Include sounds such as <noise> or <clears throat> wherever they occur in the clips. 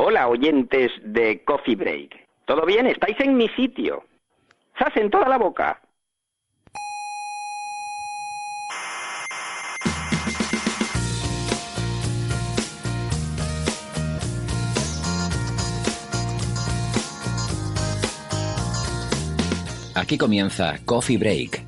Hola, oyentes de Coffee Break. ¿Todo bien? ¿Estáis en mi sitio? ¡Sas en toda la boca! Aquí comienza Coffee Break,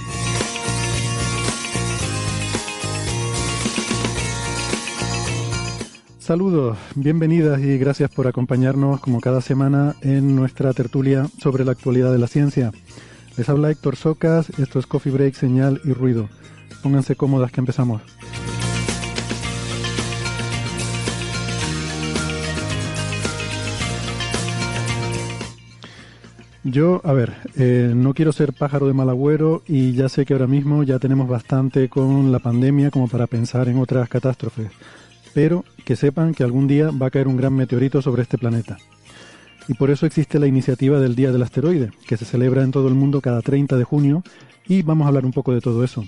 Saludos, bienvenidas y gracias por acompañarnos como cada semana en nuestra tertulia sobre la actualidad de la ciencia. Les habla Héctor Socas, esto es Coffee Break, Señal y Ruido. Pónganse cómodas que empezamos. Yo, a ver, eh, no quiero ser pájaro de mal agüero y ya sé que ahora mismo ya tenemos bastante con la pandemia como para pensar en otras catástrofes pero que sepan que algún día va a caer un gran meteorito sobre este planeta. Y por eso existe la iniciativa del Día del Asteroide, que se celebra en todo el mundo cada 30 de junio, y vamos a hablar un poco de todo eso.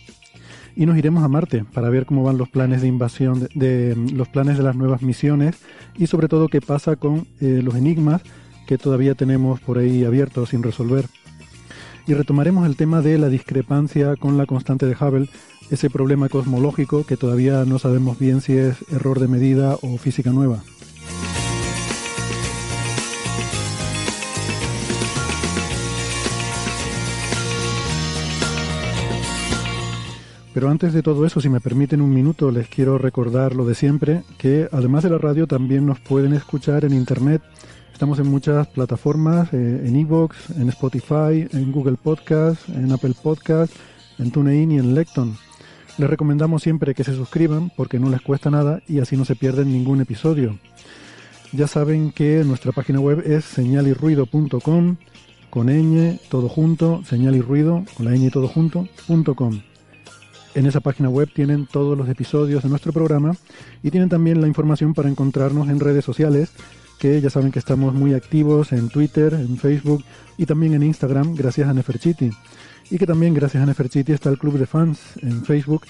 Y nos iremos a Marte para ver cómo van los planes de invasión, de, los planes de las nuevas misiones y sobre todo qué pasa con eh, los enigmas que todavía tenemos por ahí abiertos sin resolver. Y retomaremos el tema de la discrepancia con la constante de Hubble ese problema cosmológico que todavía no sabemos bien si es error de medida o física nueva. Pero antes de todo eso, si me permiten un minuto, les quiero recordar lo de siempre, que además de la radio también nos pueden escuchar en Internet. Estamos en muchas plataformas, eh, en Evox, en Spotify, en Google Podcast, en Apple Podcast, en TuneIn y en Lecton. Les recomendamos siempre que se suscriban porque no les cuesta nada y así no se pierden ningún episodio. Ya saben que nuestra página web es señalirruido.com con ñ todo junto, señal y con la ñ todo junto, En esa página web tienen todos los episodios de nuestro programa y tienen también la información para encontrarnos en redes sociales, que ya saben que estamos muy activos en Twitter, en Facebook y también en Instagram, gracias a Neferchiti y que también gracias a Neferchiti está el club de fans en Facebook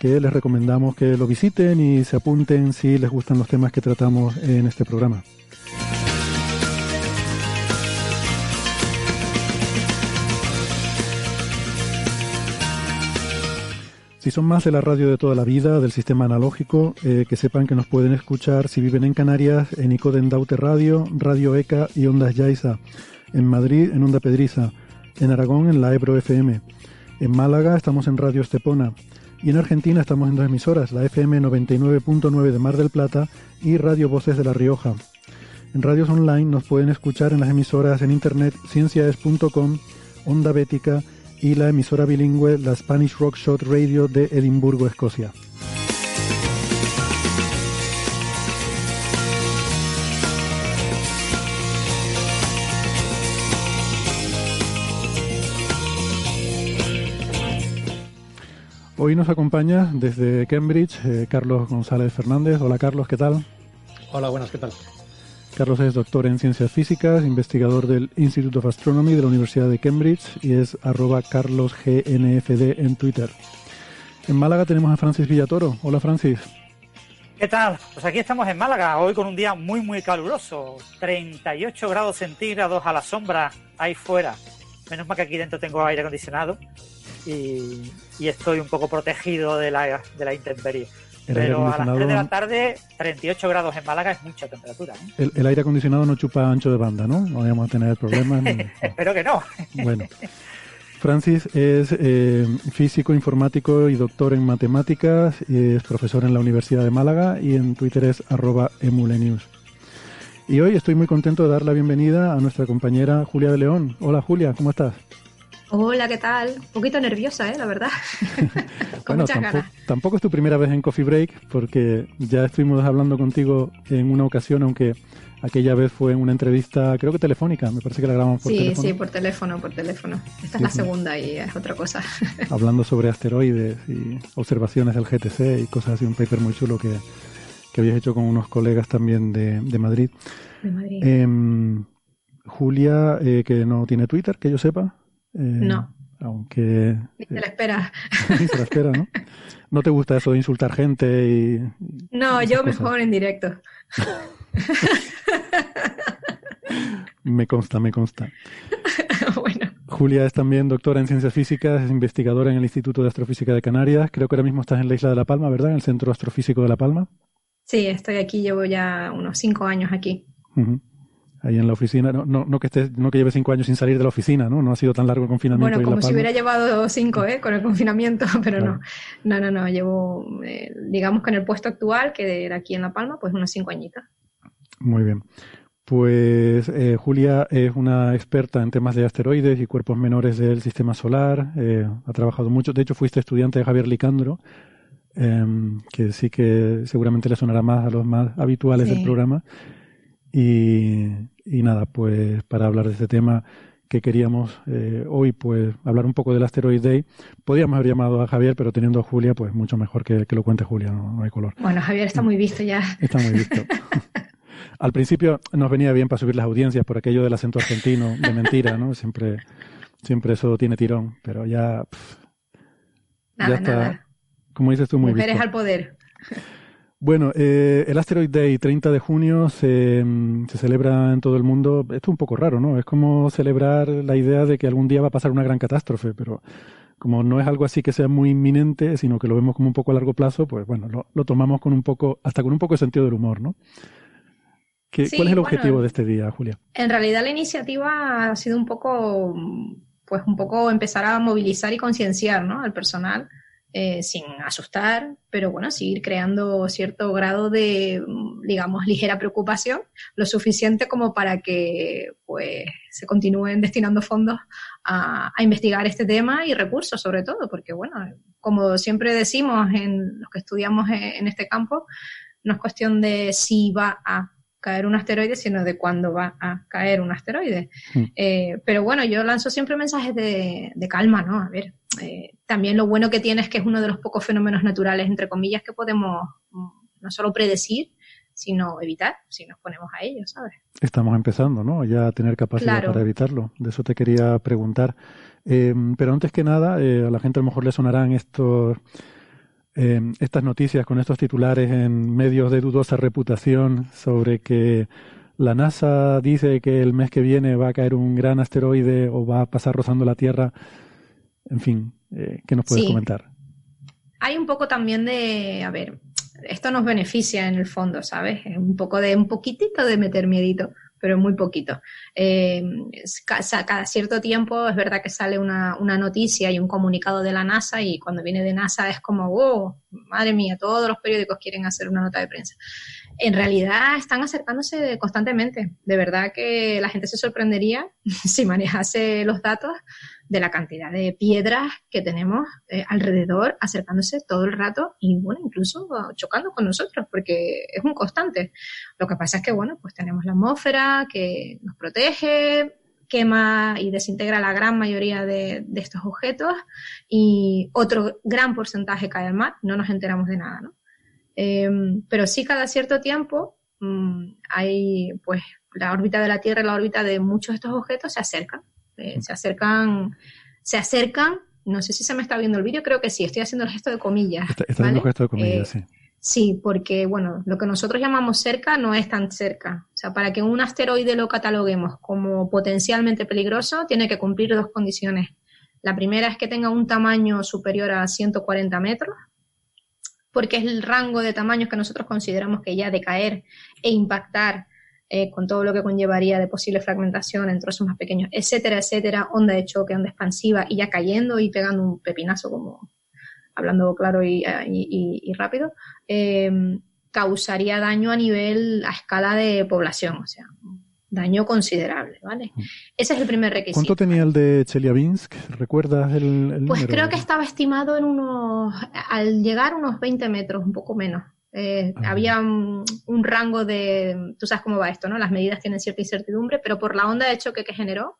que les recomendamos que lo visiten y se apunten si les gustan los temas que tratamos en este programa. Si son más de la radio de toda la vida, del sistema analógico, eh, que sepan que nos pueden escuchar si viven en Canarias, en Icoden Daute Radio, Radio ECA y Ondas Yaiza, en Madrid, en Onda Pedriza, en Aragón en la Ebro FM. En Málaga estamos en Radio Estepona. Y en Argentina estamos en dos emisoras, la FM 99.9 de Mar del Plata y Radio Voces de La Rioja. En radios online nos pueden escuchar en las emisoras en internet ciencias.com, Onda Bética y la emisora bilingüe la Spanish Rock Shot Radio de Edimburgo, Escocia. Hoy nos acompaña desde Cambridge eh, Carlos González Fernández. Hola Carlos, ¿qué tal? Hola, buenas, ¿qué tal? Carlos es doctor en ciencias físicas, investigador del Institute of Astronomy de la Universidad de Cambridge y es arroba carlosgnfd en Twitter. En Málaga tenemos a Francis Villatoro. Hola Francis. ¿Qué tal? Pues aquí estamos en Málaga, hoy con un día muy muy caluroso, 38 grados centígrados a la sombra ahí fuera. Menos mal que aquí dentro tengo aire acondicionado y, estoy un poco protegido de la, de la intemperie. Pero a las 3 de la tarde, 38 grados en Málaga es mucha temperatura. ¿eh? El, aire acondicionado no chupa ancho de banda, ¿no? No vamos a tener problemas. <laughs> Espero que no. bueno. <laughs> Francis es eh, físico, informático y doctor en matemáticas, es profesor en la Universidad de Málaga y en Twitter es arroba emulenius. Y hoy estoy muy contento de dar la bienvenida a nuestra compañera Julia de León. Hola Julia, ¿cómo estás? Hola, ¿qué tal? Un poquito nerviosa, ¿eh? La verdad. <laughs> Con bueno, tampoco, tampoco, es tu primera vez en Coffee Break, porque ya estuvimos hablando contigo en una ocasión, aunque aquella vez fue en una entrevista, creo que telefónica, me parece que la grabamos por teléfono. Sí, sí, por teléfono, por teléfono. Esta es la segunda y es otra cosa. <laughs> Hablando sobre asteroides y observaciones del GTC y cosas así, un paper muy chulo que, que habías hecho con unos colegas también de, de Madrid. De Madrid. Em, Julia, eh, que no tiene Twitter, que yo sepa. Eh, no. Aunque... se la espera. <laughs> se la espera, ¿no? ¿No te gusta eso de insultar gente y... No, yo mejor en directo. <laughs> me consta, me consta. <laughs> bueno. Julia es también doctora en ciencias físicas, es investigadora en el Instituto de Astrofísica de Canarias. Creo que ahora mismo estás en la isla de La Palma, ¿verdad? En el Centro Astrofísico de La Palma. Sí, estoy aquí, llevo ya unos cinco años aquí. Ahí en la oficina, no, no, que estés, no que lleves cinco años sin salir de la oficina, ¿no? No ha sido tan largo el confinamiento. Bueno, como si hubiera llevado cinco, ¿eh? Con el confinamiento, <laughs> pero no. No, no, no, llevo, eh, digamos que en el puesto actual, que era aquí en La Palma, pues unos cinco añitos. Muy bien. Pues eh, Julia es una experta en temas de asteroides y cuerpos menores del sistema solar. Eh, ha trabajado mucho. De hecho, fuiste estudiante de Javier Licandro, em, que sí que seguramente le sonará más a los más habituales del programa. Y, y, nada, pues para hablar de este tema que queríamos eh, hoy, pues hablar un poco del Asteroid Day. Podríamos haber llamado a Javier, pero teniendo a Julia, pues mucho mejor que, que lo cuente Julia, no, no hay color. Bueno, Javier está muy visto ya. Está muy visto. <laughs> Al principio nos venía bien para subir las audiencias por aquello del acento argentino, de mentira, ¿no? Siempre, siempre eso tiene tirón, pero ya, ya está, como dices tú, muy Mujeres al poder. Bueno, eh, el Asteroid Day, 30 de junio, se, se, celebra en todo el mundo. Esto es un poco raro, ¿no? Es como celebrar la idea de que algún día va a pasar una gran catástrofe, pero como no es algo así que sea muy inminente, sino que lo vemos como un poco a largo plazo, pues bueno, lo, lo tomamos con un poco, hasta con un poco de sentido del humor, ¿no? ¿Cuál es el objetivo de este día, Julia? En realidad la iniciativa ha sido un poco, pues un poco empezar a movilizar y concienciar ¿no? al personal, eh, sin asustar, pero bueno, seguir creando cierto grado de, digamos, <laughs> ligera preocupación, lo suficiente como para que pues se continúen destinando fondos a, a investigar este tema y recursos sobre todo, porque bueno, como siempre decimos en los que estudiamos en este campo, no es cuestión de si va a caer un asteroide, sino de cuándo va a caer un asteroide. Hmm. Eh, pero bueno, yo lanzo siempre mensajes de, calma, ¿no? A ver, eh, también lo bueno que tiene es que es uno de los pocos fenómenos naturales, entre comillas, que podemos mm, no solo predecir, sino evitar si nos ponemos a ello, ¿sabes? Estamos empezando, ¿no? Ya a tener capacidad para evitarlo. De eso te quería preguntar. Eh, pero antes que nada, a la gente a lo mejor le sonarán estos eh, estas noticias con estos titulares en medios de dudosa reputación sobre que la NASA dice que el mes que viene va a caer un gran asteroide o va a pasar rozando la Tierra. En fin, eh, ¿qué nos puedes comentar? Hay un poco también de, a ver, esto nos beneficia en el fondo, ¿sabes? Un poco de, un poquitito de meter miedito pero muy poquito. Eh, cada, cierto tiempo es verdad que sale una, una, noticia y un comunicado de la NASA y cuando viene de NASA es como, oh, madre mía, todos los periódicos quieren hacer una nota de prensa. En realidad están acercándose constantemente. De verdad que la gente se sorprendería <laughs> si manejase los datos de la cantidad de piedras que tenemos eh, alrededor, acercándose todo el rato y, bueno, incluso chocando con nosotros, porque es un constante. Lo que pasa es que, bueno, pues tenemos la atmósfera que nos protege, quema y desintegra la gran mayoría de, estos objetos y otro gran porcentaje cae al mar, no nos enteramos de nada, ¿no? Em, pero sí cada cierto tiempo mm, hay, pues, la órbita de la Tierra y la órbita de muchos de estos objetos se acercan eh, se acercan, se acercan, no sé si se me está viendo el vídeo, creo que sí, estoy haciendo el gesto de comillas. Está, haciendo el gesto de comillas, eh, sí. Sí, porque bueno, lo que nosotros llamamos cerca no es tan cerca. O sea, para que un asteroide lo cataloguemos como potencialmente peligroso, tiene que cumplir dos condiciones. La primera es que tenga un tamaño superior a 140 metros porque es el rango de tamaños que nosotros consideramos que ya decaer e impactar eh, con todo lo que conllevaría de posible fragmentación en trozos más pequeños, etcétera, etcétera, onda de choque, onda expansiva y ya cayendo y pegando un pepinazo como hablando claro y, y, rápido, eh, causaría daño a nivel, a escala de población, o sea, daño considerable, ¿vale? Mm. Ese es el primer requisito. ¿Cuánto tenía el de Chelyabinsk? ¿Recuerdas el, Pues creo que estaba estimado en unos, al llegar unos 20 metros, un poco menos. Eh, ah. Había un, rango de, tú sabes cómo va esto, ¿no? Las medidas tienen cierta incertidumbre, pero por la onda de choque que generó,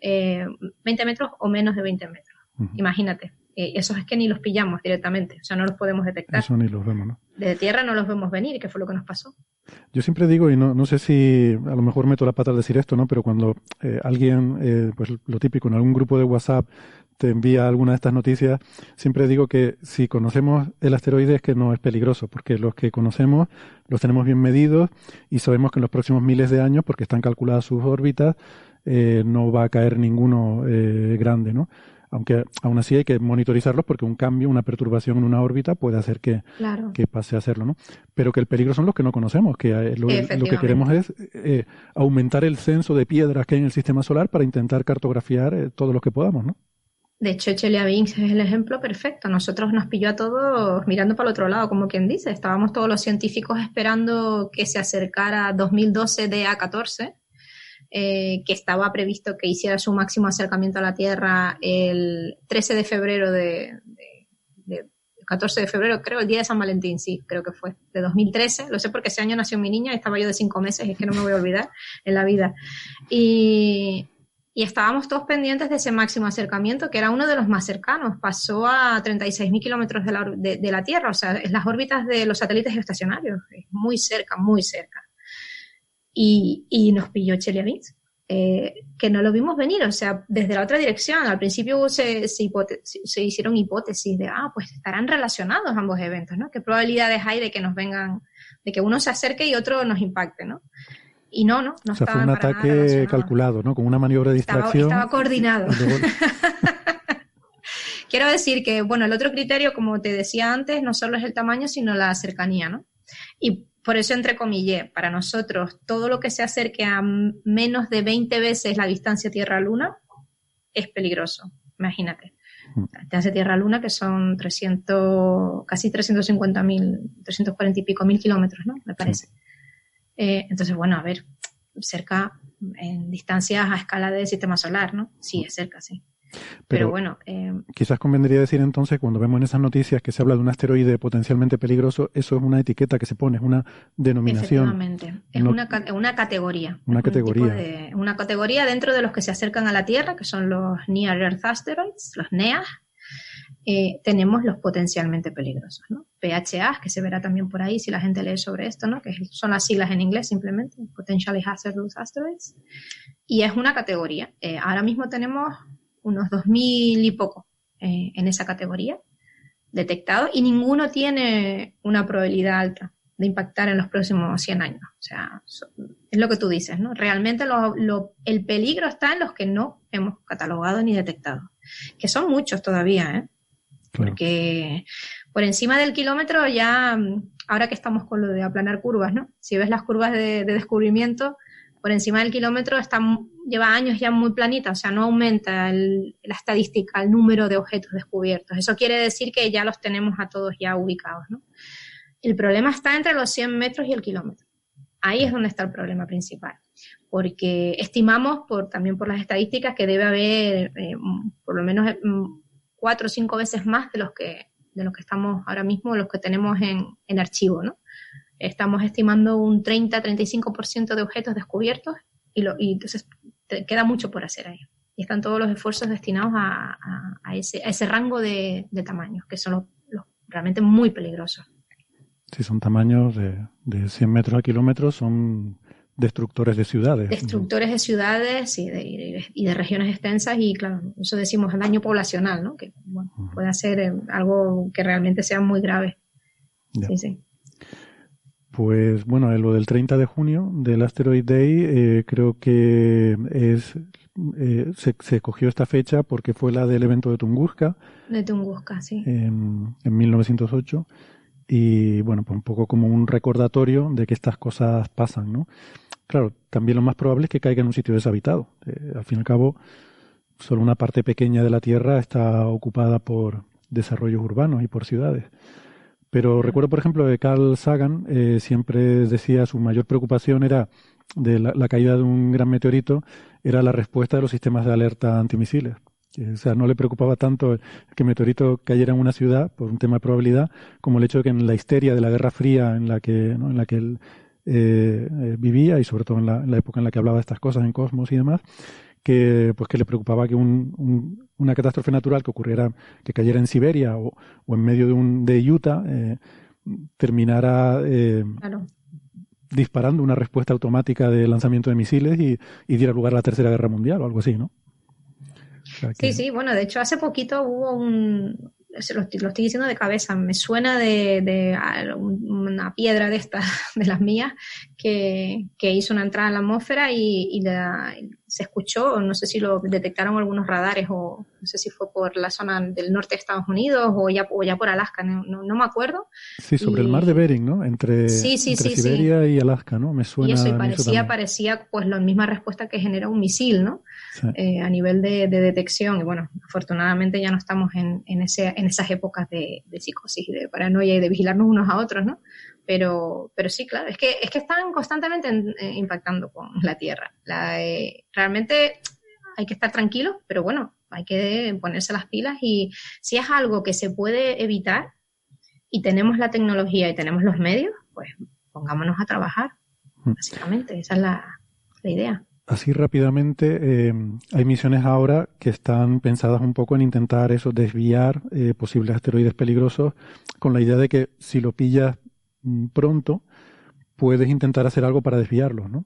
eh, 20 metros o menos de 20 metros. Imagínate. Eh, esos es que ni los pillamos directamente, o sea, no los podemos detectar. Eso ni los vemos, ¿no? Desde tierra no los vemos venir, que fue lo que nos pasó. Yo siempre digo, y no, no sé si a lo mejor meto la pata al decir esto, ¿no? Pero cuando eh, alguien, eh, pues lo típico, en algún grupo de WhatsApp te envía alguna de estas noticias, siempre digo que si conocemos el asteroide es que no es peligroso, porque los que conocemos los tenemos bien medidos y sabemos que en los próximos miles de años, porque están calculadas sus órbitas, no va a caer ninguno grande, ¿no? Aunque aún así hay que monitorizarlos porque un cambio, una perturbación en una órbita puede hacer que, que pase a hacerlo, ¿no? Pero que el peligro son los que no conocemos, que eh, lo, que queremos es eh, aumentar el censo de piedras que hay en el sistema solar para intentar cartografiar eh, todo lo que podamos, ¿no? De hecho, Chelyabinsk es el ejemplo perfecto. Nosotros nos pilló a todos mirando para el otro lado, como quien dice. Estábamos todos los científicos esperando que se acercara 2012 DA14 eh, que estaba previsto que hiciera su máximo acercamiento a la Tierra el 13 de febrero de, 14 de febrero, creo, el día de San Valentín, sí, creo que fue, de 2013. Lo sé porque ese año nació mi niña, estaba yo de cinco meses, es que no me voy a olvidar <laughs> en la vida. Y, estábamos todos pendientes de ese máximo acercamiento, que era uno de los más cercanos. Pasó a 36.000 kilómetros de la, de, la Tierra, o sea, es las órbitas de los satélites geoestacionarios, es muy cerca, muy cerca y, y nos pilló Chelyabinsk. Eh, que no lo vimos venir, o sea, desde la otra dirección. Al principio se, se, se, hicieron hipótesis de, ah, pues estarán relacionados ambos eventos, ¿no? ¿Qué probabilidades hay de que nos vengan, de que uno se acerque y otro nos impacte, ¿no? Y no, no, no o sea, fue un ataque calculado, ¿no? Con una maniobra de distracción. Estaba, coordinado. <laughs> Quiero decir que, bueno, el otro criterio, como te decía antes, no solo es el tamaño, sino la cercanía, ¿no? Y por eso entrecomillé, para nosotros todo lo que se acerque a menos de 20 veces la distancia Tierra-Luna es peligroso, imagínate. Mm. Distancia Tierra-Luna que son 300, casi 350 mil, 340 y pico mil kilómetros, ¿no? Me parece. Eh, entonces, bueno, a ver, cerca, en distancias a escala del sistema solar, ¿no? Sí, es cerca, sí. Pero, bueno. Eh, quizás convendría decir entonces, cuando vemos en esas noticias que se habla de un asteroide potencialmente peligroso, eso es una etiqueta que se pone, es una denominación. Efectivamente. Es una, una, categoría. Una categoría. una categoría dentro de los que se acercan a la Tierra, que son los Near Earth Asteroids, los NEA. Eh, tenemos los potencialmente peligrosos, ¿no? PHA, que se verá también por ahí si la gente lee sobre esto, ¿no? Que son las siglas en inglés simplemente, Potentially Hazardous Asteroids. Y es una categoría. Eh, ahora mismo tenemos unos 2.000 y poco eh, en esa categoría detectados y ninguno tiene una probabilidad alta de impactar en los próximos 100 años. O sea, es lo que tú dices, ¿no? Realmente lo, el peligro está en los que no hemos catalogado ni detectado, que son muchos todavía, ¿eh? Porque por encima del kilómetro ya, ahora que estamos con lo de aplanar curvas, ¿no? Si ves las curvas de, de descubrimiento, por encima del kilómetro está, lleva años ya muy planita, o sea, no aumenta la estadística, el número de objetos descubiertos. Eso quiere decir que ya los tenemos a todos ya ubicados, ¿no? El problema está entre los 100 metros y el kilómetro. Ahí es donde está el problema principal, porque estimamos, por, también por las estadísticas, que debe haber eh, por lo menos mm, cuatro o cinco veces más de los que de los que estamos ahora mismo, los que tenemos en, en archivo, ¿no? Estamos estimando un 30-35% de objetos descubiertos y, lo, y entonces queda mucho por hacer ahí. Y están todos los esfuerzos destinados a, a, ese, a ese, rango de, de, tamaños, que son los, realmente muy peligrosos. Sí, son tamaños de, de 100 metros a kilómetros, son destructores de ciudades. Destructores de ciudades y de, y de, regiones extensas y claro, eso decimos el daño poblacional, ¿no? Que bueno, puede ser eh, algo que realmente sea muy grave. Sí, sí. Pues bueno, lo del 30 de junio del Asteroid Day eh, creo que es eh, se, se, cogió esta fecha porque fue la del evento de Tunguska. De Tunguska, sí. En, en 1908. y bueno, pues un poco como un recordatorio de que estas cosas pasan, ¿no? Claro, también lo más probable es que caiga en un sitio deshabitado. Eh, al fin y al cabo, solo una parte pequeña de la Tierra está ocupada por desarrollos urbanos y por ciudades. Pero recuerdo, por ejemplo, que Carl Sagan eh, siempre decía su mayor preocupación era de la, caída de un gran meteorito, era la respuesta de los sistemas de alerta antimisiles. O sea, no le preocupaba tanto que el meteorito cayera en una ciudad por un tema de probabilidad, como el hecho de que en la histeria de la Guerra Fría en la que, en la que él eh, eh, vivía y sobre todo en la, época en la que hablaba de estas cosas en Cosmos y demás, que pues que le preocupaba que un, una catástrofe natural que ocurriera, que cayera en Siberia o, o en medio de un de Utah, eh, terminara eh, disparando una respuesta automática de lanzamiento de misiles y, y, diera lugar a la Tercera Guerra Mundial o algo así, ¿no? Sí, sí, bueno, de hecho hace poquito hubo un, lo, lo, estoy diciendo de cabeza, me suena de, de, una piedra de estas, <laughs> de las mías, que, que, hizo una entrada en la atmósfera y, y la, se escuchó, no sé si lo detectaron algunos radares o no sé si fue por la zona del norte de Estados Unidos o ya, o ya por Alaska, no, no, me acuerdo. Sí, sobre el mar de Bering, ¿no? Entre, sí, sí, entre Siberia y Alaska, ¿no? Me suena. Y eso, y parecía, parecía pues la misma respuesta que genera un misil, ¿no? Eh, a nivel de, de, detección. Y bueno, afortunadamente ya no estamos en, en, ese, en esas épocas de, de psicosis, de paranoia y de vigilarnos unos a otros, ¿no? Pero, pero sí, claro, es que, es que están constantemente eh, impactando con <laughs> la Tierra. La, eh, realmente hay que estar tranquilos, pero bueno, hay que ponerse las pilas y si es algo que se puede evitar y tenemos la tecnología y tenemos los medios, pues pongámonos a trabajar, mm. básicamente, esa es la, la idea. Así rápidamente, eh, hay misiones ahora que están pensadas un poco en intentar eso, desviar eh, posibles asteroides peligrosos con la idea de que si lo pillas pronto, puedes intentar hacer algo para desviarlos, ¿no?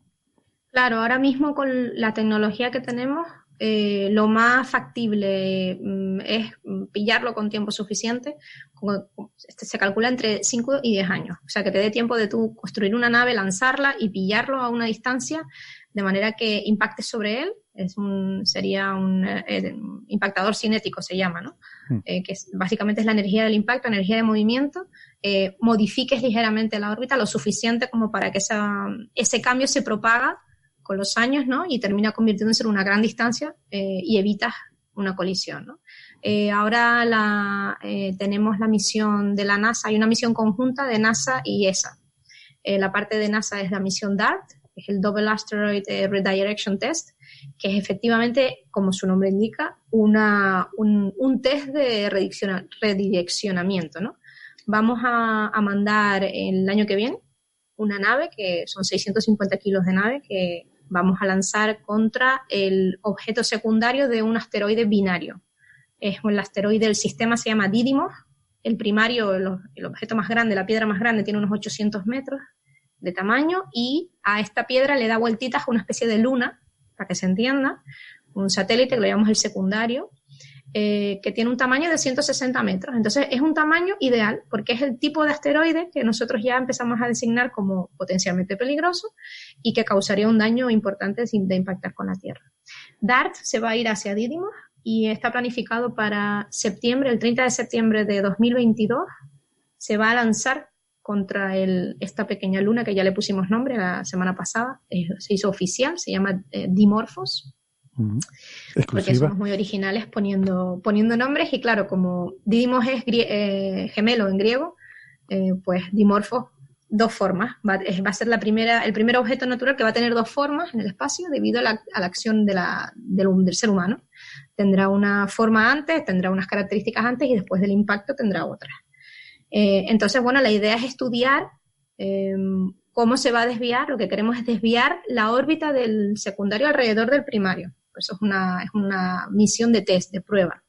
Claro, ahora mismo con la tecnología que tenemos, eh, lo más factible mm, es pillarlo con tiempo suficiente. Este, se calcula entre 5 y 10 años. O sea, que te dé tiempo de tú construir una nave, lanzarla y pillarlo a una distancia de manera que impacte sobre él. Es un, sería un eh, impactador cinético, se llama, ¿no? Hmm. Eh, que básicamente es la energía del impacto, energía de movimiento. modifiques ligeramente la órbita lo suficiente como para que esa, ese cambio se propaga con los años, ¿no? Y termina convirtiéndose en una gran distancia eh, y evitas una colisión, ¿no? Eh, ahora la, eh, tenemos la misión de la NASA, hay una misión conjunta de NASA y ESA. la parte de NASA es la misión DART, es el Double Asteroid Redirection Test, que es efectivamente, como su nombre indica, una, un, un test de redireccionamiento, ¿no? Vamos a, a mandar el año que viene una nave, que son 650 kilos de nave, que vamos a lanzar contra el objeto secundario de un asteroide binario. Es un asteroide del sistema se llama Didymos. El primario, el, objeto más grande, la piedra más grande, tiene unos 800 metros de tamaño y a esta piedra le da vueltitas una especie de luna, para que se entienda, un satélite que lo llamamos el secundario, eh, que tiene un tamaño de 160 metros. Entonces es un tamaño ideal porque es el tipo de asteroide que nosotros ya empezamos a designar como potencialmente peligroso y que causaría un daño importante de impactar con la Tierra. DART se va a ir hacia Didymos y está planificado para septiembre, el 30 de septiembre de 2022, se va a lanzar contra el, esta pequeña luna que ya le pusimos nombre la semana pasada, eh, se hizo oficial, se llama eh, Dimorphos porque somos muy originales poniendo, poniendo nombres y claro, como Didymos es eh, gemelo en griego, eh, pues dimorfo dos formas. Va, va, a ser la primera, el primer objeto natural que va a tener dos formas en el espacio debido a la, a la acción de la, del, del, ser humano. Tendrá una forma antes, tendrá unas características antes y después del impacto tendrá otras. Eh, entonces, bueno, la idea es estudiar em, cómo se va a desviar. Lo que queremos es desviar la órbita del secundario alrededor del primario. Eso es una, es una misión de test, de prueba.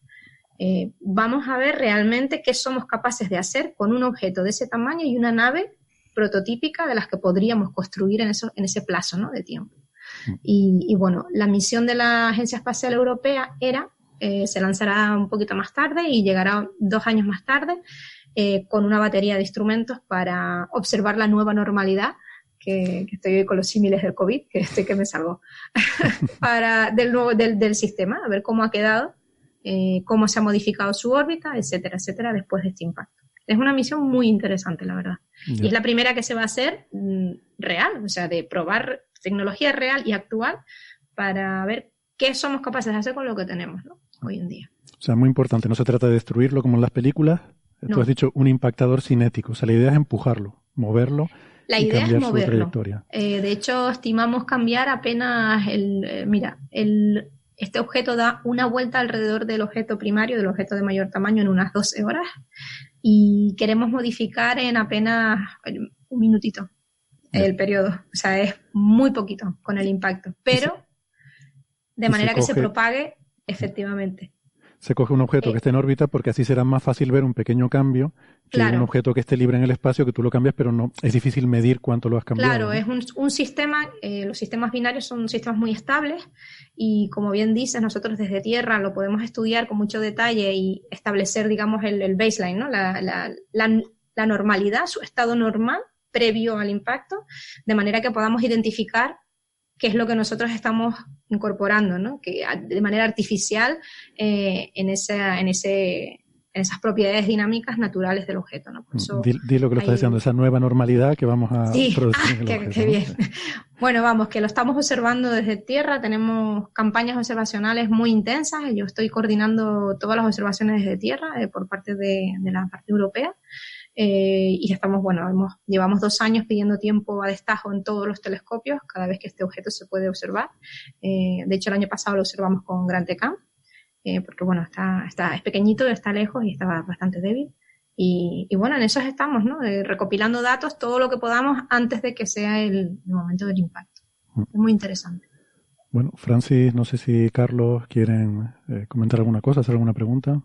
Eh, vamos a ver realmente qué somos capaces de hacer con un objeto de ese tamaño y una nave prototípica de las que podríamos construir en, eso, en ese plazo ¿no? de tiempo. Mm. Y, bueno, la misión de la Agencia Espacial Europea era, eh, se lanzará un poquito más tarde y llegará dos años más tarde eh, con una batería de instrumentos para observar la nueva normalidad que, estoy con los símiles del COVID, que este que me salvó, <laughs> para, del, nuevo, del, del, sistema, a ver cómo ha quedado, eh, cómo se ha modificado su órbita, etcétera, etcétera, después de este impacto. Es una misión muy interesante, la verdad. Y es la primera que se va a hacer mm, real, o sea, de probar tecnología real y actual para ver qué somos capaces de hacer con lo que tenemos hoy en día. O sea, muy importante, no se trata de destruirlo como en las películas. Tú has dicho un impactador cinético, o sea, la idea es empujarlo, moverlo. La idea es moverlo. Eh, de hecho, estimamos cambiar apenas el, eh, mira, el, este objeto da una vuelta alrededor del objeto primario, del objeto de mayor tamaño, en unas 12 horas y queremos modificar en apenas un minutito el periodo. O sea, es muy poquito con el impacto, pero de manera que se propague efectivamente se coge un objeto que esté en órbita porque así será más fácil ver un pequeño cambio que un objeto que esté libre en el espacio que tú lo cambias, pero no es difícil medir cuánto lo has cambiado. Claro, es un, sistema, eh, los sistemas binarios son sistemas muy estables y como bien dices, nosotros desde Tierra lo podemos estudiar con mucho detalle y establecer, digamos, el, baseline, ¿no? La, la, la normalidad, su estado normal previo al impacto, de manera que podamos identificar qué es lo que nosotros estamos incorporando, ¿no? Que de manera artificial eh, en, esa, en, ese, en esas propiedades dinámicas naturales del objeto, ¿no? di, lo que lo estás diciendo, esa nueva normalidad que vamos a sí. producir en el qué, bien. bueno, vamos, que lo estamos observando desde tierra, tenemos campañas observacionales muy intensas, yo estoy coordinando todas las observaciones desde tierra eh, por parte de, de la parte europea. Eh, y estamos, bueno, hemos, llevamos dos años pidiendo tiempo a destajo en todos los telescopios cada vez que este objeto se puede observar. Eh, de hecho, el año pasado lo observamos con Gran Tecam, eh, porque bueno, está, está, es pequeñito, está lejos y estaba bastante débil. Y, bueno, en eso estamos, ¿no? recopilando datos, todo lo que podamos antes de que sea el, momento del impacto. Mm. Es muy interesante. Bueno, Francis, no sé si Carlos quieren comentar alguna cosa, hacer alguna pregunta.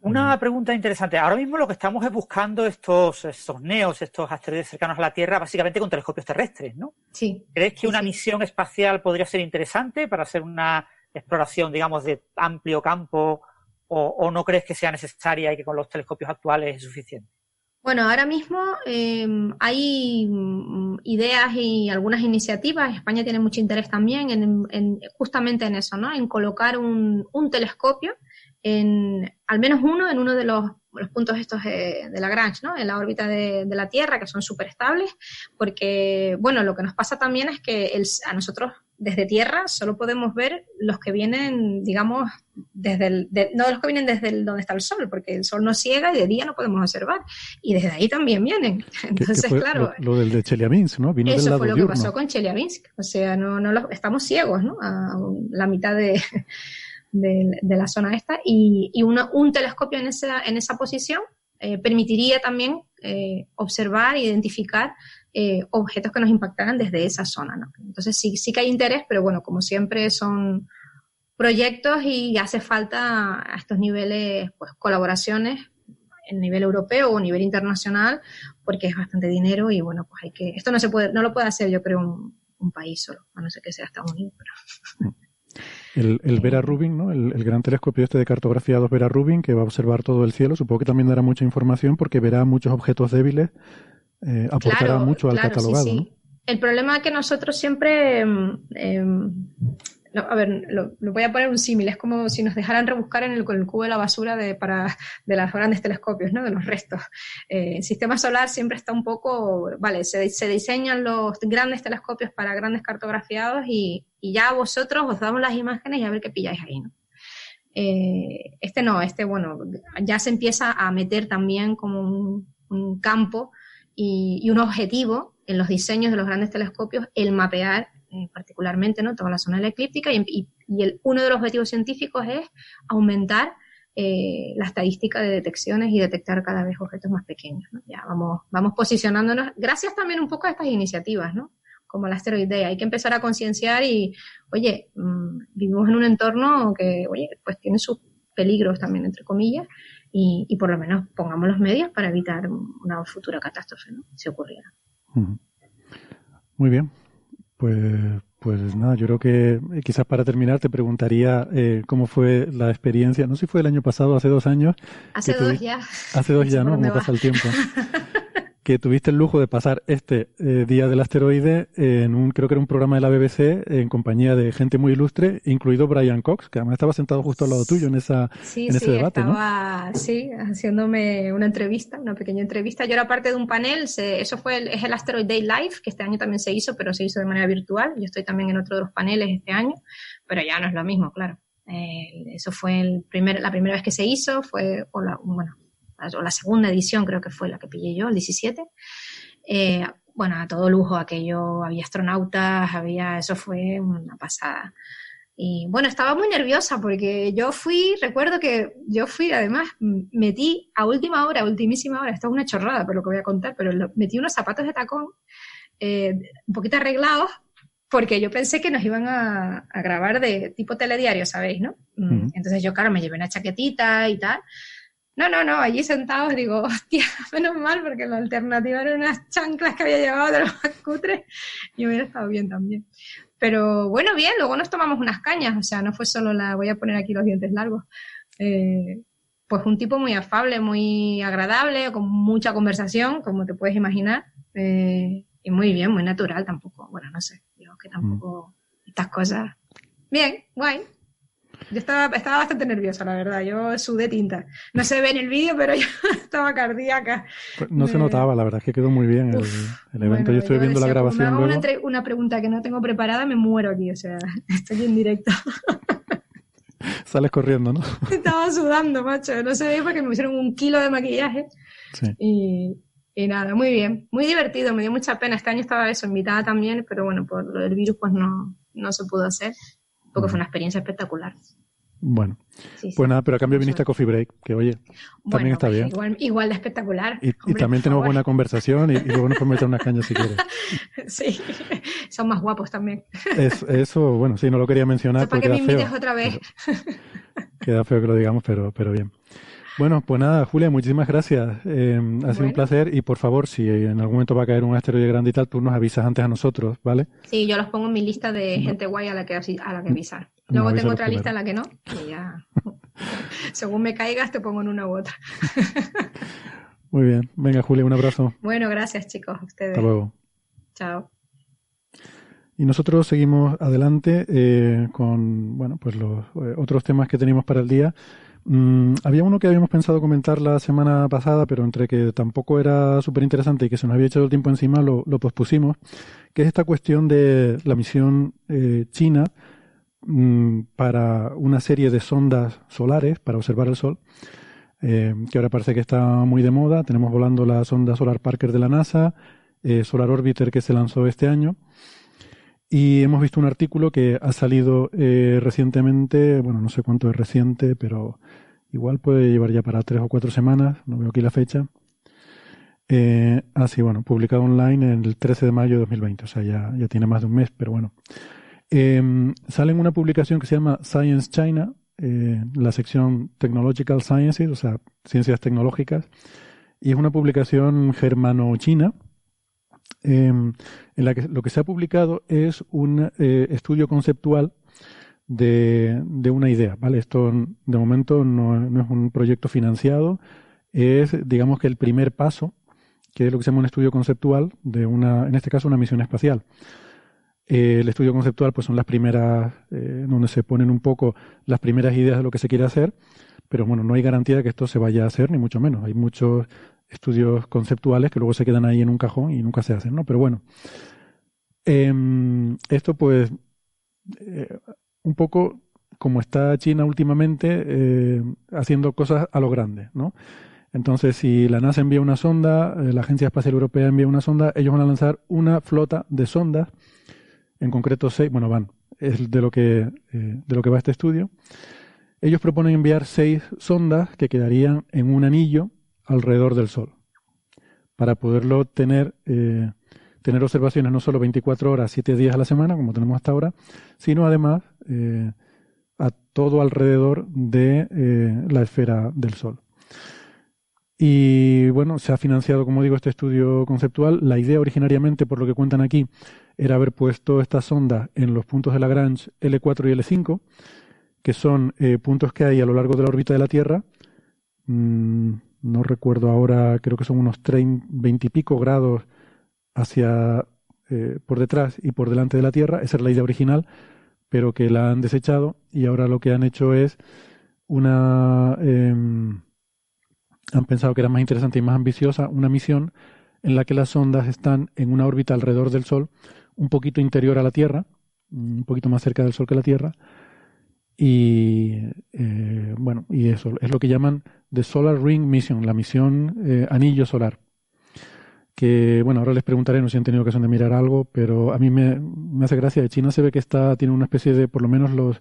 Una pregunta interesante. Ahora mismo lo que estamos es buscando estos, estos neos, estos asteroides cercanos a la Tierra, básicamente con telescopios terrestres, ¿no? Sí. ¿Crees que una misión espacial podría ser interesante para hacer una exploración, digamos, de amplio campo? ¿O, no crees que sea necesaria y que con los telescopios actuales es suficiente? Bueno, ahora mismo em, hay mm, ideas y algunas iniciativas. España tiene mucho interés también en, justamente en eso, ¿no? En colocar un, un telescopio en al menos uno en uno de los, puntos estos de, Lagrange, ¿no? En la órbita de, la Tierra, que son súper estables, porque, bueno, lo que nos pasa también es que a nosotros desde Tierra solo podemos ver los que vienen, digamos, desde el, no los que vienen desde donde está el Sol, porque el Sol nos ciega y de día no podemos observar. Y desde ahí también vienen. <laughs> Entonces, claro. Lo, del de Chelyabinsk, ¿no? Vino eso fue lo que pasó con Chelyabinsk. O sea, no, no estamos ciegos, ¿no? A la mitad de de, la zona esta y, un telescopio en esa, en esa posición eh, permitiría también eh, observar e identificar eh, objetos que nos impactaran desde esa zona. ¿no? Entonces sí, sí que hay interés, pero bueno, como siempre son proyectos y hace falta a estos niveles pues colaboraciones en nivel europeo o a nivel internacional porque es bastante dinero y bueno pues hay que esto no se puede no lo puede hacer yo creo un, un país solo a no ser que sea Estados Unidos pero El, el Vera Rubin, ¿no? El, gran telescopio este de cartografía 2 Vera Rubin, que va a observar todo el cielo, supongo que también dará mucha información porque verá muchos objetos débiles, eh, aportará mucho al catalogado. ¿no? El problema es que nosotros siempre em, em, a ver, lo, voy a poner un símil, es como si nos dejaran rebuscar en el, cubo de la basura de, para, de los grandes telescopios, ¿no? De los restos. Eh, el sistema solar siempre está un poco, vale, se, se diseñan los grandes telescopios para grandes cartografiados y, y, ya vosotros os damos las imágenes y a ver qué pilláis ahí, ¿no? Eh, este no, este, bueno, ya se empieza a meter también como un, campo y, un objetivo en los diseños de los grandes telescopios el mapear eh, particularmente, ¿no? Toda la zona de la eclíptica y, el, uno de los objetivos científicos es aumentar eh, la estadística de detecciones y detectar cada vez objetos más pequeños. Ya vamos, vamos posicionándonos, gracias también un poco a estas iniciativas, ¿no? Como la Asteroid Day. Hay que empezar a concienciar y, oye, mm, vivimos en un entorno que, oye, pues tiene sus peligros también, entre comillas, y, por lo menos pongamos los medios para evitar una futura catástrofe, ¿no? Si ocurriera. Muy bien. Pues, pues nada, yo creo que eh, quizás para terminar te preguntaría eh, cómo fue la experiencia, no sé si fue el año pasado, hace dos años. Hace dos ya. Hace dos <laughs> ya, ¿no? ¿Cómo pasa el tiempo? <laughs> que tuviste el lujo de pasar este eh, día del asteroide en un, creo que era un programa de la BBC en compañía de gente muy ilustre, incluido Brian Cox, que además estaba sentado justo al lado tuyo en esa Sí, en ese sí, debate, ¿no? estaba sí, haciéndome una entrevista, una pequeña entrevista. Yo era parte de un panel, se- eso fue el, es el Asteroid Day Live, que este año también se hizo, pero se hizo de manera virtual. Yo estoy también en otro de los paneles este año, pero ya no es lo mismo, claro. Eh, eso fue el primer, la primera vez que se hizo, fue, o la, bueno, o la segunda edición creo que fue la que pillé yo, el 17. Eh, bueno, a todo lujo aquello, había astronautas, había, eso fue una pasada. Y bueno, estaba muy nerviosa porque yo fui, recuerdo que yo fui, además, metí a última hora, a ultimísima hora, esto es una chorrada por lo que voy a contar, pero lo- metí unos zapatos de tacón eh, un poquito arreglados porque yo pensé que nos iban a, a grabar de tipo telediario, ¿sabéis, no? Mm, Ujú. Entonces yo, claro, me llevé una chaquetita y tal. No, no, no, allí sentados digo, <laughs> hostia, menos mal, porque la alternativa eran unas chanclas que había llevado de los más cutres y hubiera estado bien también. Pero bueno, bien, luego nos tomamos unas cañas, o sea, no fue solo la, voy a poner aquí los dientes largos. Eh, pues un tipo muy afable, muy agradable, con mucha conversación, como te puedes imaginar, eh, y muy bien, muy natural tampoco. Bueno, no sé, digo que tampoco estas cosas. Bien, guay. Yo estaba, estaba bastante nerviosa, la verdad. Yo sudé tinta. No se ve en el vídeo, pero yo <laughs> estaba cardíaca. Pues no se notaba, la verdad es que quedó muy bien el, el evento. Bueno, Yo estuve viendo la decía, grabación una, luego. entre- una pregunta que no tengo preparada, me muero aquí. O sea, <laughs> estoy en directo. <laughs> Sales corriendo, ¿no? Estaba sudando, macho. No se ve porque me hicieron un kilo de maquillaje. Sí. Y, y nada, muy bien. Muy divertido, me dio mucha pena. Este año estaba eso, invitada también, pero bueno, por lo del virus pues no, no se pudo hacer. Porque fue una experiencia espectacular. Bueno, Sí, sí. pues nada, pero a cambio viniste a Coffee Break, que oye, también Bueno, está pues bien. Igual, igual de espectacular. Y, y Hombre, también por tenemos buena conversación y, y luego nos podemos meter unas cañas si quieres. <laughs> Sí, son más guapos también. Es- eso, bueno, sí, no lo quería mencionar ¿Para porque que me queda feo. invites otra vez? Queda feo que lo digamos, pero, pero bien. Bueno, pues nada, Julia, muchísimas gracias. Eh, ha sido un placer y por favor, si en algún momento va a caer un asteroide grande y tal, tú nos avisas antes a nosotros, ¿vale? Sí, yo los pongo en mi lista de gente guay a la que, a la que avisar. No, Luego tengo otra lista en la que no. Y ya. <laughs> Según me caigas, te pongo en una u otra. <laughs> Muy bien. Venga, Julia, un abrazo. Bueno, gracias, chicos. A ustedes. Hasta luego. Chao. Y nosotros seguimos adelante eh, con bueno, pues los eh, otros temas que teníamos para el día. Mm, había uno que habíamos pensado comentar la semana pasada, pero entre que tampoco era súper interesante y que se nos había echado el tiempo encima, lo, pospusimos, que es esta cuestión de la misión eh, china mm, para una serie de sondas solares para observar el Sol, eh, que ahora parece que está muy de moda. Tenemos volando la sonda Solar Parker de la NASA, eh, Solar Orbiter que se lanzó este año. Y hemos visto un artículo que ha salido eh, recientemente, bueno, no sé cuánto es reciente, pero igual puede llevar ya para tres o cuatro semanas, no veo aquí la fecha. Eh, ah, bueno, publicado online el 13 de mayo de 2020, o sea, ya, ya tiene más de un mes, pero bueno. Eh, sale en una publicación que se llama Science China, eh, la sección Technological Sciences, o sea, ciencias tecnológicas, y es una publicación germano-china, eh, en la que lo que se ha publicado es un eh, estudio conceptual de, de una idea, ¿vale? Esto de momento no, no es un proyecto financiado, es digamos que el primer paso, que es lo que se llama un estudio conceptual de una, en este caso una misión espacial. Eh, el estudio conceptual pues son las primeras, eh, donde se ponen un poco las primeras ideas de lo que se quiere hacer, pero bueno, no hay garantía de que esto se vaya a hacer, ni mucho menos. Hay muchos estudios conceptuales que luego se quedan ahí en un cajón y nunca se hacen, ¿no? Pero bueno, em, esto pues eh, un poco como está China últimamente eh, haciendo cosas a lo grande, ¿no? Entonces, si la NASA envía una sonda, eh, la Agencia Espacial Europea envía una sonda, ellos van a lanzar una flota de sondas, en concreto seis, bueno, van, es de lo que, de lo que va este estudio. Ellos proponen enviar seis sondas que quedarían en un anillo alrededor del Sol, para poderlo tener, eh, tener observaciones no solo 24 horas, 7 días a la semana, como tenemos hasta ahora, sino además eh, a todo alrededor de eh, la esfera del Sol. Y bueno, se ha financiado, como digo, este estudio conceptual. La idea originariamente, por lo que cuentan aquí, era haber puesto estas sondas en los puntos de Lagrange L4 y L5, que son puntos que hay a lo largo de la órbita de la Tierra. Mm, no recuerdo ahora, creo que son unos 20 y pico grados hacia eh, por detrás y por delante de la Tierra. Esa es la idea original, pero que la han desechado y ahora lo que han hecho es una... Em, han pensado que era más interesante y más ambiciosa una misión en la que las sondas están en una órbita alrededor del Sol, un poquito interior a la Tierra, un poquito más cerca del Sol que la Tierra, y eh, bueno, y eso es lo que llaman The Solar Ring Mission, la misión eh, anillo solar. Que bueno, ahora les preguntaré, no si han tenido ocasión de mirar algo, pero a mí me, me hace gracia. De China se ve que está, tiene una especie de, por lo menos los,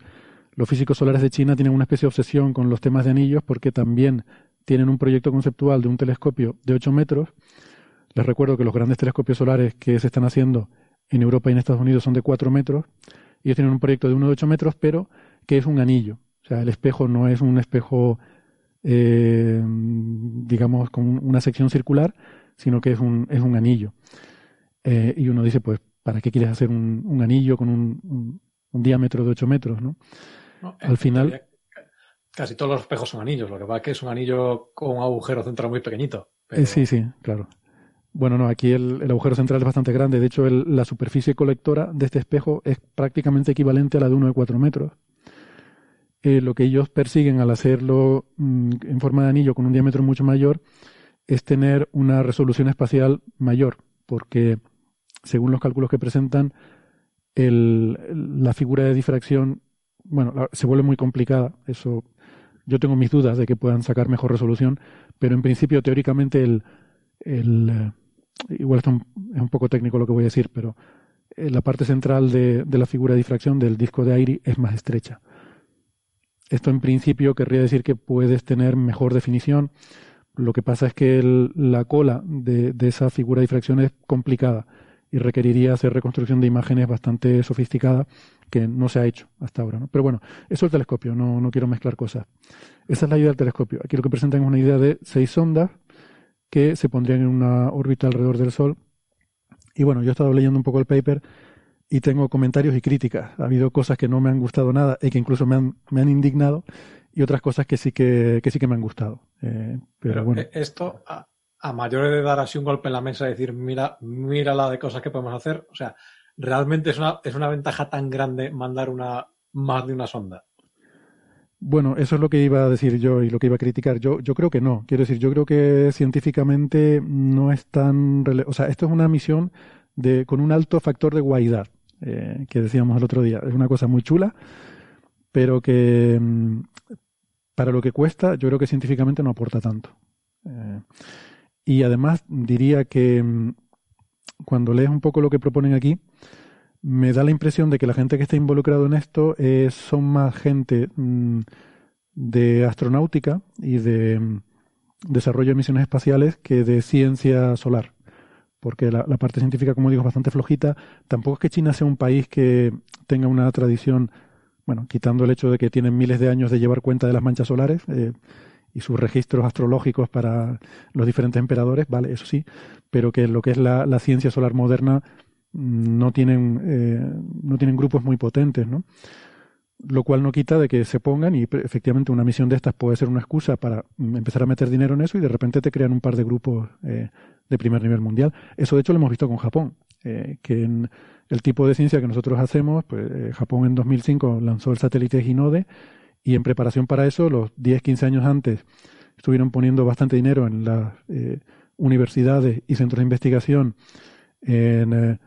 los físicos solares de China tienen una especie de obsesión con los temas de anillos porque también tienen un proyecto conceptual de un telescopio de 8 metros. Les recuerdo que los grandes telescopios solares que se están haciendo en Europa y en Estados Unidos son de 4 metros. Ellos tienen un proyecto de uno de 8 metros, pero que es un anillo. O sea, el espejo no es un espejo, eh, digamos, con una sección circular, sino que es un, es un anillo. Eh, y uno dice, pues, ¿para qué quieres hacer un, un anillo con un, un, diámetro de 8 metros? ¿no? Al final... Casi todos los espejos son anillos, lo que pasa es que es un anillo con un agujero central muy pequeñito. Eh, sí, sí, claro. Bueno, no, aquí el, agujero central es bastante grande. De hecho, la superficie colectora de este espejo es prácticamente equivalente a la de uno de 4 metros. Eh, lo que ellos persiguen al hacerlo mm, en forma de anillo con un diámetro mucho mayor es tener una resolución espacial mayor, porque según los cálculos que presentan, la figura de difracción, bueno, se vuelve muy complicada. Eso, yo tengo mis dudas de que puedan sacar mejor resolución, pero en principio, teóricamente, el, eh, igual esto es un poco técnico lo que voy a decir, pero eh, la parte central de, de, la figura de difracción del disco de aire es más estrecha. Esto en principio querría decir que puedes tener mejor definición. Lo que pasa es que la cola de, esa figura de difracción es complicada y requeriría hacer reconstrucción de imágenes bastante sofisticada que no se ha hecho hasta ahora. Pero bueno, eso es el telescopio, no, no quiero mezclar cosas. Esa es la idea del telescopio. Aquí lo que presentan es una idea de seis sondas que se pondrían en una órbita alrededor del Sol. Y bueno, yo he estado leyendo un poco el paper y tengo comentarios y críticas. Ha habido cosas que no me han gustado nada y que incluso me han, me han indignado y otras cosas que sí que, que sí que me han gustado. Eh, pero, bueno. Eh, esto, a, a mayores de dar así un golpe en la mesa y decir, mira, mira la de cosas que podemos hacer, o sea, realmente es una, es una ventaja tan grande mandar una más de una sonda. Bueno, eso es lo que iba a decir yo y lo que iba a criticar. Yo, yo creo que no. Quiero decir, yo creo que científicamente no es tan... O sea, esto es una misión de, con un alto factor de guaidad. Eh, que decíamos el otro día. Es una cosa muy chula, pero que mm, para lo que cuesta, yo creo que científicamente no aporta tanto. Eh, y además diría que mm, cuando lees un poco lo que proponen aquí, me da la impresión de que la gente que está involucrado en esto son más gente mm, de astronáutica y de desarrollo de misiones espaciales que de ciencia solar porque la, parte científica, como digo, es bastante flojita. Tampoco es que China sea un país que tenga una tradición, bueno, quitando el hecho de que tienen miles de años de llevar cuenta de las manchas solares eh, y sus registros astrológicos para los diferentes emperadores, vale, eso sí, pero que lo que es la, ciencia solar moderna mm, no tienen, eh, no tienen grupos muy potentes, ¿no? lo cual no quita de que se pongan y efectivamente una misión de estas puede ser una excusa para mm, empezar a meter dinero en eso y de repente te crean un par de grupos eh, de primer nivel mundial. Eso de hecho lo hemos visto con Japón, eh, que en el tipo de ciencia que nosotros hacemos, pues eh, Japón en 2005 lanzó el satélite Hinode y en preparación para eso, los 10, 15 años antes, estuvieron poniendo bastante dinero en las universidades y centros de investigación en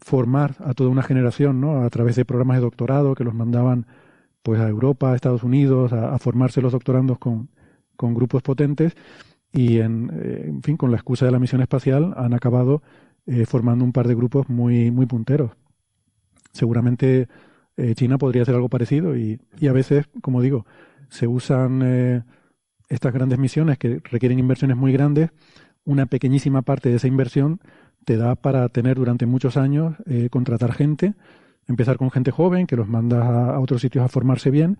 formar a toda una generación, ¿no? A través de programas de doctorado que los mandaban pues a Europa, a Estados Unidos, a, formarse los doctorandos con, con grupos potentes y en, eh, en, fin, con la excusa de la misión espacial han acabado eh, formando un par de grupos muy, muy punteros. Seguramente eh, China podría hacer algo parecido y, y, a veces, como digo, se usan estas grandes misiones que requieren inversiones muy grandes, una pequeñísima parte de esa inversión te da para tener durante muchos años, eh, contratar gente, empezar con gente joven que los manda a, otros sitios a formarse bien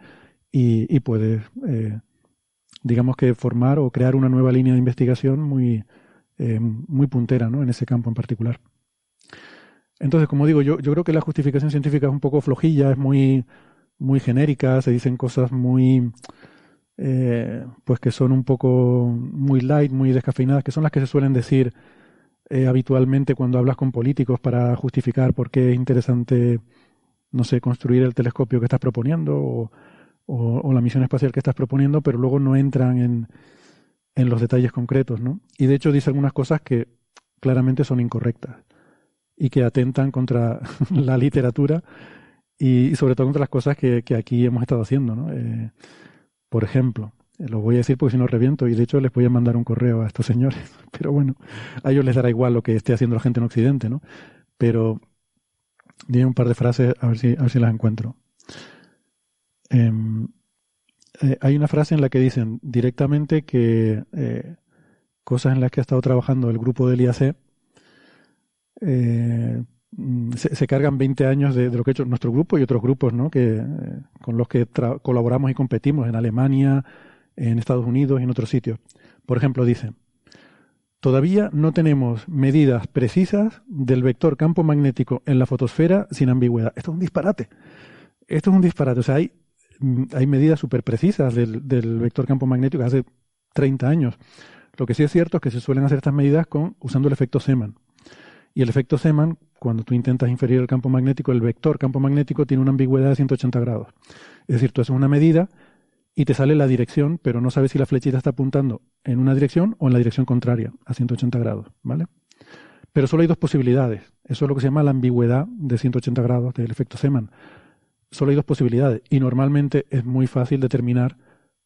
y, y puedes, eh, digamos que formar o crear una nueva línea de investigación muy, eh, muy puntera ¿no? en ese campo en particular. Entonces, como digo, yo, yo creo que la justificación científica es un poco flojilla, es muy, muy genérica, se dicen cosas muy eh, pues que son un poco muy light, muy descafeinadas, que son las que se suelen decir eh, habitualmente cuando hablas con políticos para justificar por qué es interesante, no sé, construir el telescopio que estás proponiendo o, o, la misión espacial que estás proponiendo, pero luego no entran en, en los detalles concretos, ¿no? Y de hecho dice algunas cosas que claramente son incorrectas y que atentan contra <laughs> la literatura y, sobre todo contra las cosas que, que aquí hemos estado haciendo, ¿no? Eh, por ejemplo, eh, lo voy a decir porque si no reviento y de hecho les voy a mandar un correo a estos señores, <laughs> pero bueno, a ellos les dará igual lo que esté haciendo la gente en Occidente, ¿no? Pero dime un par de frases a ver si, a ver si las encuentro. Em, eh, hay una frase en la que dicen directamente que eh, cosas en las que ha estado trabajando el grupo del IAC eh, mm, se, cargan 20 años de, lo que ha hecho nuestro grupo y otros grupos ¿no? que, con los que colaboramos y competimos en Alemania, en Estados Unidos y en otros sitios. Por ejemplo, dicen, todavía no tenemos medidas precisas del vector campo magnético en la fotosfera sin ambigüedad. Esto es un disparate. Esto es un disparate. O sea, hay hay medidas súper precisas del, vector campo magnético hace 30 años. Lo que sí es cierto es que se suelen hacer estas medidas con, usando el efecto Seman. Y el efecto Seman, cuando tú intentas inferir el campo magnético, el vector campo magnético tiene una ambigüedad de 180 grados. Es decir, tú haces una medida y te sale la dirección, pero no sabes si la flechita está apuntando en una dirección o en la dirección contraria, a 180 grados, ¿vale? Pero solo hay dos posibilidades. Eso es lo que se llama la ambigüedad de 180 grados del efecto Seman solo hay dos posibilidades y normalmente es muy fácil determinar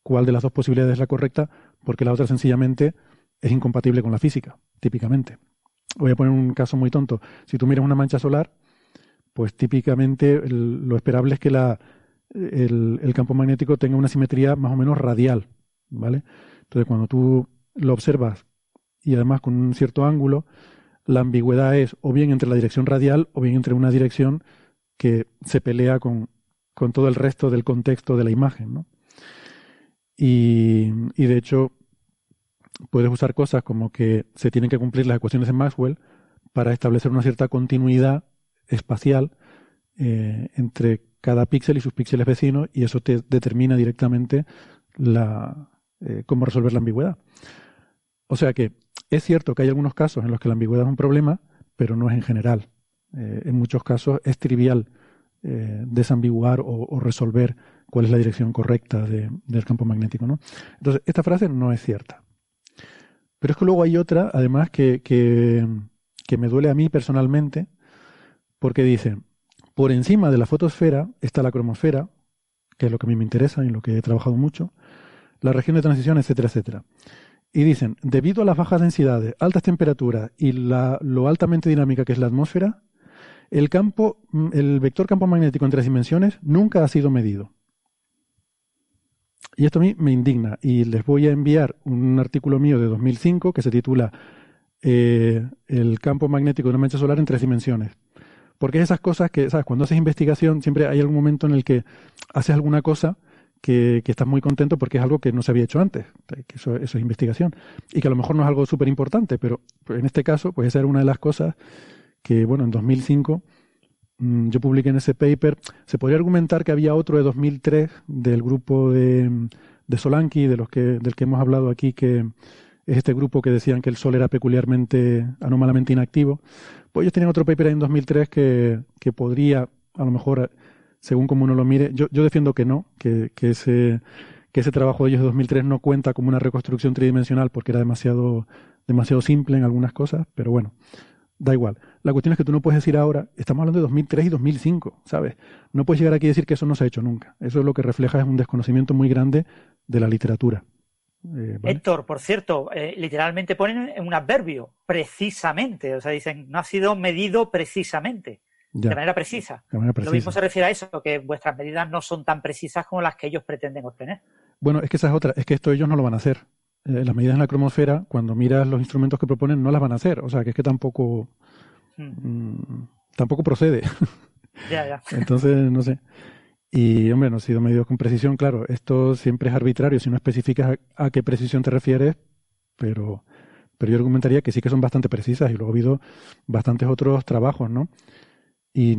cuál de las dos posibilidades es la correcta porque la otra sencillamente es incompatible con la física, típicamente. Voy a poner un caso muy tonto. Si tú miras una mancha solar, pues típicamente lo esperable es que la, el, el, campo magnético tenga una simetría más o menos radial, ¿vale? Entonces cuando tú lo observas y además con un cierto ángulo, la ambigüedad es o bien entre la dirección radial o bien entre una dirección que se pelea con, con todo el resto del contexto de la imagen. ¿no? Y, de hecho, puedes usar cosas como que se tienen que cumplir las ecuaciones de Maxwell para establecer una cierta continuidad espacial eh, entre cada píxel y sus píxeles vecinos y eso te determina directamente eh, cómo resolver la ambigüedad. O sea que es cierto que hay algunos casos en los que la ambigüedad es un problema, pero no es en general. Eh, en muchos casos es trivial eh, desambiguar o, resolver cuál es la dirección correcta del campo magnético. ¿no? Entonces, esta frase no es cierta. Pero es que luego hay otra, además, que, que, me duele a mí personalmente, porque dice, por encima de la fotosfera está la cromosfera, que es lo que a mí me interesa y en lo que he trabajado mucho, la región de transición, etcétera, etcétera. Y dicen, debido a las bajas densidades, altas temperaturas y la, lo altamente dinámica que es la atmósfera, el campo, mm, el vector campo magnético en tres dimensiones nunca ha sido medido. Y esto a mí me indigna. Y les voy a enviar un artículo mío de 2005 que se titula eh, El campo magnético de una mancha solar en tres dimensiones. Porque esas cosas que, ¿sabes? Cuando haces investigación, siempre hay algún momento en el que haces alguna cosa que, estás muy contento porque es algo que no se había hecho antes. Que eso, es investigación. Y que a lo mejor no es algo súper importante, pero en este caso, pues esa era una de las cosas que, bueno, en 2005 mm, yo publiqué en ese paper, se podría argumentar que había otro de 2003 del grupo de, de Solanki, de los que, del que hemos hablado aquí, que es este grupo que decían que el Sol era peculiarmente, anómalamente inactivo. Pues ellos tenían otro paper ahí en 2003 que, que podría, a lo mejor, según como uno lo mire, yo, yo defiendo que no, que, que, ese, que ese trabajo de ellos de 2003 no cuenta como una reconstrucción tridimensional porque era demasiado, demasiado simple en algunas cosas, pero bueno, da igual. La cuestión es que tú no puedes decir ahora, estamos hablando de 2003 y 2005, ¿sabes? No puedes llegar aquí y decir que eso no se ha hecho nunca. Eso es lo que refleja es un desconocimiento muy grande de la literatura. Eh, Héctor, por cierto, eh, literalmente ponen un adverbio, precisamente. O sea, dicen, no ha sido medido precisamente. De, manera precisa. Lo mismo se refiere a eso, que vuestras medidas no son tan precisas como las que ellos pretenden obtener. Bueno, es que esa es otra, es que esto ellos no lo van a hacer. Eh, las medidas en la cromosfera, cuando miras los instrumentos que proponen, no las van a hacer. O sea, que es que tampoco. Mm, tampoco procede. <laughs> Ya, ya. Entonces, no sé. Y, hombre, no ha sido medido con precisión, claro. Esto siempre es arbitrario si no especificas a, qué precisión te refieres, pero, pero yo argumentaría que sí que son bastante precisas y luego ha habido bastantes otros trabajos, ¿no? Y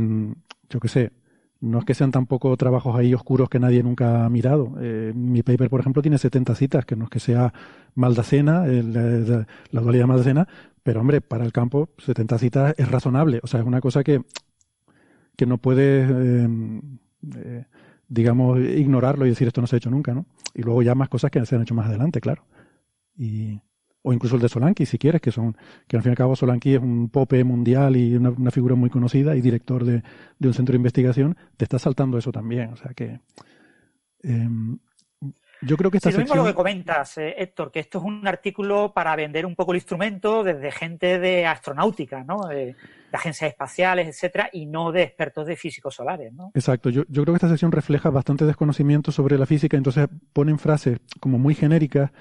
yo qué sé, no es que sean tampoco trabajos ahí oscuros que nadie nunca ha mirado. Eh, mi paper, por ejemplo, tiene 70 citas, que no es que sea Maldacena, la, la dualidad Maldacena, pero hombre, para el campo 70 citas es razonable. O sea, es una cosa que, que no puedes, eh, eh, digamos, ignorarlo y decir esto no se ha hecho nunca, ¿no? Y luego ya más cosas que se han hecho más adelante, claro. Y, o incluso el de Solanki, si quieres, que son, que al fin y al cabo Solanki es un pope mundial y una, figura muy conocida y director de, un centro de investigación, te está saltando eso también. O sea que em, yo creo que esta sí, lo mismo lo que comentas, eh, Héctor, que esto es un artículo para vender un poco el instrumento desde gente de astronáutica, ¿no? De, agencias espaciales, etcétera, y no de expertos de físicos solares, ¿no? Exacto. Yo, yo creo que esta sesión refleja bastante desconocimiento sobre la física, entonces ponen frases como muy genéricas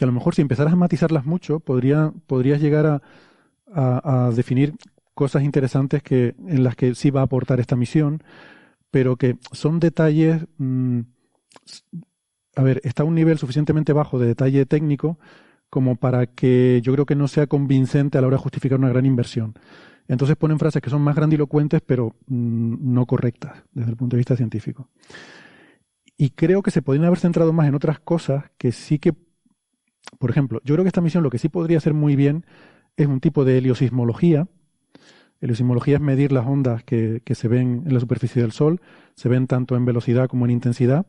que a lo mejor si empezaras a matizarlas mucho, podría, podrías llegar a, a, definir cosas interesantes que, en las que sí va a aportar esta misión, pero que son detalles, mm, a ver, está a un nivel suficientemente bajo de detalle técnico como para que yo creo que no sea convincente a la hora de justificar una gran inversión. Entonces ponen frases que son más grandilocuentes, pero mm, no correctas desde el punto de vista científico. Y creo que se podrían haber centrado más en otras cosas que sí que por ejemplo, yo creo que esta misión lo que sí podría hacer muy bien es un tipo de heliosismología. Heliosismología es medir las ondas que, se ven en la superficie del Sol, se ven tanto en velocidad como en intensidad,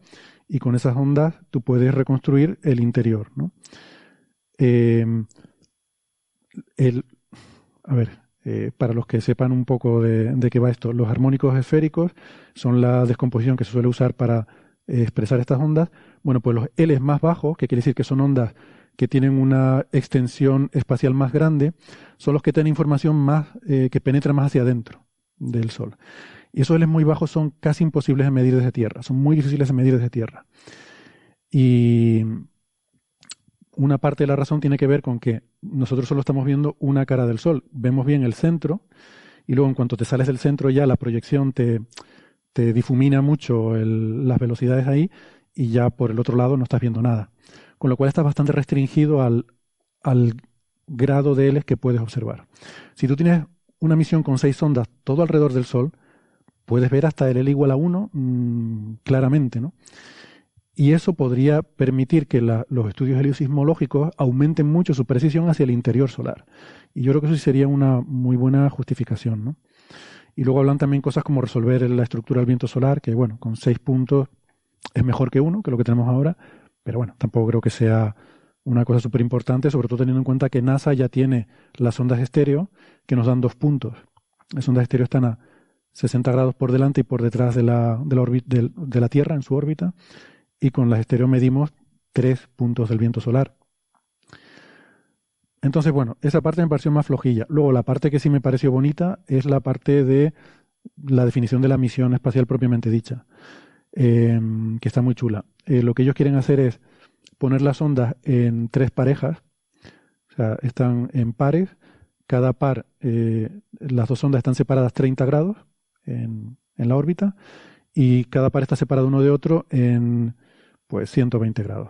y con esas ondas tú puedes reconstruir el interior. ¿no? Eh, a ver, eh, para los que sepan un poco de, de, qué va esto, los armónicos esféricos son la descomposición que se suele usar para eh, expresar estas ondas. Bueno, pues los L más bajos, que quiere decir que son ondas que tienen una extensión espacial más grande, son los que tienen información más eh, que penetra más hacia adentro del Sol. Y esos L muy bajos son casi imposibles de medir desde Tierra, son muy difíciles de medir desde Tierra. Y una parte de la razón tiene que ver con que nosotros solo estamos viendo una cara del Sol, vemos bien el centro y luego en cuanto te sales del centro ya la proyección te, te difumina mucho las velocidades ahí y ya por el otro lado no estás viendo nada con lo cual estás bastante restringido al, grado de L que puedes observar. Si tú tienes una misión con seis ondas todo alrededor del Sol, puedes ver hasta el L igual a 1 mm, claramente, ¿no? Y eso podría permitir que los estudios heliosismológicos aumenten mucho su precisión hacia el interior solar. Y yo creo que eso sí sería una muy buena justificación, ¿no? Y luego hablan también cosas como resolver la estructura del viento solar, que bueno, con seis puntos es mejor que uno, que lo que tenemos ahora, pero bueno, tampoco creo que sea una cosa súper importante, sobre todo teniendo en cuenta que NASA ya tiene las ondas estéreo que nos dan dos puntos. Las ondas estéreo están a 60 grados por delante y por detrás de la, de la, de la Tierra en su órbita, y con las estéreo medimos tres puntos del viento solar. Entonces, bueno, esa parte me pareció más flojilla. Luego, la parte que sí me pareció bonita es la parte de la definición de la misión espacial propiamente dicha. Em, que está muy chula. Eh, lo que ellos quieren hacer es poner las ondas en tres parejas, o sea, están en pares, cada par, eh, las dos ondas están separadas 30 grados en, en, la órbita y cada par está separado uno de otro en pues 120 grados.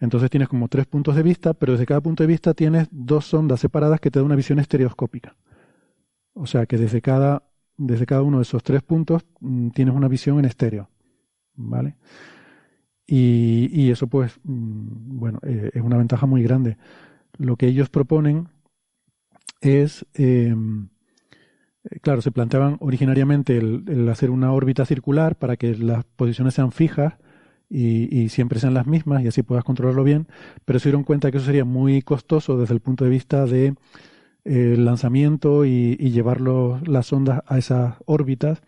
Entonces tienes como tres puntos de vista, pero desde cada punto de vista tienes dos ondas separadas que te dan una visión estereoscópica. O sea que desde cada desde cada uno de esos tres puntos mm, tienes una visión en estéreo. ¿Vale? Y, eso, pues, mm, bueno, eh, es una ventaja muy grande. Lo que ellos proponen es, em, eh, claro, se planteaban originariamente el, hacer una órbita circular para que las posiciones sean fijas y, y, siempre sean las mismas y así puedas controlarlo bien, pero se dieron cuenta que eso sería muy costoso desde el punto de vista de el lanzamiento y, llevar las sondas a esas órbitas.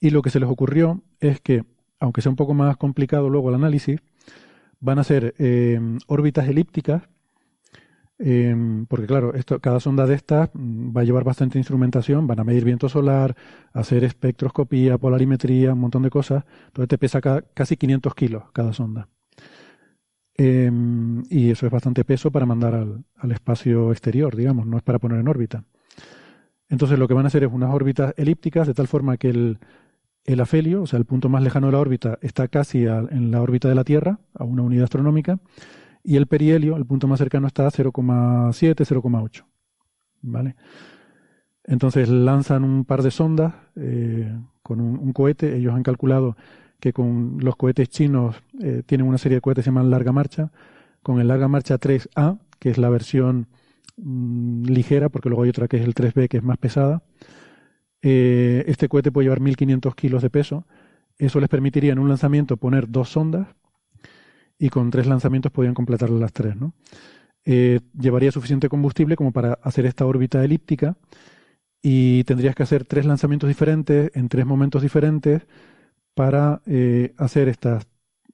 Y lo que se les ocurrió es que, aunque sea un poco más complicado luego el análisis, van a ser em, órbitas elípticas, em, porque claro, esto, cada sonda de estas mm, va a llevar bastante instrumentación, van a medir viento solar, hacer espectroscopía, polarimetría, un montón de cosas. Entonces te pesa casi 500 kilos cada sonda. Em, y eso es bastante peso para mandar al, espacio exterior, digamos, no es para poner en órbita. Entonces lo que van a hacer es unas órbitas elípticas de tal forma que el, el afelio, o sea, el punto más lejano de la órbita, está casi en la órbita de la Tierra, a una unidad astronómica, y el perihelio, el punto más cercano, está a 0,7, 0,8. ¿Vale? Entonces lanzan un par de sondas eh, con un, cohete. Ellos han calculado que con los cohetes chinos eh, tienen una serie de cohetes que se llaman larga marcha. Con el larga marcha 3A, que es la versión mm, ligera, porque luego hay otra que es el 3B, que es más pesada. Eh, este cohete puede llevar 1.500 kilos de peso. Eso les permitiría en un lanzamiento poner dos sondas y con tres lanzamientos podrían completar las tres. ¿no? llevaría suficiente combustible como para hacer esta órbita elíptica y tendrías que hacer tres lanzamientos diferentes en tres momentos diferentes para eh, hacer estas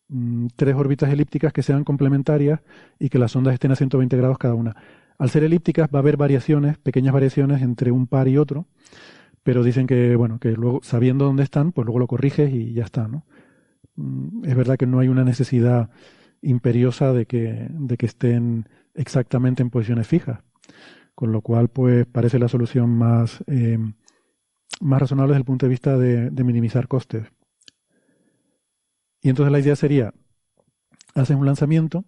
mm, tres órbitas elípticas que sean complementarias y que las ondas estén a 120 grados cada una. Al ser elípticas va a haber variaciones, pequeñas variaciones entre un par y otro, pero dicen que bueno, que luego sabiendo dónde están, pues luego lo corriges y ya está, ¿no? Mm, es verdad que no hay una necesidad imperiosa de que, de que estén exactamente en posiciones fijas con lo cual pues parece la solución más, eh, más razonable desde el punto de vista de, minimizar costes. Y entonces la idea sería, haces un lanzamiento,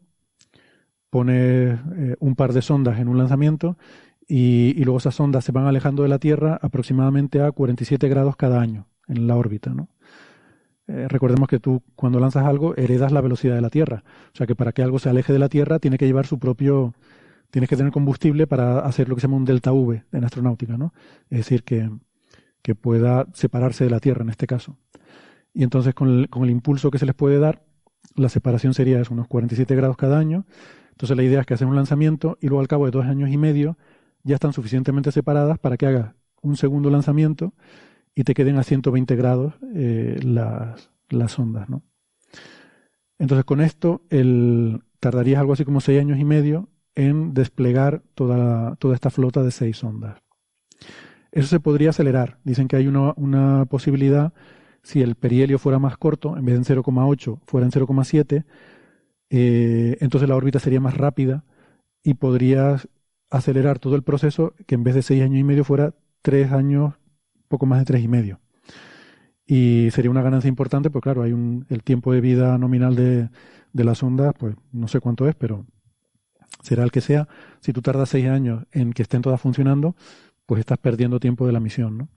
pones eh, un par de sondas en un lanzamiento y, luego esas sondas se van alejando de la Tierra aproximadamente a 47 grados cada año en la órbita, ¿no? Eh, recordemos que tú cuando lanzas algo heredas la velocidad de la Tierra. O sea que para que algo se aleje de la Tierra tiene que llevar su propio tienes que tener combustible para hacer lo que se llama un delta V en astronáutica, ¿no? Es decir, que, que pueda separarse de la Tierra en este caso. Y entonces con el, con el impulso que se les puede dar, la separación sería unos 47 grados cada año. Entonces la idea es que hacen un lanzamiento y luego al cabo de dos años y medio ya están suficientemente separadas para que hagas un segundo lanzamiento y te queden a 120 grados eh, las, las ondas, ¿no? Entonces con esto el, tardarías algo así como seis años y medio en desplegar toda, toda esta flota de seis ondas. Eso se podría acelerar. Dicen que hay una, posibilidad, si el perihelio fuera más corto, en vez de en 0,8 fuera en 0,7, eh, entonces la órbita sería más rápida y podrías acelerar todo el proceso que en vez de seis años y medio fuera tres años, poco más de tres y medio. Y sería una ganancia importante, pues claro, hay un, el tiempo de vida nominal de, de las ondas, pues no sé cuánto es, pero será el que sea, si tú tardas seis años en que estén todas funcionando, pues estás perdiendo tiempo de la misión, ¿no?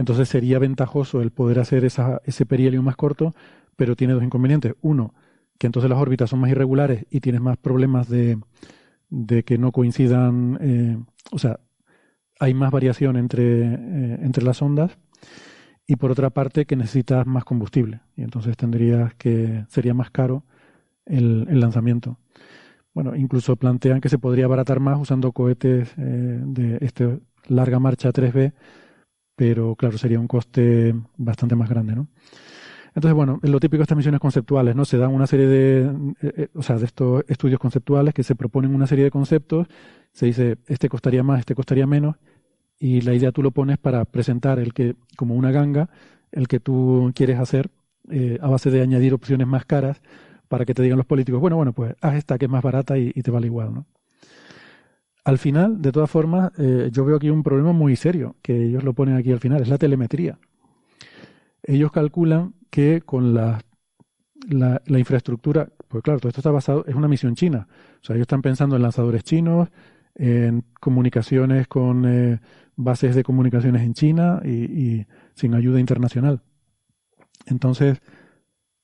Entonces sería ventajoso el poder hacer esa, ese perihelio más corto, pero tiene dos inconvenientes. Uno, que entonces las órbitas son más irregulares y tienes más problemas de, de que no coincidan, eh, o sea, hay más variación entre, eh, entre las ondas y por otra parte que necesitas más combustible y entonces tendrías que sería más caro el, lanzamiento. Bueno, incluso plantean que se podría abaratar más usando cohetes eh, de este larga marcha 3B, pero claro, sería un coste bastante más grande, ¿no? Entonces, bueno, lo típico de estas misiones conceptuales, ¿no? Se dan una serie de, eh, eh, o sea, de estos estudios conceptuales que se proponen una serie de conceptos, se dice, este costaría más, este costaría menos, y la idea tú lo pones para presentar el que, como una ganga, el que tú quieres hacer a base de añadir opciones más caras para que te digan los políticos, bueno, bueno, pues haz esta que es más barata y, te vale igual, ¿no? Al final, de todas formas, eh, yo veo aquí un problema muy serio, que ellos lo ponen aquí al final, es la telemetría. Ellos calculan que con la, la, infraestructura, pues claro, todo esto está basado, es una misión china. O sea, ellos están pensando en lanzadores chinos, en comunicaciones con eh, bases de comunicaciones en China y, sin ayuda internacional. Entonces,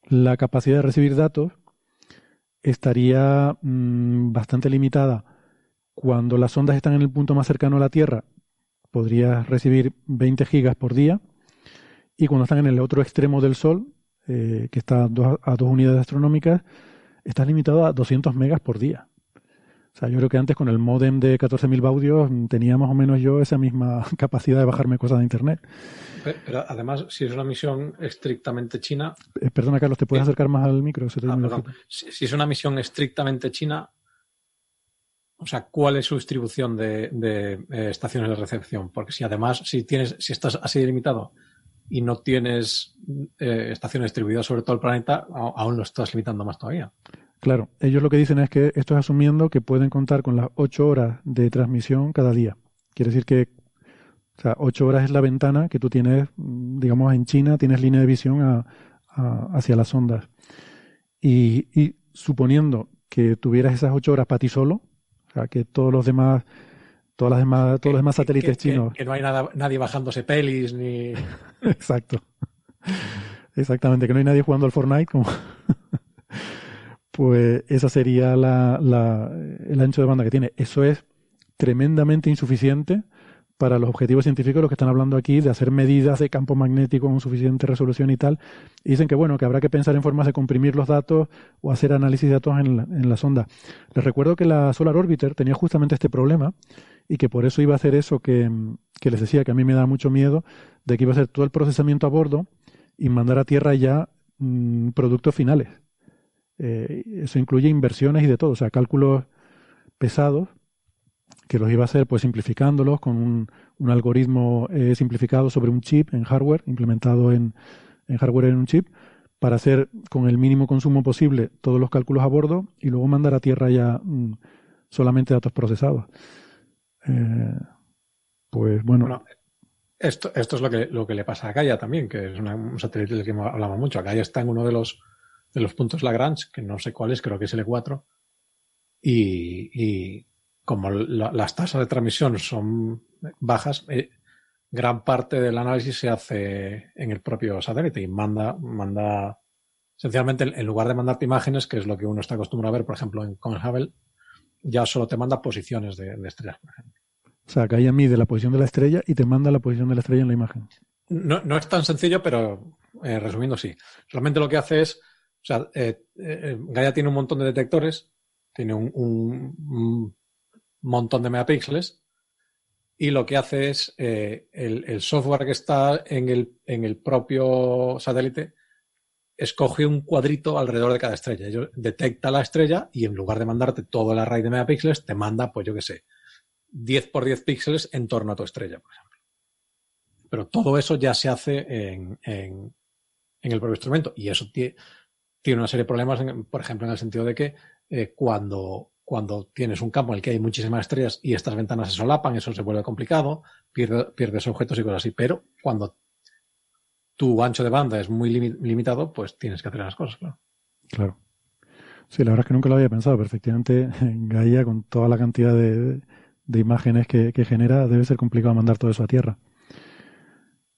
la capacidad de recibir datos estaría mm, bastante limitada. Cuando las ondas están en el punto más cercano a la Tierra, podrías recibir 20 gigas por día. Y cuando están en el otro extremo del Sol, eh, que está a dos, a dos unidades astronómicas, estás limitado a 200 megas por día. O sea, yo creo que antes con el modem de 14.000 baudios tenía más o menos yo esa misma <laughs> capacidad de bajarme cosas de Internet. Pero, además, si es una misión estrictamente china... Eh, perdona, Carlos, ¿te puedes acercar más al micro? Ah, si, es una misión estrictamente china, o sea, ¿cuál es su distribución de, eh, estaciones de recepción? Porque si además, si tienes, si estás así limitado y no tienes eh, estaciones distribuidas sobre todo el planeta, aún lo estás limitando más todavía. Claro, ellos lo que dicen es que esto es asumiendo que pueden contar con las ocho horas de transmisión cada día. Quiere decir que o sea, ocho horas es la ventana que tú tienes, digamos, en China, tienes línea de visión hacia las ondas. Y, suponiendo que tuvieras esas ocho horas para ti solo, sea, que todos los demás todas las demás, todos los demás satélites chinos. Que, no hay nada, nadie bajándose pelis ni. <laughs> Exacto. Exactamente, que no hay nadie jugando al Fortnite. Como... <laughs> pues esa sería la, la, el ancho de banda que tiene. Eso es tremendamente insuficiente para los objetivos científicos, los que están hablando aquí, de hacer medidas de campo magnético con suficiente resolución y tal. Y dicen que, bueno, que habrá que pensar en formas de comprimir los datos o hacer análisis de datos en la, en la sonda. Les recuerdo que la Solar Orbiter tenía justamente este problema y que por eso iba a hacer eso que, les decía que a mí me da mucho miedo, de que iba a hacer todo el procesamiento a bordo y mandar a tierra ya mm, productos finales. Eh, eso incluye inversiones y de todo, o sea, cálculos pesados que los iba a hacer pues simplificándolos con un, un algoritmo eh, simplificado sobre un chip en hardware, implementado en, en hardware en un chip, para hacer con el mínimo consumo posible todos los cálculos a bordo y luego mandar a tierra ya mm, solamente datos procesados. Eh, pues bueno. esto, esto es lo que, lo que le pasa a Gaia también, que es un satélite del que hablamos mucho. Gaia está en uno de los, de los puntos Lagrange, que no sé cuál es, creo que es el E4. Y, y como las tasas de transmisión son bajas, eh, gran parte del análisis se hace en el propio satélite y manda, manda, esencialmente, en lugar de mandarte imágenes, que es lo que uno está acostumbrado a ver, por ejemplo, en, con el Hubble, ya solo te manda posiciones de, estrellas, por ejemplo. O sea, que ahí mide la posición de la estrella y te manda la posición de la estrella en la imagen. No, no es tan sencillo, pero eh, resumiendo, sí. Realmente lo que hace es, o sea, eh, Gaia tiene un montón de detectores, tiene un montón de megapíxeles y lo que hace es eh, el, software que está en el, en el propio satélite escoge un cuadrito alrededor de cada estrella. Detecta la estrella y en lugar de mandarte todo el array de megapíxeles, te manda, pues yo qué sé, 10 por 10 píxeles en torno a tu estrella, por ejemplo. Pero todo eso ya se hace en, en, el propio instrumento y eso tiene, tiene una serie de problemas, por ejemplo, en el sentido de que eh, cuando cuando tienes un campo en el que hay muchísimas estrellas y estas ventanas se solapan, eso se vuelve complicado, pierdes objetos y cosas así. Pero cuando tu ancho de banda es muy limitado, pues tienes que hacer las cosas, claro. Claro. Sí, la verdad es que nunca lo había pensado, pero efectivamente <laughs> Gaia, con toda la cantidad de, imágenes que, genera, debe ser complicado mandar todo eso a tierra.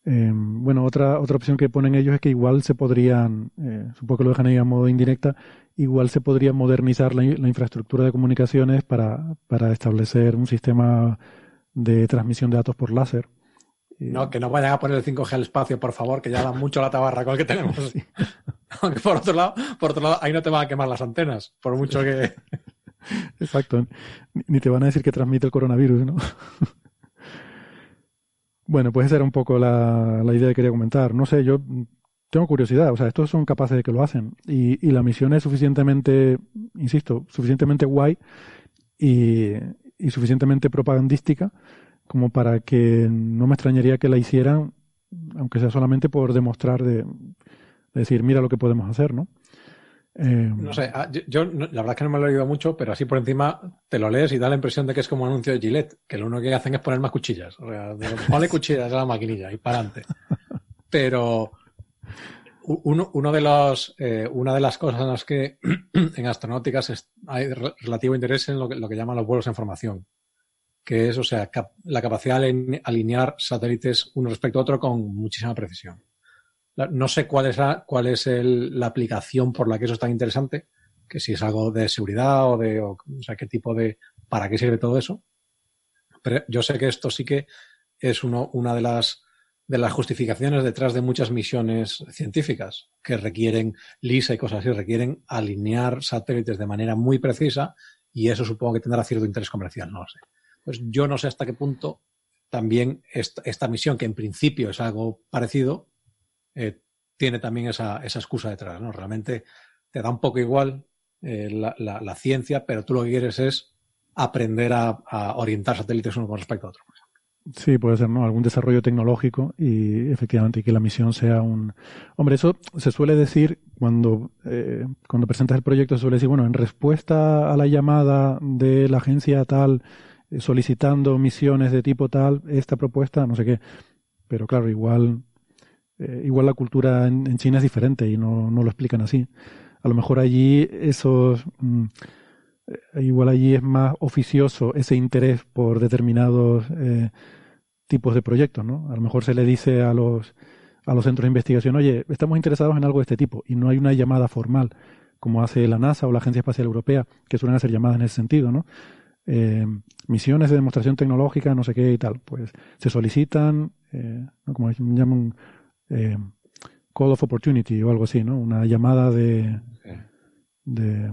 Em, bueno, otra, otra opción que ponen ellos es que igual se podrían, eh, supongo que lo dejan ahí a modo indirecta, igual se podría modernizar la, infraestructura de comunicaciones para, para, establecer un sistema de transmisión de datos por láser. No, que no vayan a poner el 5G al espacio, por favor, que ya da mucho la tabarra con el que tenemos. <laughs> <laughs> Aunque por otro lado, por otro lado, ahí no te van a quemar las antenas, por mucho que. <laughs> Exacto. Ni te van a decir que transmite el coronavirus, ¿no? Bueno, pues esa era un poco la, la idea que quería comentar. No sé, yo tengo curiosidad, o sea, estos son capaces de que lo hacen y, y la misión es suficientemente, insisto, suficientemente guay y, y, suficientemente propagandística como para que no me extrañaría que la hicieran, aunque sea solamente por demostrar de, decir, mira lo que podemos hacer, ¿no? Eh, no sé, ah, yo, la verdad es que no me lo he oído mucho, pero así por encima te lo lees y da la impresión de que es como un anuncio de Gillette, que lo único que hacen es poner más cuchillas. O sea, ponle <laughs> cuchillas a la maquinilla y para adelante. Pero, uno, uno de los, eh, una de las cosas en las que <clears throat> en astronáuticas hay relativo interés en lo que, lo que llaman los vuelos en formación, que es, o sea, la capacidad de alinear satélites uno respecto a otro con muchísima precisión. No sé cuál es, la, cuál es el, la aplicación por la que eso es tan interesante, que si es algo de seguridad o de, o, sea, qué tipo de, para qué sirve todo eso. Pero yo sé que esto sí que es uno, una de las de las justificaciones detrás de muchas misiones científicas que requieren LISA y cosas así, requieren alinear satélites de manera muy precisa y eso supongo que tendrá cierto interés comercial, no lo sé. Pues yo no sé hasta qué punto también esta, misión, que en principio es algo parecido, eh, tiene también esa, esa, excusa detrás, ¿no? Realmente te da un poco igual eh, la, la, ciencia, pero tú lo que quieres es aprender a, orientar satélites uno con respecto a otro. Sí, puede ser, ¿no? Algún desarrollo tecnológico y efectivamente que la misión sea un... Hombre, eso se suele decir cuando, eh, cuando presentas el proyecto, se suele decir, bueno, en respuesta a la llamada de la agencia tal, solicitando misiones de tipo tal, esta propuesta, no sé qué. Pero claro, igual, eh, igual la cultura en, China es diferente y no, no lo explican así. A lo mejor allí esos... Mm, eh, igual allí es más oficioso ese interés por determinados eh, tipos de proyectos, ¿no? A lo mejor se le dice a los, a los centros de investigación, oye, estamos interesados en algo de este tipo, y no hay una llamada formal, como hace la NASA o la Agencia Espacial Europea, que suelen hacer llamadas en ese sentido, ¿no? Misiones de demostración tecnológica, no sé qué y tal, pues se solicitan, como llaman, eh, call of opportunity o algo así, ¿no? Una llamada de, de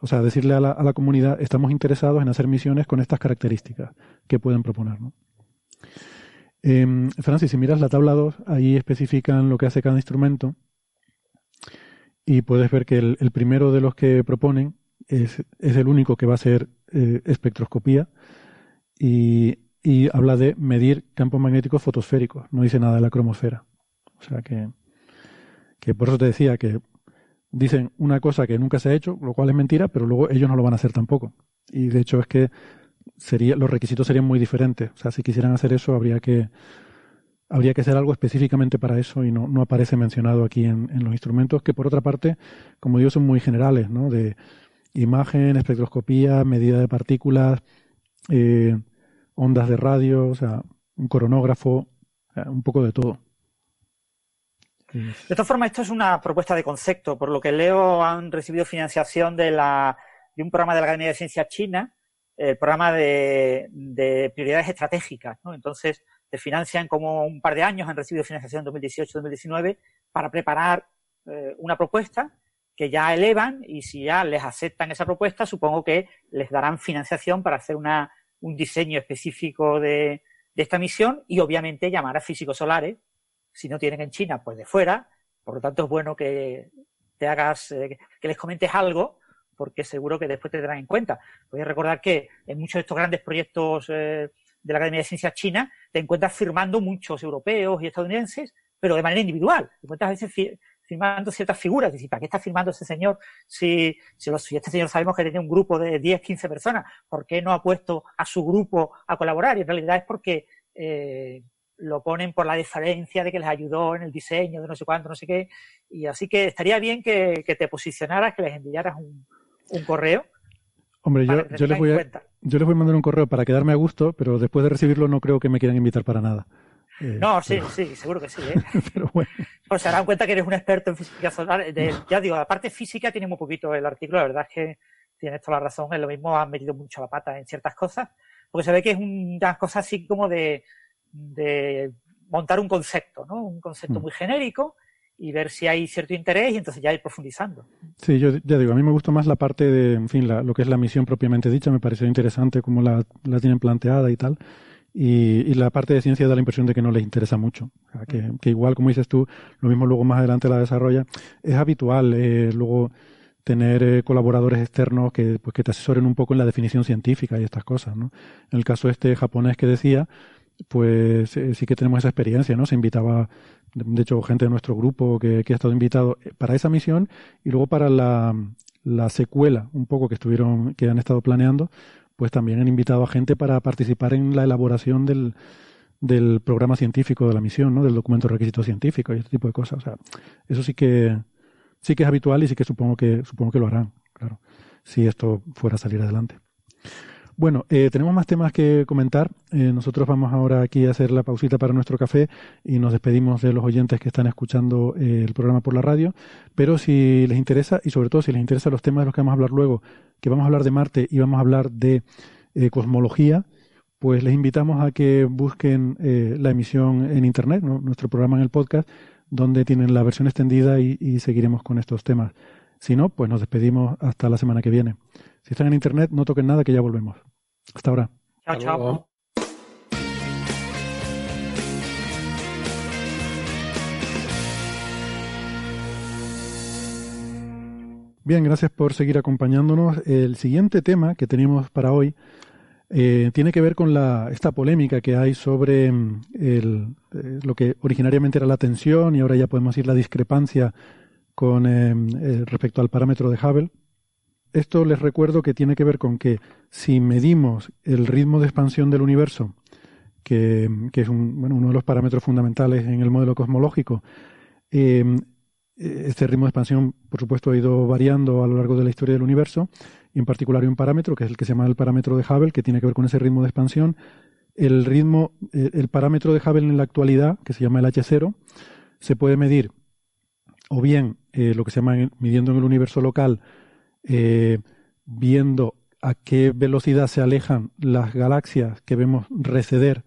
o sea, decirle a la, a la, comunidad, estamos interesados en hacer misiones con estas características que pueden proponer, ¿no? Eh, Francis, si miras la tabla 2, ahí especifican lo que hace cada instrumento y puedes ver que el, el primero de los que proponen es, es, el único que va a hacer eh, espectroscopía y, y, habla de medir campos magnéticos fotosféricos, no dice nada de la cromosfera. O sea que, que por eso te decía que dicen una cosa que nunca se ha hecho, lo cual es mentira, pero luego ellos no lo van a hacer tampoco. Y de hecho es que sería, los requisitos serían muy diferentes. O sea, si quisieran hacer eso, habría que, habría que hacer algo específicamente para eso y no, no aparece mencionado aquí en, en, los instrumentos, que por otra parte, como digo, son muy generales, ¿no? De imagen, espectroscopía, medida de partículas, eh, ondas de radio, o sea, un coronógrafo, un poco de todo. De todas formas, esto es una propuesta de concepto. Por lo que leo, han recibido financiación de, la, de un programa de la Academia de Ciencias China, el programa de, de prioridades estratégicas. ¿no? Entonces, te financian como un par de años, han recibido financiación en 2018-2019 para preparar eh, una propuesta que ya elevan y si ya les aceptan esa propuesta, supongo que les darán financiación para hacer una, un diseño específico de, de esta misión y obviamente llamar a físicos solares si no tienen en China, pues de fuera. Por lo tanto, es bueno que te hagas, eh, que les comentes algo, porque seguro que después te tendrán en cuenta. Voy a recordar que en muchos de estos grandes proyectos eh, de la Academia de Ciencias China te encuentras firmando muchos europeos y estadounidenses, pero de manera individual. Te encuentras a veces firmando ciertas figuras. Decir, ¿para qué está firmando ese señor si, este señor sabemos que tiene un grupo de 10, 15 personas? ¿Por qué no ha puesto a su grupo a colaborar? Y en realidad es porque eh, lo ponen por la diferencia de que les ayudó en el diseño de no sé cuánto, no sé qué. Y así que estaría bien que, que te posicionaras, que les enviaras un, un correo. Hombre, yo, yo, les voy a, yo les voy a mandar un correo para quedarme a gusto, pero después de recibirlo no creo que me quieran invitar para nada. Eh, no, sí, pero... sí, seguro que sí. ¿eh? <laughs> pero bueno. Pues se darán cuenta que eres un experto en física solar. De, ya digo, la parte física tiene muy poquito el artículo, la verdad es que tienes toda la razón, es lo mismo, han metido mucho la pata en ciertas cosas, porque se ve que es unas cosas así como de, de montar un concepto, ¿no? Un concepto mm. muy genérico y ver si hay cierto interés y entonces ya ir profundizando. Sí, yo ya digo, a mí me gusta más la parte de, en fin, la, lo que es la misión propiamente dicha, me pareció interesante cómo la, la tienen planteada y tal. Y, y, la parte de ciencia da la impresión de que no les interesa mucho. O sea, que, que, igual, como dices tú, lo mismo luego más adelante la desarrolla. Es habitual eh, luego tener eh, colaboradores externos que, pues, que te asesoren un poco en la definición científica y estas cosas. ¿no? En el caso este japonés que decía, pues eh, sí que tenemos esa experiencia, ¿no? Se invitaba, de hecho, gente de nuestro grupo que, ha estado invitado para esa misión y luego para la, la secuela, un poco que estuvieron, que han estado planeando, pues también han invitado a gente para participar en la elaboración del, del programa científico de la misión, ¿no? Del documento de requisitos científicos y este tipo de cosas. O sea, eso sí que, sí que es habitual y sí que supongo que, supongo que lo harán, claro, si esto fuera a salir adelante. Bueno, eh, tenemos más temas que comentar. Eh, nosotros vamos ahora aquí a hacer la pausita para nuestro café y nos despedimos de los oyentes que están escuchando eh, el programa por la radio. Pero si les interesa, y sobre todo si les interesan los temas de los que vamos a hablar luego, que vamos a hablar de Marte y vamos a hablar de eh, cosmología, pues les invitamos a que busquen la emisión en Internet, nuestro programa en el podcast, donde tienen la versión extendida y seguiremos con estos temas. Si no, pues nos despedimos hasta la semana que viene. Si están en internet, no toquen nada, que ya volvemos. Hasta ahora. Chao, chao. Bien, gracias por seguir acompañándonos. El siguiente tema que tenemos para hoy eh, tiene que ver con la, esta polémica que hay sobre mm, el, eh, lo que originariamente era la tensión y ahora ya podemos decir la discrepancia con eh, eh respecto al parámetro de Hubble. Esto les recuerdo que tiene que ver con que si medimos el ritmo de expansión del universo, que, que es uno de los parámetros fundamentales en el modelo cosmológico, eh, este ritmo de expansión, por supuesto, ha ido variando a lo largo de la historia del universo y en particular hay un parámetro que es el que se llama el parámetro de Hubble, que tiene que ver con ese ritmo de expansión. El ritmo, el parámetro de Hubble en la actualidad, que se llama el H0, se puede medir o bien eh, lo que se llama midiendo en el universo local, eh, viendo a qué velocidad se alejan las galaxias que vemos receder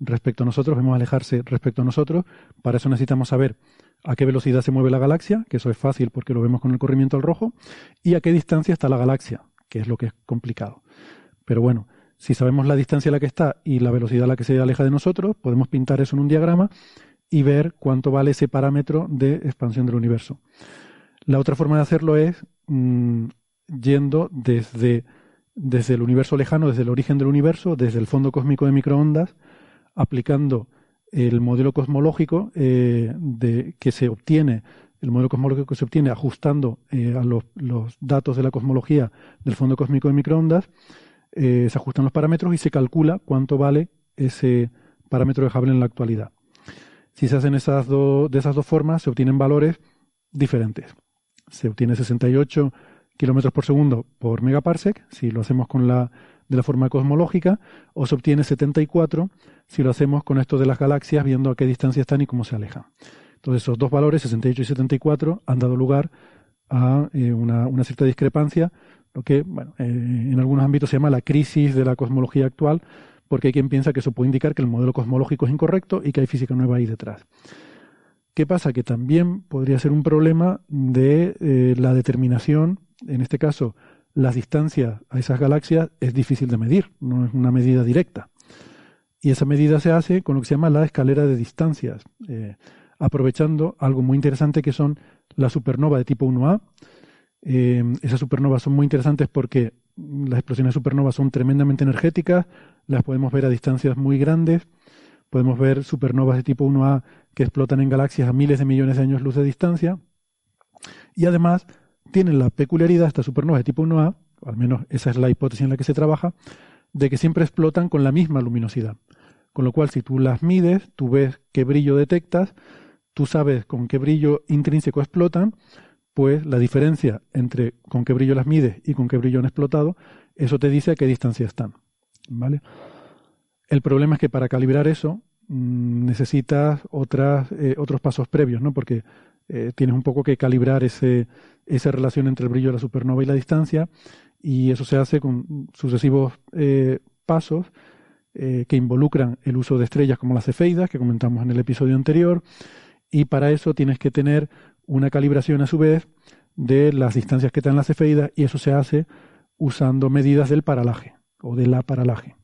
respecto a nosotros, vemos alejarse respecto a nosotros. Para eso necesitamos saber a qué velocidad se mueve la galaxia, que eso es fácil porque lo vemos con el corrimiento al rojo, y a qué distancia está la galaxia, que es lo que es complicado. Pero bueno, si sabemos la distancia a la que está y la velocidad a la que se aleja de nosotros, podemos pintar eso en un diagrama y ver cuánto vale ese parámetro de expansión del universo. La otra forma de hacerlo es mm, yendo desde, desde el universo lejano, desde el origen del universo, desde el fondo cósmico de microondas, aplicando el modelo cosmológico eh, de, que se obtiene, el modelo cosmológico que se obtiene ajustando eh, a los, datos de la cosmología del fondo cósmico de microondas, eh, se ajustan los parámetros y se calcula cuánto vale ese parámetro de Hubble en la actualidad. Si se hacen esas de esas dos formas, se obtienen valores diferentes. Se obtiene 68 kilómetros por segundo por megaparsec, si lo hacemos con la de la forma cosmológica, o se obtiene 74 si lo hacemos con esto de las galaxias, viendo a qué distancia están y cómo se alejan. Entonces, esos dos valores, 68 y 74, han dado lugar a eh, una, cierta discrepancia, lo que bueno, eh, en algunos ámbitos se llama la crisis de la cosmología actual, porque hay quien piensa que eso puede indicar que el modelo cosmológico es incorrecto y que hay física nueva ahí detrás. ¿Qué pasa? Que también podría ser un problema de eh, la determinación, en este caso, las distancias a esas galaxias es difícil de medir, no es una medida directa. Y esa medida se hace con lo que se llama la escalera de distancias, eh, aprovechando algo muy interesante que son las supernovas de tipo 1A. Eh, esas supernovas son muy interesantes porque las explosiones supernovas son tremendamente energéticas, las podemos ver a distancias muy grandes, podemos ver supernovas de tipo 1A que explotan en galaxias a miles de millones de años luz de distancia, y además tienen la peculiaridad, estas supernovas de tipo 1A, al menos esa es la hipótesis en la que se trabaja, de que siempre explotan con la misma luminosidad. Con lo cual, si tú las mides, tú ves qué brillo detectas, tú sabes con qué brillo intrínseco explotan, pues la diferencia entre con qué brillo las mides y con qué brillo han explotado, eso te dice a qué distancia están. ¿Vale? El problema es que para calibrar eso mm, necesitas otras, eh, otros pasos previos, ¿no? Porque eh, tienes un poco que calibrar ese, esa relación entre el brillo de la supernova y la distancia, y eso se hace con sucesivos eh, pasos que involucran el uso de estrellas como las cefeidas, que comentamos en el episodio anterior, y para eso tienes que tener una calibración a su vez de las distancias que dan las cefeidas, y eso se hace usando medidas del paralaje o de la paralaje,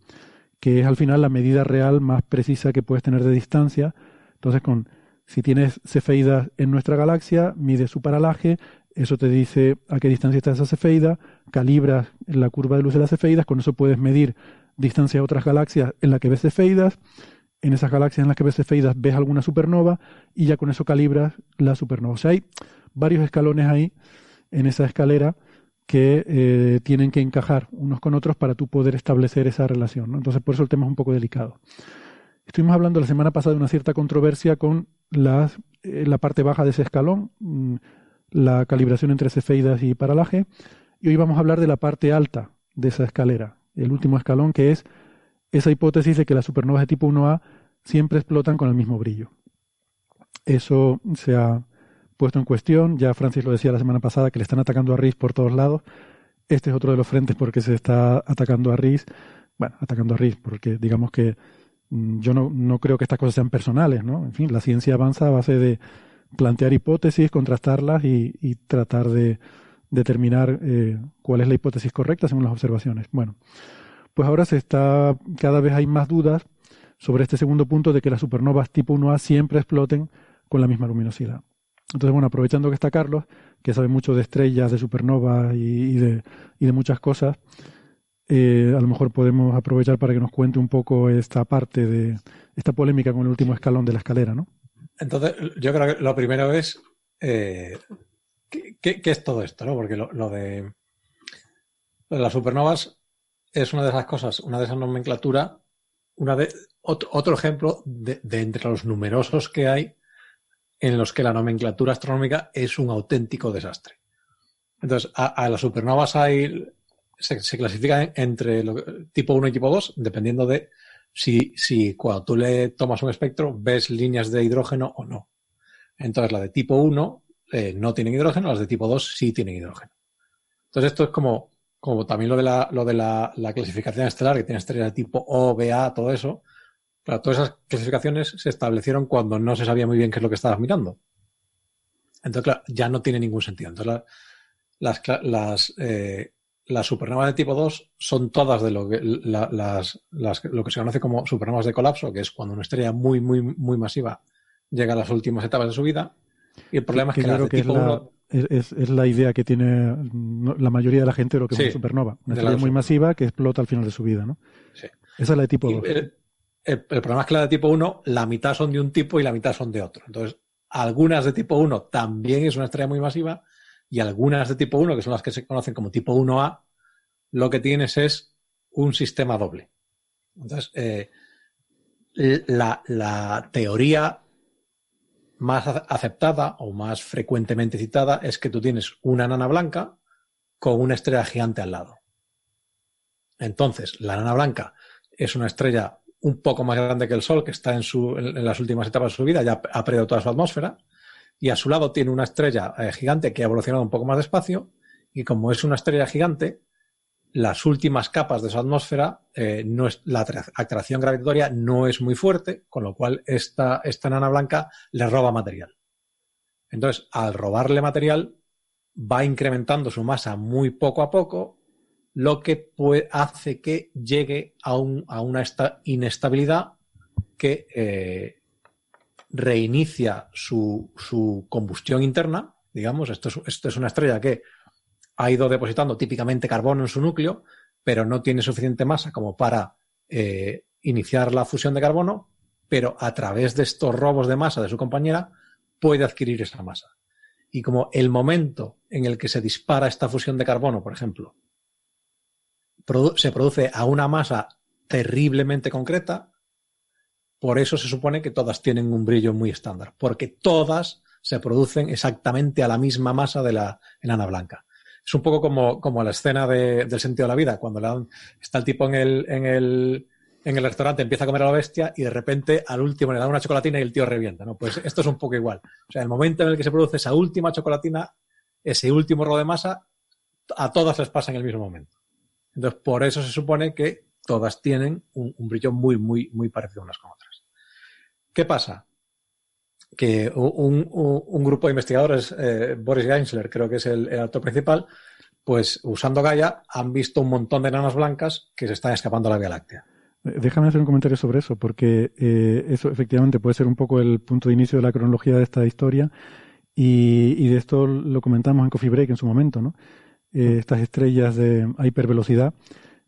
que es al final la medida real más precisa que puedes tener de distancia. Entonces, con si tienes cefeidas en nuestra galaxia, mide su paralaje, eso te dice a qué distancia está esa cefeida, calibras la curva de luz de las cefeidas, con eso puedes medir distancia a otras galaxias en las que ves cefeidas, en esas galaxias en las que ves cefeidas ves alguna supernova y ya con eso calibras la supernova. O sea, hay varios escalones ahí en esa escalera que eh, tienen que encajar unos con otros para tú poder establecer esa relación. Entonces, por eso el tema es un poco delicado. Estuvimos hablando la semana pasada de una cierta controversia con eh, la parte baja de ese escalón, mm, la calibración entre cefeidas y paralaje, y hoy vamos a hablar de la parte alta de esa escalera, el último escalón, que es esa hipótesis de que las supernovas de tipo 1A siempre explotan con el mismo brillo. Eso se ha puesto en cuestión, ya Francis lo decía la semana pasada, que le están atacando a RIS por todos lados. Este es otro de los frentes porque se está atacando a RIS, bueno, atacando a RIS, porque digamos que Mm, yo no, no creo que estas cosas sean personales, ¿no? En fin, la ciencia avanza a base de plantear hipótesis, contrastarlas y, tratar de determinar eh, cuál es la hipótesis correcta según las observaciones. Bueno, pues ahora se está, cada vez hay más dudas sobre este segundo punto de que las supernovas tipo 1A siempre exploten con la misma luminosidad. Entonces, bueno, aprovechando que está Carlos, que sabe mucho de estrellas, de supernovas y, de, y de muchas cosas, eh, a lo mejor podemos aprovechar para que nos cuente un poco esta parte de esta polémica con el último escalón de la escalera, ¿no? Entonces, yo creo que lo primero es eh, ¿qué, es todo esto, ¿no? Porque lo, de, las supernovas es una de esas cosas, una de esas nomenclaturas, una de, otro, ejemplo de, entre los numerosos que hay en los que la nomenclatura astronómica es un auténtico desastre. Entonces, a las supernovas hay se, clasifica entre tipo 1 y tipo 2, dependiendo de si, si cuando tú le tomas un espectro ves líneas de hidrógeno o no. Entonces, la de tipo 1 eh, no tienen hidrógeno, las de tipo 2 sí tienen hidrógeno. Entonces, esto es como, como también lo de, la, lo de la, clasificación estelar, que tiene estrellas de tipo O, BA, todo eso. Claro, todas esas clasificaciones se establecieron cuando no se sabía muy bien qué es lo que estabas mirando. Entonces, claro, ya no tiene ningún sentido. Entonces, las, las, eh, las supernovas de tipo 2 son todas de lo que, las, lo que se conoce como supernovas de colapso, que es cuando una estrella muy, muy, muy masiva llega a las últimas etapas de su vida. Y el problema es que, la tipo es, es, la idea que tiene la mayoría de la gente de lo que es una supernova. Una estrella muy masiva que explota al final de su vida, ¿no? Sí. Esa es la de tipo 2. El, problema es que la de tipo 1, la mitad son de un tipo y la mitad son de otro. Entonces, algunas de tipo 1 también es una estrella muy masiva y algunas de tipo 1, que son las que se conocen como tipo 1A, lo que tienes es un sistema doble. Entonces, eh, la, la, teoría más aceptada o más frecuentemente citada es que tú tienes una nana blanca con una estrella gigante al lado. Entonces, la nana blanca es una estrella un poco más grande que el Sol, que está en, su, en las últimas etapas de su vida, ya ha perdido toda su atmósfera, y a su lado tiene una estrella eh, gigante que ha evolucionado un poco más despacio, y como es una estrella gigante, las últimas capas de su atmósfera, eh, no es, la atracción gravitatoria no es muy fuerte, con lo cual esta, esta nana blanca le roba material. Entonces, al robarle material, va incrementando su masa muy poco a poco, lo que hace que llegue a, un, a una inestabilidad que eh, reinicia su, su, combustión interna. Digamos, esto es, esto es una estrella que ha ido depositando típicamente carbono en su núcleo, pero no tiene suficiente masa como para eh, iniciar la fusión de carbono, pero a través de estos robos de masa de su compañera puede adquirir esa masa. Y como el momento en el que se dispara esta fusión de carbono, por ejemplo, se produce a una masa terriblemente concreta, por eso se supone que todas tienen un brillo muy estándar, porque todas se producen exactamente a la misma masa de la enana blanca. Es un poco como, como la escena de, del sentido de la vida, cuando está el tipo en el, en, el, en el restaurante, empieza a comer a la bestia y de repente al último le da una chocolatina y el tío revienta. ¿no? Pues esto es un poco igual. O sea, el momento en el que se produce esa última chocolatina, ese último robo de masa, a todas les pasa en el mismo momento. Entonces, por eso se supone que todas tienen un, brillo muy, muy, muy parecido unas con otras. ¿Qué pasa? Que un, grupo de investigadores, eh, Boris Geinsler creo que es el, el, autor principal, pues usando Gaia han visto un montón de enanas blancas que se están escapando a la Vía Láctea. Eh, déjame hacer un comentario sobre eso, porque eh, eso efectivamente puede ser un poco el punto de inicio de la cronología de esta historia y, de esto lo comentamos en Coffee Break en su momento, ¿no? estas estrellas de hipervelocidad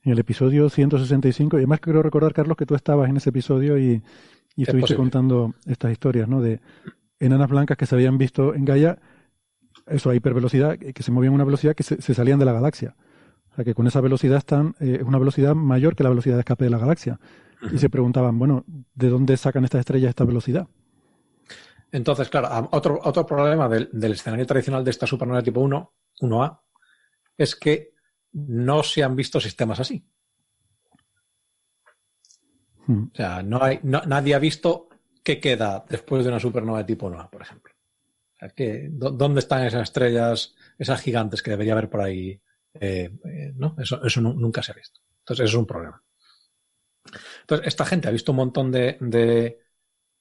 en el episodio 165. Y además quiero recordar, Carlos, que tú estabas en ese episodio y, y estuviste contando estas historias, ¿no? De enanas blancas que se habían visto en Gaia, eso, a hipervelocidad, que se movían a una velocidad que se, salían de la galaxia. O sea, que con esa velocidad están, eh, es una velocidad mayor que la velocidad de escape de la galaxia. Y se preguntaban, bueno, ¿de dónde sacan estas estrellas esta velocidad? Entonces, claro, otro, otro problema del, del escenario tradicional de esta supernova tipo 1, 1A, es que no se han visto sistemas así. Hmm. O sea, no hay, nadie ha visto qué queda después de una supernova de tipo Nova, por ejemplo. ¿Dónde están esas estrellas, esas gigantes que debería haber por ahí? Eh, eh, no, eso, eso nunca se ha visto. Entonces, eso es un problema. Entonces, esta gente ha visto un montón de, de,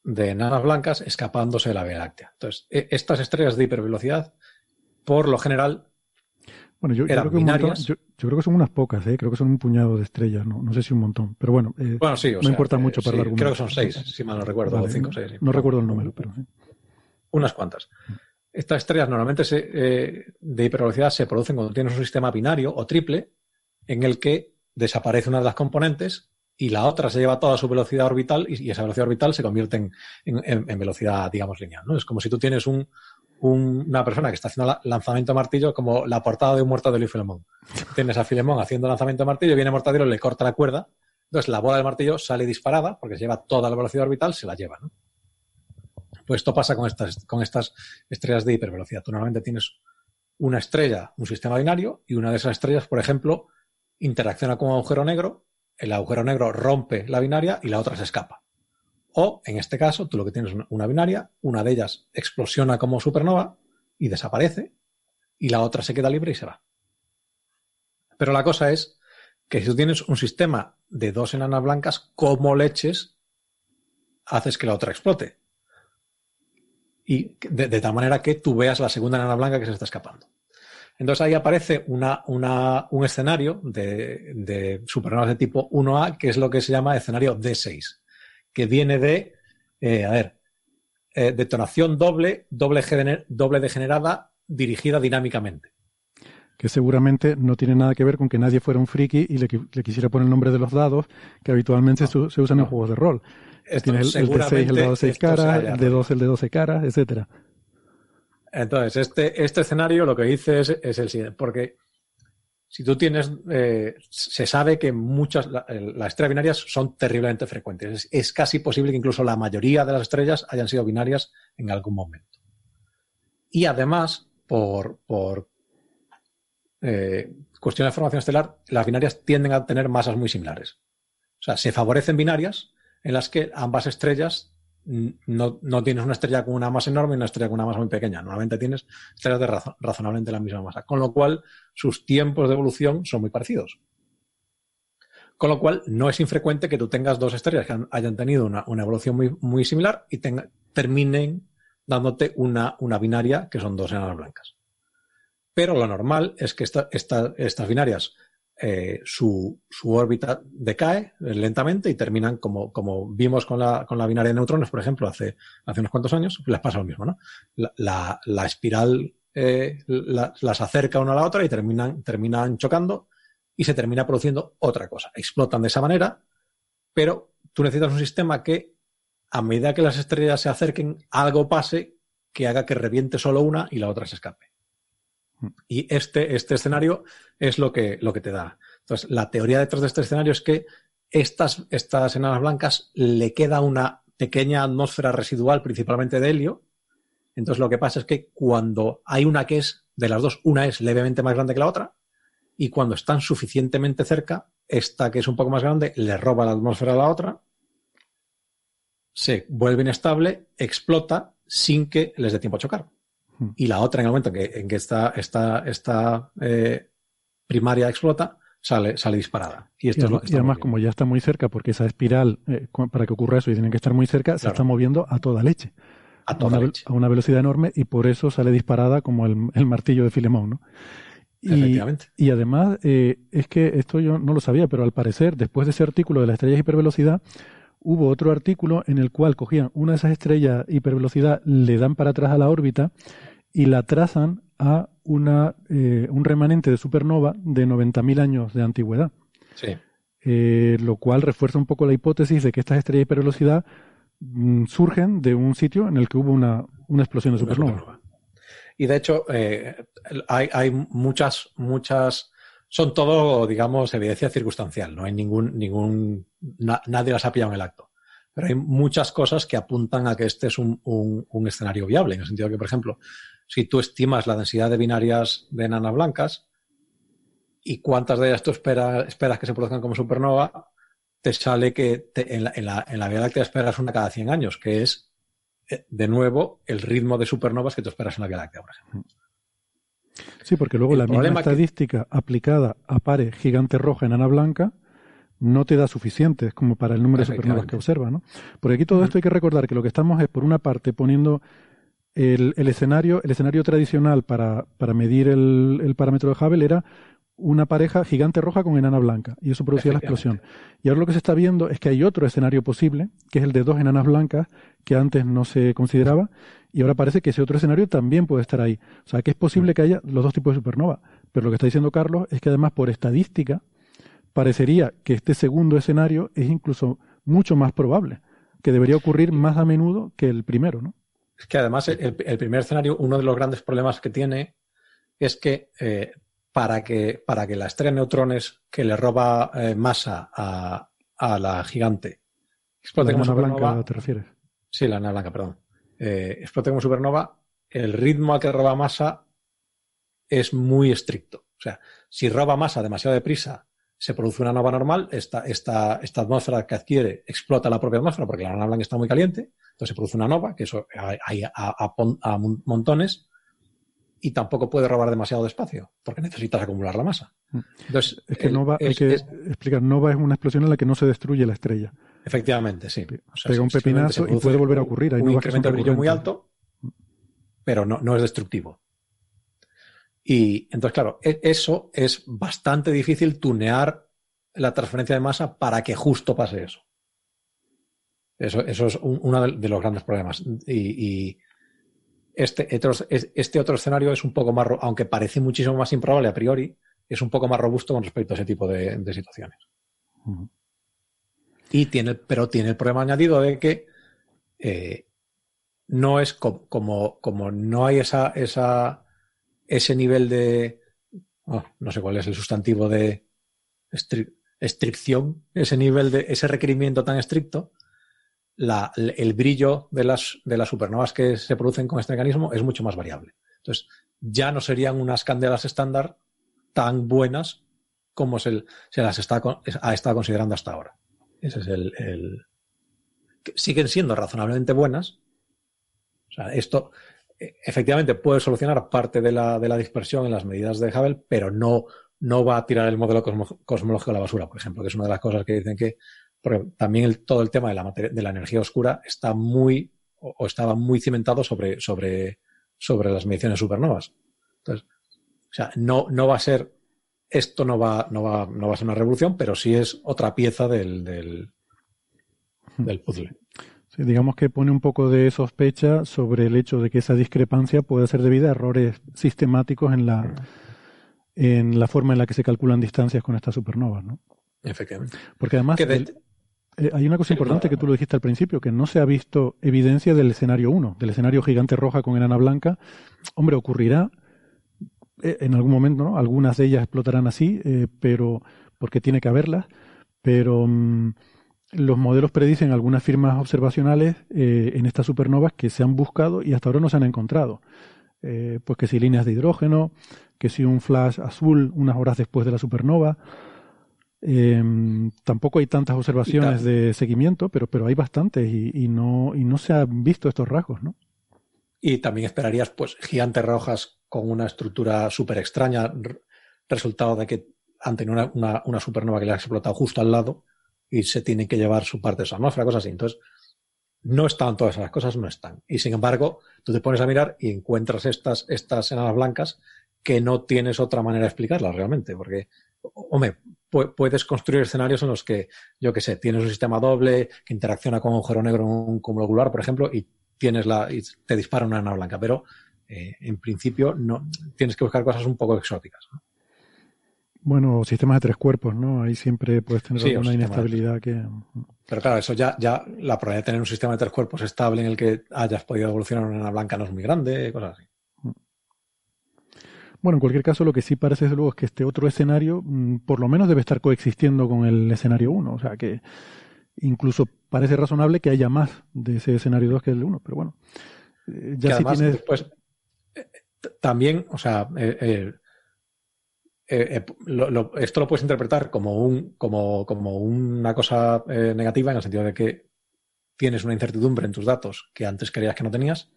de enanas blancas escapándose de la Vía Láctea. Entonces, e, estas estrellas de hipervelocidad, por lo general, bueno, yo, creo que creo que son unas pocas, ¿eh? creo que son un puñado de estrellas, no, no sé si un montón, pero bueno, eh, bueno sí, no importa mucho para el argumento. Creo que son seis, si mal no recuerdo, o cinco, seis. No, recuerdo el número, pero sí. Unas cuantas. Estas estrellas normalmente se, eh, de hipervelocidad se producen cuando tienes un sistema binario o triple en el que desaparece una de las componentes y la otra se lleva toda su velocidad orbital y, esa velocidad orbital se convierte en, en, en, velocidad, digamos, lineal. ¿no? Es como si tú tienes un, una persona que está haciendo lanzamiento de martillo como la portada de un muerto de Filemón. Tienes a Filemón haciendo lanzamiento de martillo, viene Mortadelo, le corta la cuerda, entonces la bola del martillo sale disparada, porque se lleva toda la velocidad orbital, se la lleva. Pues esto pasa con estas, con estas estrellas de hipervelocidad. Tú normalmente tienes una estrella, un sistema binario, y una de esas estrellas, por ejemplo, interacciona con un agujero negro, el agujero negro rompe la binaria y la otra se escapa. O, en este caso, tú lo que tienes es una binaria, una de ellas explosiona como supernova y desaparece, y la otra se queda libre y se va. Pero la cosa es que si tú tienes un sistema de dos enanas blancas, como leches haces que la otra explote? Y de, tal manera que tú veas la segunda enana blanca que se está escapando. Entonces ahí aparece una, un escenario de, de, supernovas de tipo 1A, que es lo que se llama escenario D6, que viene de, eh, a ver, eh, detonación doble, doble, doble degenerada, dirigida dinámicamente que seguramente no tiene nada que ver con que nadie fuera un friki y le, quisiera poner el nombre de los dados que habitualmente se, usan en juegos de rol. Tienes el, D6 el dado de 6 caras, el D2 el de 12 caras, etcétera. Entonces, este, este escenario lo que dice es, el siguiente, porque si tú tienes, eh, se sabe que muchas, las estrellas binarias son terriblemente frecuentes. Es, casi posible que incluso la mayoría de las estrellas hayan sido binarias en algún momento. Y además, por, por eh, de formación estelar, las binarias tienden a tener masas muy similares. O sea, se favorecen binarias en las que ambas estrellas no, tienes una estrella con una masa enorme y una estrella con una masa muy pequeña. Normalmente tienes estrellas de razonablemente la misma masa. Con lo cual, sus tiempos de evolución son muy parecidos. Con lo cual, no es infrecuente que tú tengas dos estrellas que hayan tenido una, evolución muy, muy similar y terminen dándote una, una binaria que son dos enanas blancas. Pero lo normal es que estas binarias, eh, su, órbita decae lentamente y terminan como, como vimos con la, con la binaria de neutrones, por ejemplo, hace, hace unos cuantos años, les pasa lo mismo, ¿no? La, espiral eh, las acerca una a la otra y terminan, terminan chocando y se termina produciendo otra cosa. Explotan de esa manera, pero tú necesitas un sistema que, a medida que las estrellas se acerquen, algo pase que haga que reviente solo una y la otra se escape. Y este, este escenario es lo que, lo que te da. Entonces, la teoría detrás de este escenario es que estas, estas enanas blancas le queda una pequeña atmósfera residual, principalmente de helio. Entonces, lo que pasa es que cuando hay una que es, de las dos, una es levemente más grande que la otra, y cuando están suficientemente cerca, esta que es un poco más grande le roba la atmósfera a la otra, se vuelve inestable, explota sin que les dé tiempo a chocar. Hmm. y la otra en el momento en que, esta, esta, eh, primaria explota, sale, sale disparada. Y, esto además, como ya está muy cerca, porque esa espiral, eh, para que ocurra eso y tienen que estar muy cerca, se está moviendo a toda leche. A toda una, leche. A una velocidad enorme y por eso sale disparada como el, martillo de Filemón, ¿no? Y, y además, eh, es que esto yo no lo sabía, pero al parecer, después de ese artículo de las estrellas hipervelocidad, hubo otro artículo en el cual cogían una de esas estrellas hipervelocidad, le dan para atrás a la órbita y la trazan a una, eh, un remanente de supernova de 90.000 años de antigüedad. Sí. Eh, lo cual refuerza un poco la hipótesis de que estas estrellas de hipervelocidad mm, surgen de un sitio en el que hubo una, explosión de supernova. Y de hecho, eh, hay, hay muchas, muchas son todo, digamos, evidencia circunstancial. No hay ningún, ningún, nadie las ha pillado en el acto. Pero hay muchas cosas que apuntan a que este es un, un, escenario viable, en el sentido que, por ejemplo, si tú estimas la densidad de binarias de enanas blancas y cuántas de ellas tú esperas, esperas que se produzcan como supernova, te sale que en, la, en, la, en la Vía Láctea esperas una cada 100 años, que es, eh, de nuevo, el ritmo de supernovas que tú esperas en la Vía Láctea, por ejemplo. Sí, porque luego la misma estadística aplicada a pares gigante roja enana blanca no te da suficientes como para el número de supernovas que observa, ¿no? Porque aquí todo esto hay que recordar que lo que estamos es, por una parte, poniendo el, escenario, el escenario tradicional para, para medir el, el, parámetro de Hubble era una pareja gigante roja con enana blanca, y eso producía la explosión. Y ahora lo que se está viendo es que hay otro escenario posible, que es el de dos enanas blancas, que antes no se consideraba, y ahora parece que ese otro escenario también puede estar ahí. O sea, que es posible que haya los dos tipos de supernova. Pero lo que está diciendo Carlos es que además por estadística parecería que este segundo escenario es incluso mucho más probable, que debería ocurrir más a menudo que el primero, ¿no? Es que además el, primer escenario, uno de los grandes problemas que tiene es que eh, para que para que la estrella de neutrones que le roba eh, masa a, a, la gigante explote como supernova, ¿te refieres? Sí, la nana blanca, perdón eh, explote como supernova, el ritmo al que roba masa es muy estricto. O sea, si roba masa demasiado deprisa se produce una nova normal, esta, esta, esta atmósfera que adquiere explota la propia atmósfera porque la nana blanca está muy caliente, entonces se produce una nova, que eso hay a, montones, y tampoco puede robar demasiado de espacio, porque necesitas acumular la masa. Mm. Entonces, es que nova, hay que explicar, nova es una explosión en la que no se destruye la estrella. Efectivamente, sí. Pega un pepinazo y puede volver a ocurrir. Hay un incremento de brillo muy alto, pero no, no es destructivo. Y entonces, claro, e, eso es bastante difícil tunear la transferencia de masa para que justo pase eso. Eso, eso es uno de los grandes problemas. Y, este, este, otro escenario es un poco más, aunque parece muchísimo más improbable a priori, es un poco más robusto con respecto a ese tipo de, situaciones. Y tiene, pero tiene el problema añadido de que eh, no es como, como, no hay esa, esa, ese nivel de, oh, no sé cuál es el sustantivo de estricción, ese nivel de, ese requerimiento tan estricto, el brillo de las, de las supernovas que se producen con este mecanismo es mucho más variable. Entonces, ya no serían unas candelas estándar tan buenas como se, se las está, ha estado considerando hasta ahora. Ese es el, el, siguen siendo razonablemente buenas. O sea, esto efectivamente puede solucionar parte de la, de la dispersión en las medidas de Hubble, pero no, no va a tirar el modelo cosmológico a la basura, por ejemplo, que es una de las cosas que dicen que porque también el, todo el tema de la, de la energía oscura está muy o, estaba muy cimentado sobre, sobre, sobre las mediciones supernovas. Entonces, o sea, no, no va a ser, esto no va, no va, no va a ser una revolución, pero sí es otra pieza del, del, del puzzle. Digamos que pone un poco de sospecha sobre el hecho de que esa discrepancia puede ser debida a errores sistemáticos en la, en la forma en la que se calculan distancias con estas supernovas, ¿no? Efectivamente. Porque además, eh, hay una cosa importante que tú lo dijiste al principio, que no se ha visto evidencia del escenario 1, del escenario gigante roja con enana blanca. Hombre, ocurrirá eh, en algún momento, ¿no? Algunas de ellas explotarán así, eh, pero porque tiene que haberlas, pero mm, los modelos predicen algunas firmas observacionales en estas supernovas que se han buscado y hasta ahora no se han encontrado. pues que si líneas de hidrógeno, que si un flash azul unas horas después de la supernova, Em, tampoco hay tantas observaciones de seguimiento, pero, pero hay bastantes y, no, y no se han visto estos rasgos, ¿no? Y también esperarías, pues, gigantes rojas con una estructura súper extraña, resultado de que han tenido una, una, supernova que le ha explotado justo al lado y se tiene que llevar su parte de esa atmósfera, cosas así. Entonces, no están todas esas cosas, no están. Y sin embargo, tú te pones a mirar y encuentras estas, estas enanas blancas que no tienes otra manera de explicarlas realmente, porque, hombre, puedes construir escenarios en los que, yo qué sé, tienes un sistema doble que interacciona con un agujero negro en un cúmulo ocular, por ejemplo, y tienes la, te dispara una enana blanca. Pero eh, en principio no tienes que buscar cosas un poco exóticas. Bueno, sistemas de tres cuerpos, ¿no? Ahí siempre puedes tener alguna inestabilidad que. Pero claro, eso ya, ya la probabilidad de tener un sistema de tres cuerpos estable en el que hayas podido evolucionar una blanca no es muy grande, cosas así. Bueno, en cualquier caso, lo que sí parece desde luego es que este otro escenario mm, por lo menos debe estar coexistiendo con el escenario 1. O sea que incluso parece razonable que haya más de ese escenario 2 que el 1. Pero bueno, eh, ya sí tienes... Pues, también, o sea, eh, eh, esto lo puedes interpretar como, un, como, como una cosa negativa en el sentido de que tienes una incertidumbre en tus datos que antes creías que no tenías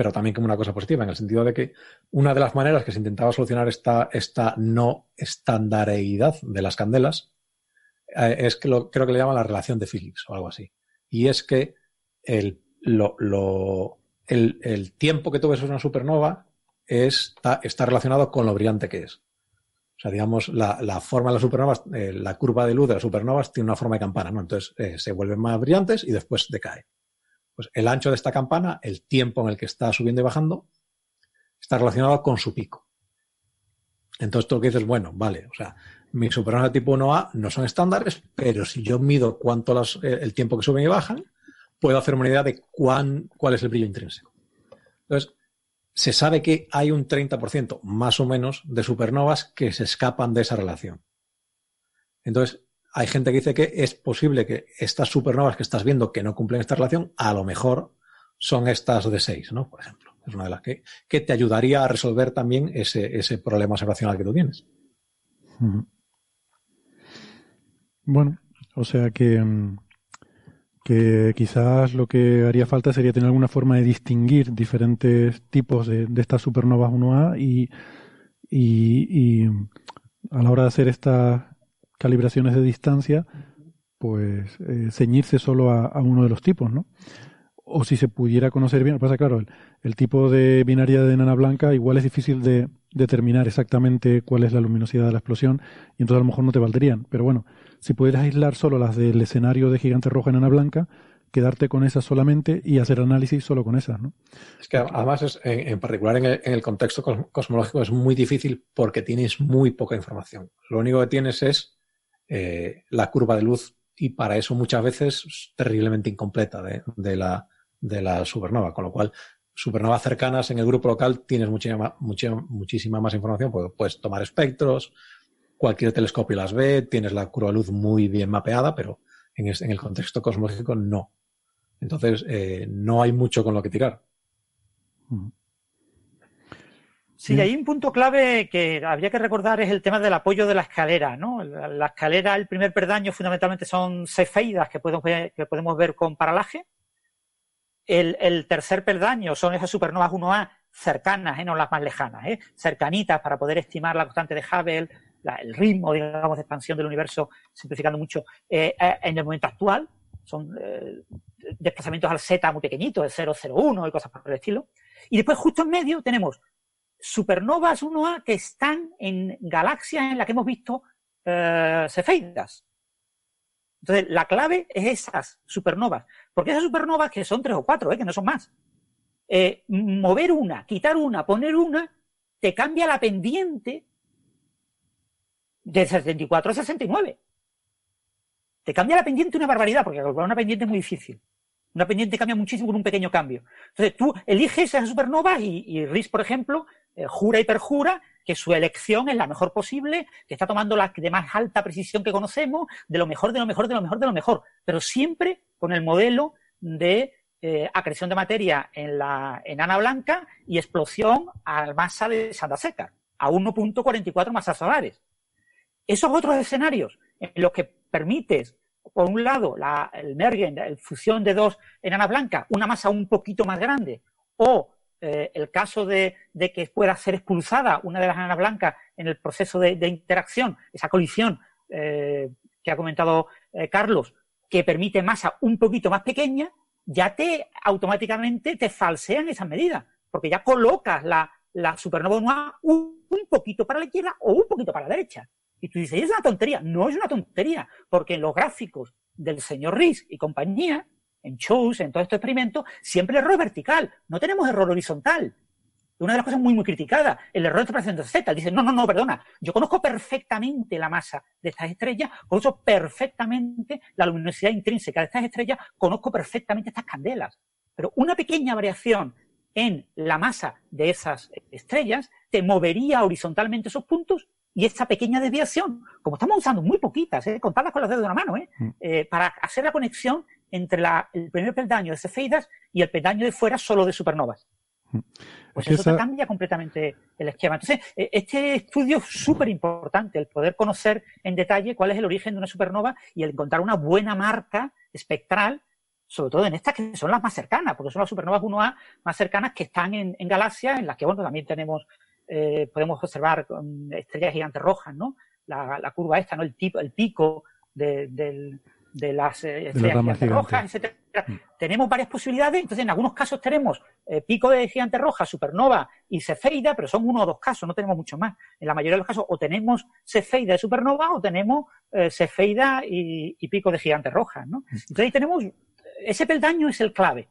pero también como una cosa positiva, en el sentido de que una de las maneras que se intentaba solucionar esta, esta no estandareidad de las candelas eh, es que lo, creo que le llaman la relación de Phillips o algo así. Y es que el, el, el tiempo que tú ves una supernova está, está relacionado con lo brillante que es. O sea, digamos, la, la forma de las supernovas, eh, la curva de luz de las supernovas tiene una forma de campana, ¿no? Entonces eh, se vuelven más brillantes y después decae. Pues el ancho de esta campana, el tiempo en el que está subiendo y bajando, está relacionado con su pico. Entonces tú lo que dices, bueno, vale, o sea, mis supernovas de tipo 1A no son estándares, pero si yo mido cuánto eh, el tiempo que suben y bajan, puedo hacerme una idea de cuán, cuál es el brillo intrínseco. Entonces, se sabe que hay un 30% más o menos de supernovas que se escapan de esa relación. Entonces, hay gente que dice que es posible que estas supernovas que estás viendo que no cumplen esta relación, a lo mejor son estas de 6, ¿no? Por ejemplo. Es una de las que, que te ayudaría a resolver también ese, ese problema observacional que tú tienes. Bueno, o sea que, mm, que quizás lo que haría falta sería tener alguna forma de distinguir diferentes tipos de, estas supernovas 1A y, a la hora de hacer estas calibraciones de distancia, pues eh, ceñirse solo a, a, uno de los tipos, ¿no? o si se pudiera conocer bien, pasa claro, el, tipo de binaria de enana blanca igual es difícil de determinar exactamente cuál es la luminosidad de la explosión y entonces a lo mejor no te valdrían. Pero bueno, si pudieras aislar solo las del escenario de gigante roja enana blanca, quedarte con esas solamente y hacer análisis solo con esas, ¿no? Es que además, es, en, particular en el, contexto cosmológico, es muy difícil porque tienes muy poca información. Lo único que tienes es eh, la curva de luz y para eso muchas veces es terriblemente incompleta de la, de la supernova, con lo cual supernovas cercanas en el grupo local tienes muchísima, muchísima más información, porque puedes tomar espectros, cualquier telescopio las ve, tienes la curva de luz muy bien mapeada, pero en, en el contexto cosmológico no. Entonces, eh, no hay mucho con lo que tirar. Sí, hay un punto clave que habría que recordar es el tema del apoyo de la escalera, ¿no? La, escalera, el primer perdaño fundamentalmente son cefeidas que podemos ver, que podemos ver con paralaje, el, tercer peldaño son esas supernovas 1A cercanas, ¿eh? no las más lejanas, ¿eh? cercanitas para poder estimar la constante de Hubble, el ritmo, digamos, de expansión del universo, simplificando mucho, eh, en el momento actual. Son desplazamientos al Z muy pequeñitos, de 0,01 y cosas por el estilo. Y después, justo en medio, tenemos supernovas 1A que están en galaxias en las que hemos visto cefeidas. Entonces, la clave es esas supernovas. Porque esas supernovas, que son tres o cuatro, ¿eh? que no son más, eh, mover una, quitar una, poner una, te cambia la pendiente de 64 a 69. Te cambia la pendiente una barbaridad, porque una pendiente es muy difícil. Una pendiente cambia muchísimo con un pequeño cambio. Entonces tú eliges esas supernovas y, y RIS, por ejemplo, eh, jura y perjura que su elección es la mejor posible, que está tomando la de más alta precisión que conocemos, de lo mejor, de lo mejor, de lo mejor, de lo mejor, pero siempre con el modelo de eh, acreción de materia en la enana blanca y explosión a masa de Santa Seca, a 1.44 masas solares. Esos otros escenarios en los que permites, por un lado, la, el mergen, la fusión de dos enanas blancas, una masa un poquito más grande, o eh, el caso de, que pueda ser expulsada una de las enanas blancas en el proceso de, interacción, esa colisión eh, que ha comentado eh, Carlos, que permite masa un poquito más pequeña, ya te automáticamente te falsean esas medidas, porque ya colocas la, supernova un, un poquito para la izquierda o un poquito para la derecha. Y tú dices, es una tontería. No es una tontería, porque en los gráficos del señor Riz y compañía, en shows, en todo este experimento, siempre el error es vertical, no tenemos error horizontal. Una de las cosas muy, muy criticadas, el error de interpretación de Z. Dice, no, no, no, perdona, yo conozco perfectamente la masa de estas estrellas, conozco perfectamente la luminosidad intrínseca de estas estrellas, conozco perfectamente estas candelas. Pero una pequeña variación en la masa de esas estrellas te movería horizontalmente esos puntos y esta pequeña desviación, como estamos usando muy poquitas, ¿eh? contadas con los dedos de una mano, ¿eh? Mm. eh para hacer la conexión entre el primer peldaño de cefeidas y el peldaño de fuera solo de supernovas. Mm. Pues eso cambia completamente el esquema. Entonces, e, este estudio es súper importante, el poder conocer en detalle cuál es el origen de una supernova y el encontrar una buena marca espectral, sobre todo en estas que son las más cercanas, porque son las supernovas 1A más cercanas que están en, galaxias en las que, bueno, también tenemos, eh, podemos observar estrellas gigantes rojas, ¿no? La, curva esta, ¿no? El, tipo, el pico del, de las eh, estrellas rojas, etcétera. Mm. Tenemos varias posibilidades, entonces en algunos casos tenemos eh, pico de gigante roja, supernova y cefeida, pero son uno o dos casos, no tenemos mucho más. En la mayoría de los casos o tenemos cefeida de supernova o tenemos eh, cefeida y, pico de gigante roja, ¿no? Mm. Entonces ahí tenemos, ese peldaño es el clave.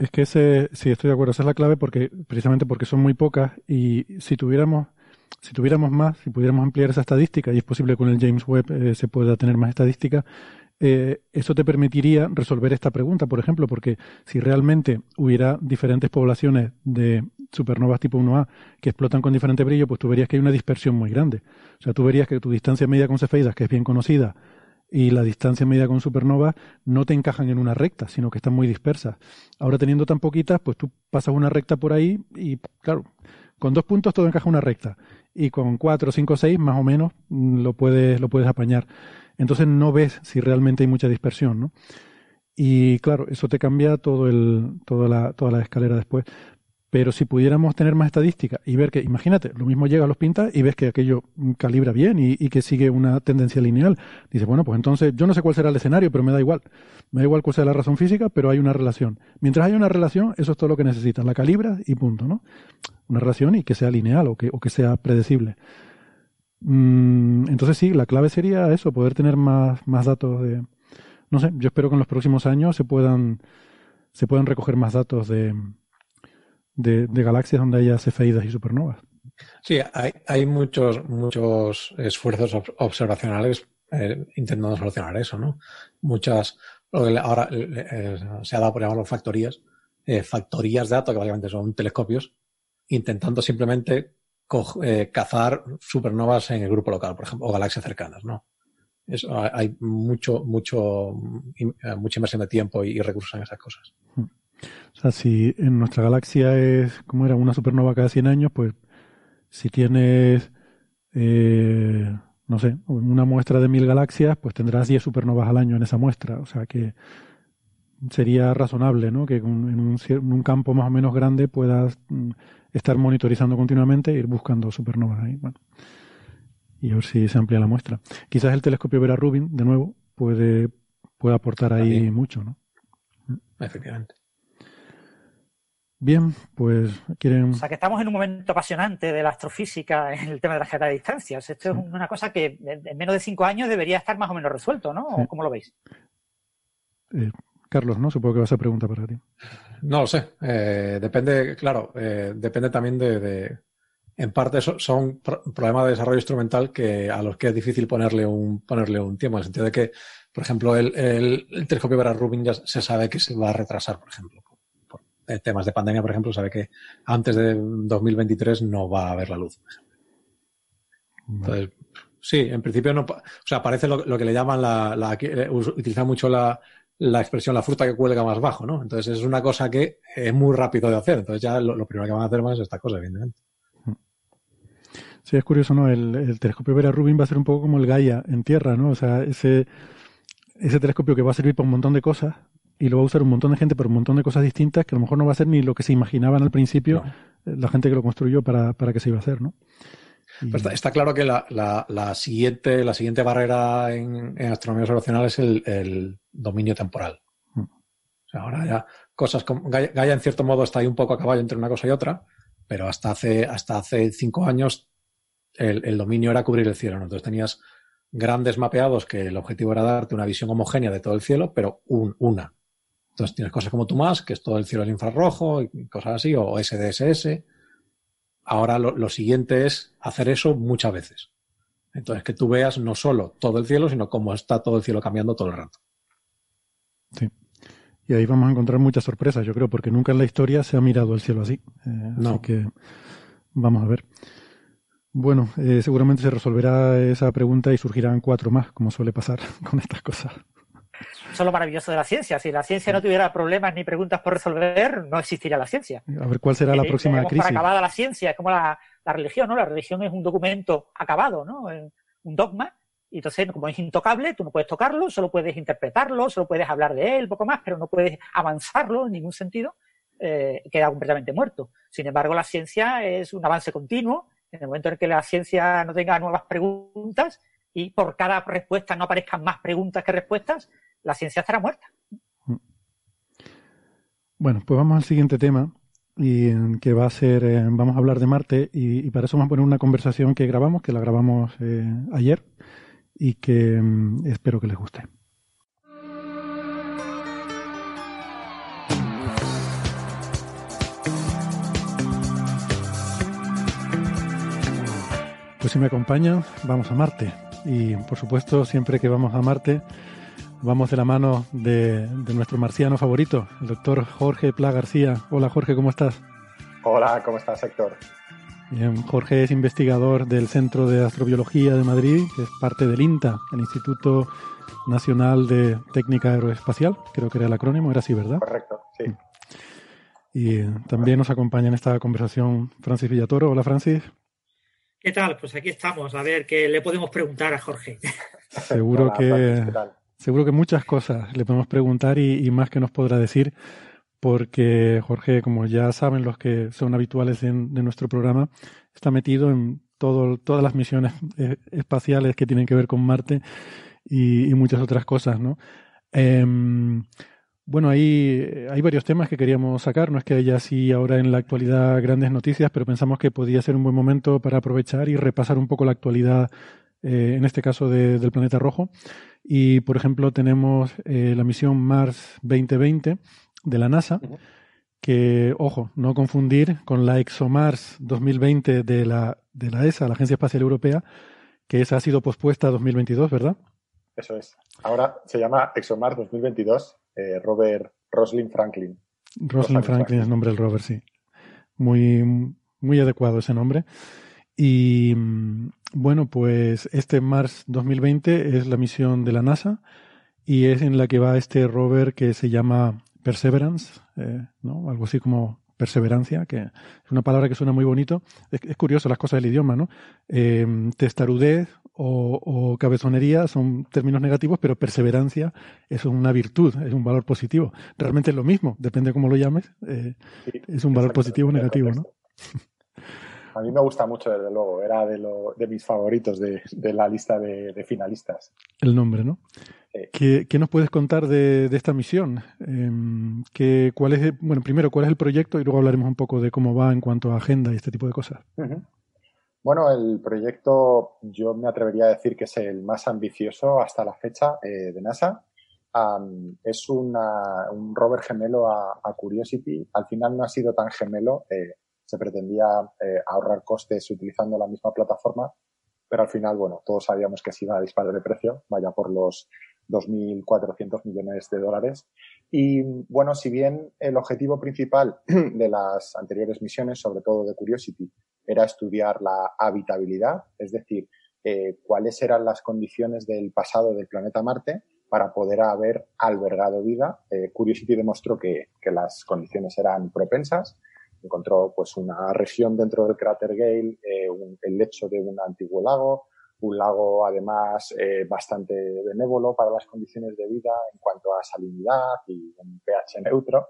Es que ese, sí, estoy de acuerdo, esa es la clave porque, precisamente porque son muy pocas y si tuviéramos si tuviéramos más, si pudiéramos ampliar esa estadística, y es posible con el James Webb se pueda tener más estadística, eh, eso te permitiría resolver esta pregunta, por ejemplo, porque si realmente hubiera diferentes poblaciones de supernovas tipo 1A que explotan con diferente brillo, pues tú verías que hay una dispersión muy grande. O sea, tú verías que tu distancia media con cefeidas, que es bien conocida, y la distancia media con supernovas no te encajan en una recta, sino que están muy dispersas. Ahora teniendo tan poquitas, pues tú pasas una recta por ahí y, claro, con dos puntos todo encaja en una recta. y con 4, 5, 6 más o menos mm, lo puedes, lo puedes apañar. Entonces no ves si realmente hay mucha dispersión, ¿no? Y claro, eso te cambia todo el, toda, la, toda la escalera después. Pero si pudiéramos tener más estadística y ver que, imagínate, lo mismo llega a los pintas y ves que aquello calibra bien y, que sigue una tendencia lineal. Dice, bueno, pues entonces yo no sé cuál será el escenario, pero me da igual. Me da igual cuál sea la razón física, pero hay una relación. Mientras hay una relación, eso es todo lo que necesitas. La calibras y punto, ¿no? Una relación y que sea lineal o que, o que sea predecible. Mm, entonces sí, la clave sería eso, poder tener más, más datos de... No sé, yo espero que en los próximos años se puedan, se puedan recoger más datos de de, galaxias donde haya cefeidas y supernovas. Sí, hay, hay muchos, muchos esfuerzos observacionales eh, intentando solucionar eso, ¿no? Muchas, ahora eh, se ha dado por llamarlo factorías, eh, factorías de datos que básicamente son telescopios, intentando simplemente cazar supernovas en el grupo local, por ejemplo, o galaxias cercanas, ¿no? hay mucho, mucho, mucha inversión de tiempo y recursos en esas cosas. Hmm. O sea, si en nuestra galaxia es, como era, una supernova cada 100 años, pues si tienes, eh, no sé, una muestra de mil galaxias, pues tendrás 10 supernovas al año en esa muestra. O sea que sería razonable, ¿no? Que en un, en un campo más o menos grande puedas mm, estar monitorizando continuamente e ir buscando supernovas ahí. Bueno, y a ver si se amplía la muestra. Quizás el telescopio Vera Rubin, de nuevo, puede, puede aportar ahí mucho, ¿no? Efectivamente. Bien, pues quieren. O sea, que estamos en un momento apasionante de la astrofísica en el tema de las de distancias. Esto es una cosa que en menos de cinco años debería estar más o menos resuelto, ¿no? ¿Cómo lo veis? Eh, Carlos, ¿no? Supongo que vas a preguntar para ti. No lo sé. Eh, depende, claro, eh, depende también de, En parte son problemas de desarrollo instrumental que a los que es difícil ponerle un, ponerle un tiempo, en el sentido de que, por ejemplo, el, el, telescopio para Rubin ya se sabe que se va a retrasar, por ejemplo temas de pandemia, por ejemplo, sabe que antes de 2023 no va a haber la luz. Entonces, sí, en principio no. O sea, parece lo, que le llaman la. eh, utiliza mucho la, la, expresión la fruta que cuelga más bajo, ¿no? Entonces es una cosa que es muy rápido de hacer. Entonces ya lo, primero que van a hacer más es esta cosa, evidentemente. Sí, es curioso, ¿no? El, telescopio Vera Rubin va a ser un poco como el Gaia en tierra, ¿no? O sea, ese, ese telescopio que va a servir para un montón de cosas, y lo va a usar un montón de gente por un montón de cosas distintas que a lo mejor no va a ser ni lo que se imaginaban al principio eh, la gente que lo construyó para, para que se iba a hacer, ¿no? está, claro que la, la, siguiente, la siguiente barrera en, astronomía observacional es el, dominio temporal. Mm. O sea, ahora ya cosas como Gaia, en cierto modo está ahí un poco a caballo entre una cosa y otra, pero hasta hace, hasta hace cinco años el, dominio era cubrir el cielo. ¿no? Entonces tenías grandes mapeados que el objetivo era darte una visión homogénea de todo el cielo, pero un, una. Entonces tienes cosas como TUMAS, que es todo el cielo del infrarrojo y cosas así, o SDSS. Ahora lo, siguiente es hacer eso muchas veces. Entonces que tú veas no solo todo el cielo, sino cómo está todo el cielo cambiando todo el rato. Sí. Y ahí vamos a encontrar muchas sorpresas, yo creo, porque nunca en la historia se ha mirado el cielo así. Eh, no. Así que vamos a ver. Bueno, eh, seguramente se resolverá esa pregunta y surgirán cuatro más, como suele pasar <laughs> con estas cosas. Eso es lo maravilloso de la ciencia. Si la ciencia no tuviera problemas ni preguntas por resolver, no existiría la ciencia. A ver cuál será la próxima crisis. Para acabada la ciencia, es como la, religión, ¿no? La religión es un documento acabado, ¿no? Un dogma. Y entonces, como es intocable, tú no puedes tocarlo, solo puedes interpretarlo, solo puedes hablar de él, poco más, pero no puedes avanzarlo en ningún sentido. Eh, queda completamente muerto. Sin embargo, la ciencia es un avance continuo. En el momento en que la ciencia no tenga nuevas preguntas y por cada respuesta no aparezcan más preguntas que respuestas, la ciencia estará muerta. Bueno, pues vamos al siguiente tema y que va a ser, eh, vamos a hablar de Marte y, para eso vamos a poner una conversación que grabamos, que la grabamos eh, ayer y que mm, espero que les guste. Pues si me acompañan, vamos a Marte. Y por supuesto, siempre que vamos a Marte, Vamos de la mano de, nuestro marciano favorito, el doctor Jorge Pla García. Hola Jorge, ¿cómo estás? Hola, ¿cómo estás Héctor? Bien, Jorge es investigador del Centro de Astrobiología de Madrid, que es parte del INTA, el Instituto Nacional de Técnica Aeroespacial, creo que era el acrónimo, era así, ¿verdad? Correcto, sí. Y también nos acompaña en esta conversación Francis Villatoro. Hola Francis. ¿Qué tal? Pues aquí estamos, a ver qué le podemos preguntar a Jorge. Seguro que seguro que muchas cosas le podemos preguntar y, más que nos podrá decir, porque Jorge, como ya saben los que son habituales de nuestro programa, está metido en todo, todas las misiones eh, espaciales que tienen que ver con Marte y, muchas otras cosas, ¿no? Em, bueno, hay, hay varios temas que queríamos sacar. No es que haya así ahora en la actualidad grandes noticias, pero pensamos que podía ser un buen momento para aprovechar y repasar un poco la actualidad, eh, en este caso del planeta rojo. Y, por ejemplo, tenemos eh, la misión Mars 2020 de la NASA, que, ojo, no confundir con la ExoMars 2020 de la, de la ESA, la Agencia Espacial Europea, que esa ha sido pospuesta a 2022, ¿verdad? Eso es. Ahora se llama ExoMars 2022 eh, Robert Roslin Franklin. Roslin Franklin es el nombre del rover, sí. Muy, muy adecuado ese nombre. Y bueno, pues este Mars 2020 es la misión de la NASA y es en la que va este rover que se llama Perseverance, eh, ¿no? Algo así como perseverancia, que es una palabra que suena muy bonito. Es, curioso las cosas del idioma, ¿no? Eh, testarudez o, cabezonería son términos negativos, pero perseverancia es una virtud, es un valor positivo. Realmente es lo mismo, depende de cómo lo llames, eh, es un valor positivo o negativo, ¿no? <laughs> A mí me gusta mucho, desde luego, era de, lo, de mis favoritos de, la lista de, finalistas. El nombre, ¿no? ¿Qué, nos puedes contar de, esta misión? Eh, cuál es, bueno, primero, ¿cuál es el proyecto? Y luego hablaremos un poco de cómo va en cuanto a agenda y este tipo de cosas. Bueno, el proyecto yo me atrevería a decir que es el más ambicioso hasta la fecha eh, de NASA. es un rover gemelo a, Curiosity. Al final no ha sido tan gemelo. Eh, se pretendía eh, ahorrar costes utilizando la misma plataforma, pero al final, bueno, todos sabíamos que se iba a disparar de precio, vaya por los 2.400 millones de dólares. Y bueno, si bien el objetivo principal <clears throat> de las anteriores misiones, sobre todo de Curiosity, era estudiar la habitabilidad, es decir, eh, cuáles eran las condiciones del pasado del planeta Marte para poder haber albergado vida. Eh, Curiosity demostró que, las condiciones eran propensas. Encontró pues una región dentro del cráter Gale, eh, el lecho de un antiguo lago, un lago además bastante benévolo para las condiciones de vida en cuanto a salinidad y un pH neutro.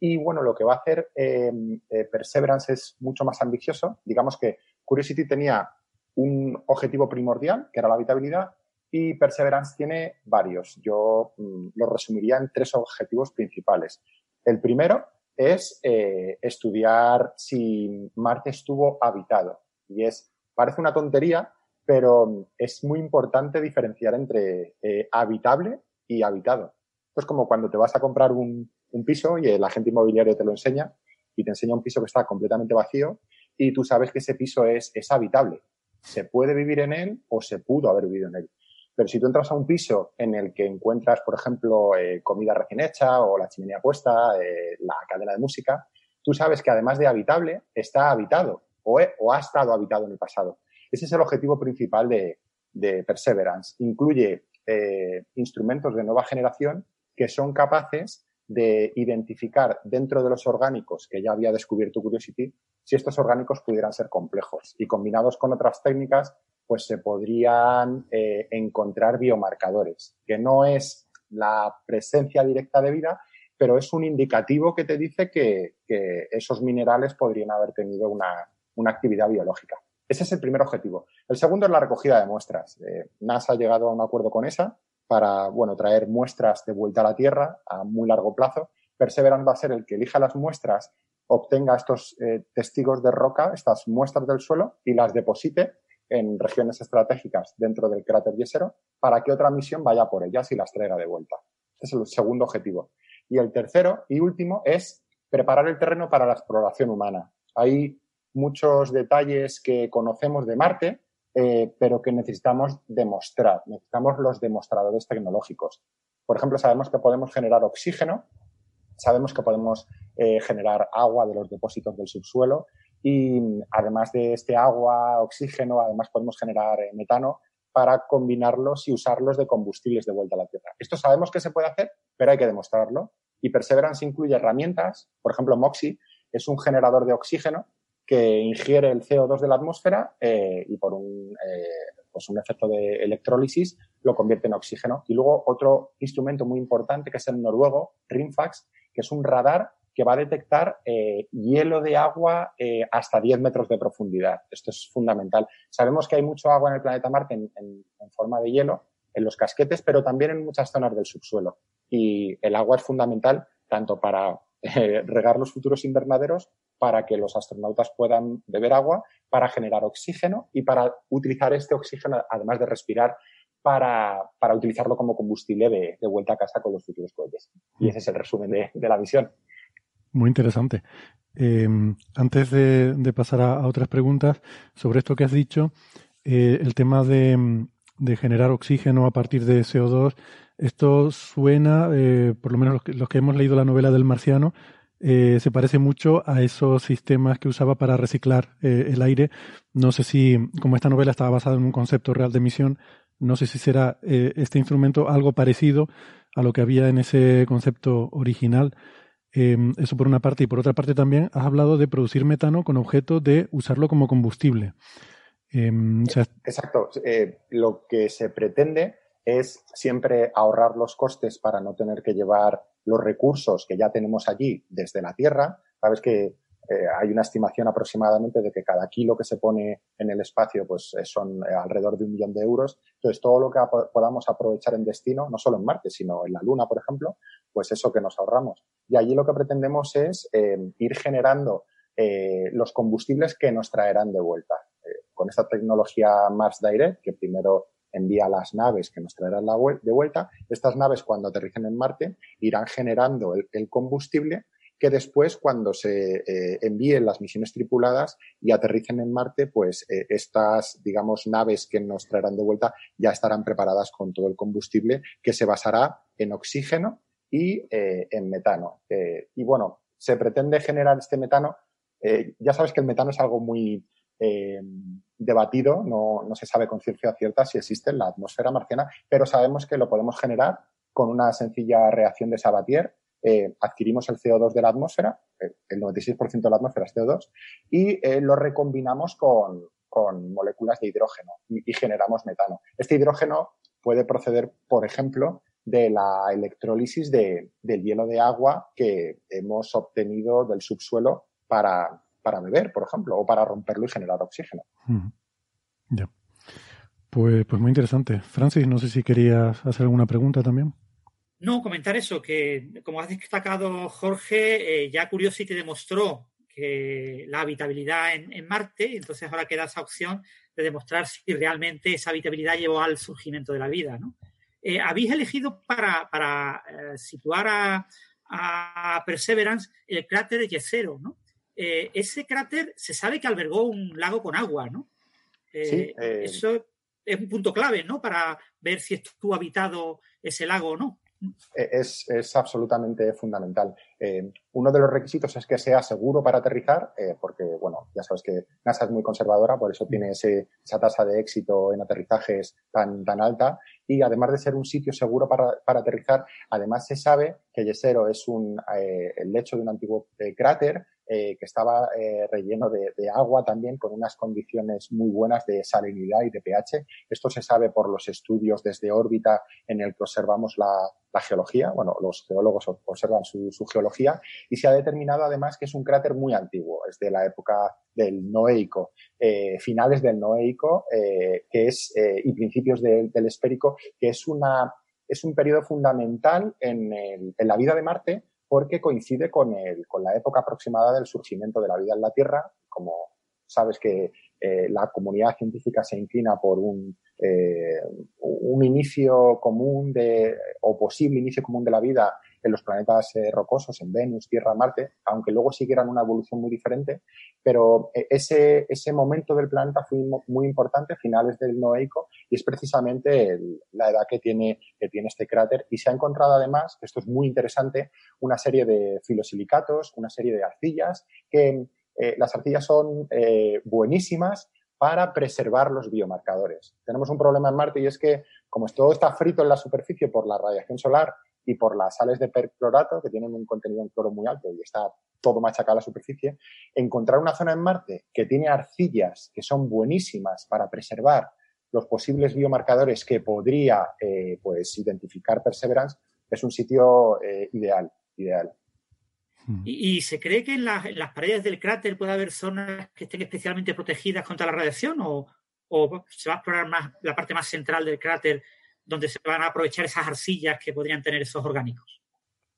Y bueno, lo que va a hacer eh, eh, Perseverance es mucho más ambicioso. Digamos que Curiosity tenía un objetivo primordial, que era la habitabilidad, y Perseverance tiene varios. Yo mm, lo resumiría en tres objetivos principales. El primero es eh, estudiar si Marte estuvo habitado. Y es, parece una tontería, pero es muy importante diferenciar entre habitable y habitado. Es como cuando te vas a comprar un, un piso y el agente inmobiliario te lo enseña y te enseña un piso que está completamente vacío y tú sabes que ese piso es, es habitable. Se puede vivir en él o se pudo haber vivido en él. Pero si tú entras a un piso en el que encuentras, por ejemplo, eh, comida recién hecha o la chimenea puesta, eh, la cadena de música, tú sabes que además de habitable, está habitado o, o, ha estado habitado en el pasado. Ese es el objetivo principal de, de Perseverance. Incluye eh, instrumentos de nueva generación que son capaces de identificar dentro de los orgánicos que ya había descubierto Curiosity si estos orgánicos pudieran ser complejos y combinados con otras técnicas pues se podrían eh, encontrar biomarcadores que no es la presencia directa de vida pero es un indicativo que te dice que, esos minerales podrían haber tenido una, actividad biológica. Ese es el primer objetivo. El segundo es la recogida de muestras. Eh, NASA ha llegado a un acuerdo con esa para bueno, traer muestras de vuelta a la Tierra a muy largo plazo. Perseverance va a ser el que elija las muestras, obtenga estos eh, testigos de roca, estas muestras del suelo y las deposite en regiones estratégicas dentro del cráter Yesero para que otra misión vaya por ellas y las traiga de vuelta. Este es el segundo objetivo. Y el tercero y último es preparar el terreno para la exploración humana. Hay muchos detalles que conocemos de Marte, eh, pero que necesitamos demostrar, necesitamos los demostradores tecnológicos. Por ejemplo, sabemos que podemos generar oxígeno, sabemos que podemos eh, generar agua de los depósitos del subsuelo y además de este agua, oxígeno, además podemos generar eh, metano para combinarlos y usarlos de combustibles de vuelta a la Tierra. Esto sabemos que se puede hacer, pero hay que demostrarlo. Y Perseverance incluye herramientas, por ejemplo, MOXIE es un generador de oxígeno que ingiere el CO2 de la atmósfera eh, y por un, eh, pues un efecto de electrólisis lo convierte en oxígeno. Y luego otro instrumento muy importante que es el noruego, RIMFAX, que es un radar que va a detectar eh, hielo de agua hasta 10 metros de profundidad. Esto es fundamental. Sabemos que hay mucho agua en el planeta Marte en, forma de hielo, en los casquetes, pero también en muchas zonas del subsuelo. Y el agua es fundamental tanto para regar los futuros invernaderos para que los astronautas puedan beber agua, para generar oxígeno y para utilizar este oxígeno, además de respirar, para, utilizarlo como combustible de, vuelta a casa con los futuros cohetes. Y ese es el resumen de, la misión. Muy interesante. Em, antes de, pasar a, otras preguntas sobre esto que has dicho, eh, el tema de, generar oxígeno a partir de CO2, esto suena, eh, por lo menos los que, hemos leído la novela del marciano, eh, se parece mucho a esos sistemas que usaba para reciclar eh, el aire. No sé si, como esta novela estaba basada en un concepto real de emisión, no sé si será este instrumento algo parecido a lo que había en ese concepto original. Em, eso por una parte. Y por otra parte también has hablado de producir metano con objeto de usarlo como combustible. Em, Exacto. lo que se pretende es siempre ahorrar los costes para no tener que llevar los recursos que ya tenemos allí desde la Tierra. Sabes que eh, hay una estimación aproximadamente de que cada kilo que se pone en el espacio pues eh, son eh, alrededor de un millón de euros. Entonces, todo lo que podamos aprovechar en destino, no solo en Marte, sino en la Luna, por ejemplo, pues eso que nos ahorramos. Y allí lo que pretendemos es ir generando los combustibles que nos traerán de vuelta. con esta tecnología Mars Direct, que primero envía las naves que nos traerán de vuelta. Estas naves, cuando aterricen en Marte, irán generando el, combustible que después, cuando se eh, envíen las misiones tripuladas y aterricen en Marte, pues eh, estas, digamos, naves que nos traerán de vuelta ya estarán preparadas con todo el combustible que se basará en oxígeno y eh, en metano. y bueno, se pretende generar este metano. ya sabes que el metano es algo muy, debatido, no, no, se sabe con ciencia cierta si existe en la atmósfera marciana, pero sabemos que lo podemos generar con una sencilla reacción de Sabatier. Eh, adquirimos el CO2 de la atmósfera, eh, el 96% de la atmósfera es CO2, y lo recombinamos con, moléculas de hidrógeno y, generamos metano. Este hidrógeno puede proceder, por ejemplo, de la electrólisis de, del hielo de agua que hemos obtenido del subsuelo para, para beber, por ejemplo, o para romperlo y generar oxígeno. Ya. Pues, pues muy interesante. Francis, no sé si querías hacer alguna pregunta también. No, comentar eso, que como has destacado Jorge, eh, ya Curiosity demostró que la habitabilidad en, Marte, entonces ahora queda esa opción de demostrar si realmente esa habitabilidad llevó al surgimiento de la vida. ¿no? Eh, habéis elegido para, eh, situar a, a, Perseverance el cráter Yesero, ¿no? Eh, ese cráter se sabe que albergó un lago con agua, ¿no? Eso es un punto clave, ¿no? Para ver si estuvo habitado ese lago o no. Es, absolutamente fundamental. uno de los requisitos es que sea seguro para aterrizar, porque, bueno, ya sabes que NASA es muy conservadora, por eso tiene esa tasa de éxito en aterrizajes tan, tan alta. Y además de ser un sitio seguro para, aterrizar, además se sabe que Yesero es un, el lecho de un antiguo cráter eh, que estaba eh, relleno de, agua también con unas condiciones muy buenas de salinidad y de pH. Esto se sabe por los estudios desde órbita en el que observamos la, geología. Bueno, los geólogos observan su, geología y se ha determinado además que es un cráter muy antiguo, es de la época del Noéico, eh, finales del Noéico, que es, y principios del Espérico, que es una, es un periodo fundamental en, en la vida de Marte porque coincide con, el, con la época aproximada del surgimiento de la vida en la Tierra. Como sabes que eh, la comunidad científica se inclina por un, eh, un inicio común de, o posible inicio común de la vida en los planetas eh, rocosos, en Venus, Tierra, Marte, aunque luego siguieran una evolución muy diferente, pero eh, ese, ese momento del planeta fue muy importante, finales del Noeico, y es precisamente la edad que tiene, que tiene este cráter. Y se ha encontrado además, esto es muy interesante, una serie de filosilicatos, una serie de arcillas, que eh, las arcillas son buenísimas para preservar los biomarcadores. Tenemos un problema en Marte y es que, como todo está frito en la superficie por la radiación solar y por las sales de perclorato, que tienen un contenido en cloro muy alto y está todo machacado a la superficie, encontrar una zona en Marte que tiene arcillas que son buenísimas para preservar los posibles biomarcadores que podría eh, pues, identificar Perseverance, es un sitio eh, ideal, ideal. Hmm. ¿Y, se cree que en, las paredes del cráter puede haber zonas que estén especialmente protegidas contra la radiación o, se va a explorar más la parte más central del cráter donde se van a aprovechar esas arcillas que podrían tener esos orgánicos?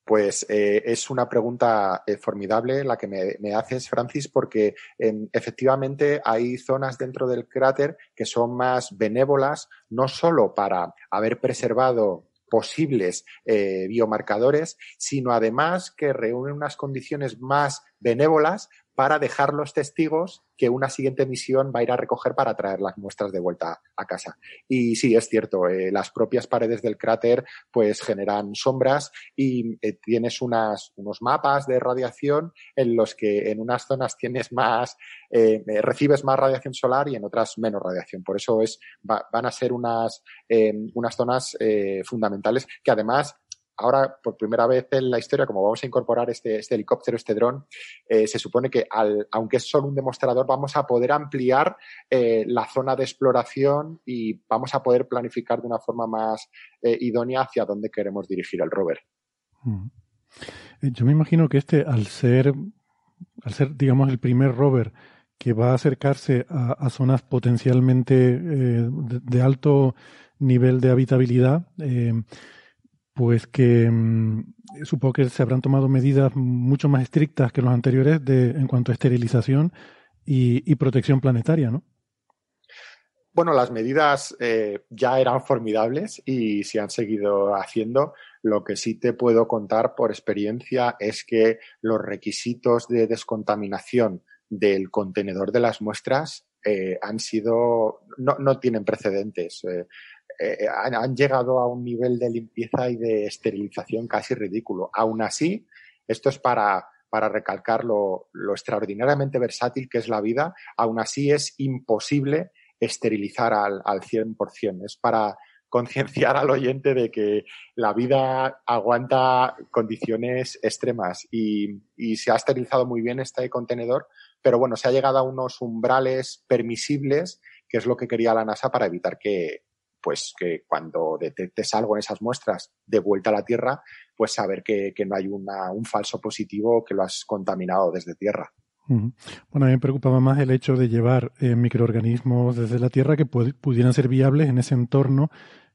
Pues eh, es una pregunta eh, formidable la que me, haces, Francis, porque em, efectivamente hay zonas dentro del cráter que son más benévolas, no solo para haber preservado posibles eh, biomarcadores, sino además que reúnen unas condiciones más benévolas para dejar los testigos que una siguiente misión va a ir a recoger para traer las muestras de vuelta a casa. Y sí, es cierto, eh, las propias paredes del cráter pues generan sombras y eh, tienes unas, unos mapas de radiación en los que en unas zonas tienes más, eh, recibes más radiación solar y en otras menos radiación. Por eso es, van a ser unas, unas zonas fundamentales que además ahora por primera vez en la historia, como vamos a incorporar este, este helicóptero, este dron, eh, se supone que al, aunque es solo un demostrador, vamos a poder ampliar eh, la zona de exploración y vamos a poder planificar de una forma más eh, idónea hacia dónde queremos dirigir el rover. Mm. Yo me imagino que este, al ser, al ser, digamos, el primer rover que va a acercarse a, zonas potencialmente de, alto nivel de habitabilidad, pues que mm, supongo que se habrán tomado medidas mucho más estrictas que los anteriores de, en cuanto a esterilización y, protección planetaria, ¿no? Bueno, las medidas eh, ya eran formidables y se han seguido haciendo. Lo que sí te puedo contar por experiencia es que los requisitos de descontaminación del contenedor de las muestras eh, han sido, no, no tienen precedentes. Eh, eh, han, llegado a un nivel de limpieza y de esterilización casi ridículo. Aún así, esto es para, para recalcar lo, extraordinariamente versátil que es la vida, aún así es imposible esterilizar al, al 100%. Es para concienciar al oyente de que la vida aguanta condiciones extremas y, y, se ha esterilizado muy bien este contenedor, pero bueno, se ha llegado a unos umbrales permisibles, que es lo que quería la NASA para evitar que, pues que cuando detectes algo en esas muestras de vuelta a la Tierra, pues saber que, no hay un falso positivo que lo has contaminado desde Tierra. Bueno, a mí me preocupaba más el hecho de llevar eh, microorganismos desde la Tierra que pudieran ser viables en ese entorno,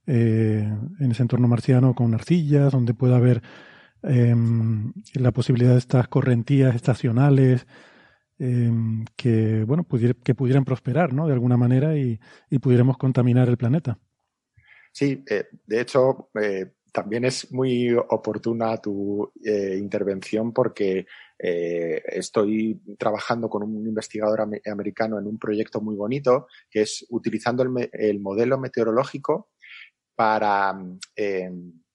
eh, en ese entorno marciano con arcillas, donde pueda haber em, la posibilidad de estas correntías estacionales, em, que bueno que pudieran prosperar ¿no? de alguna manera y pudiéramos contaminar el planeta. Sí, eh, de hecho, eh, también es muy oportuna tu eh, intervención porque estoy trabajando con un investigador americano en un proyecto muy bonito que es utilizando el, modelo meteorológico para,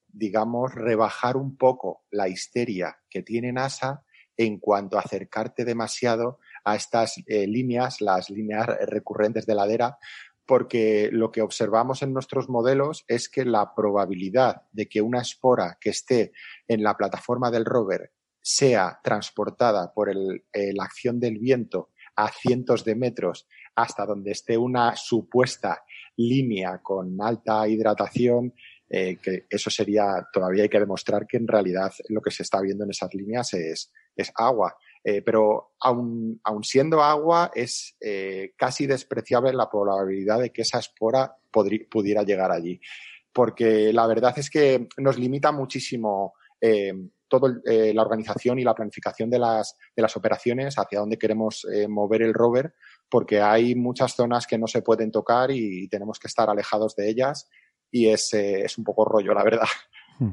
digamos, rebajar un poco la histeria que tiene NASA en cuanto a acercarte demasiado a estas líneas, las líneas recurrentes de ladera, porque lo que observamos en nuestros modelos es que la probabilidad de que una espora que esté en la plataforma del rover sea transportada por la acción del viento a cientos de metros hasta donde esté una supuesta línea con alta hidratación, eh, que eso sería, todavía hay que demostrar que en realidad lo que se está viendo en esas líneas es agua. Eh, pero aun, siendo agua, es eh, casi despreciable la probabilidad de que esa espora pudiera llegar allí. Porque la verdad es que nos limita muchísimo eh, toda la organización y la planificación de las, de las operaciones, hacia dónde queremos mover el rover, porque hay muchas zonas que no se pueden tocar y tenemos que estar alejados de ellas y es, es un poco rollo, la verdad. Hmm.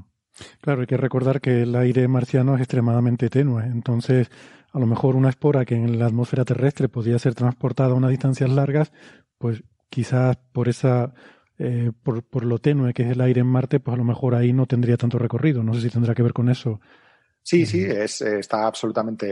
Claro, hay que recordar que el aire marciano es extremadamente tenue, entonces a lo mejor una espora que en la atmósfera terrestre podría ser transportada a unas distancias largas, pues quizás por esa eh, por, por, lo tenue que es el aire en Marte, pues a lo mejor ahí no tendría tanto recorrido. No sé si tendrá que ver con eso Sí, sí, es, está absolutamente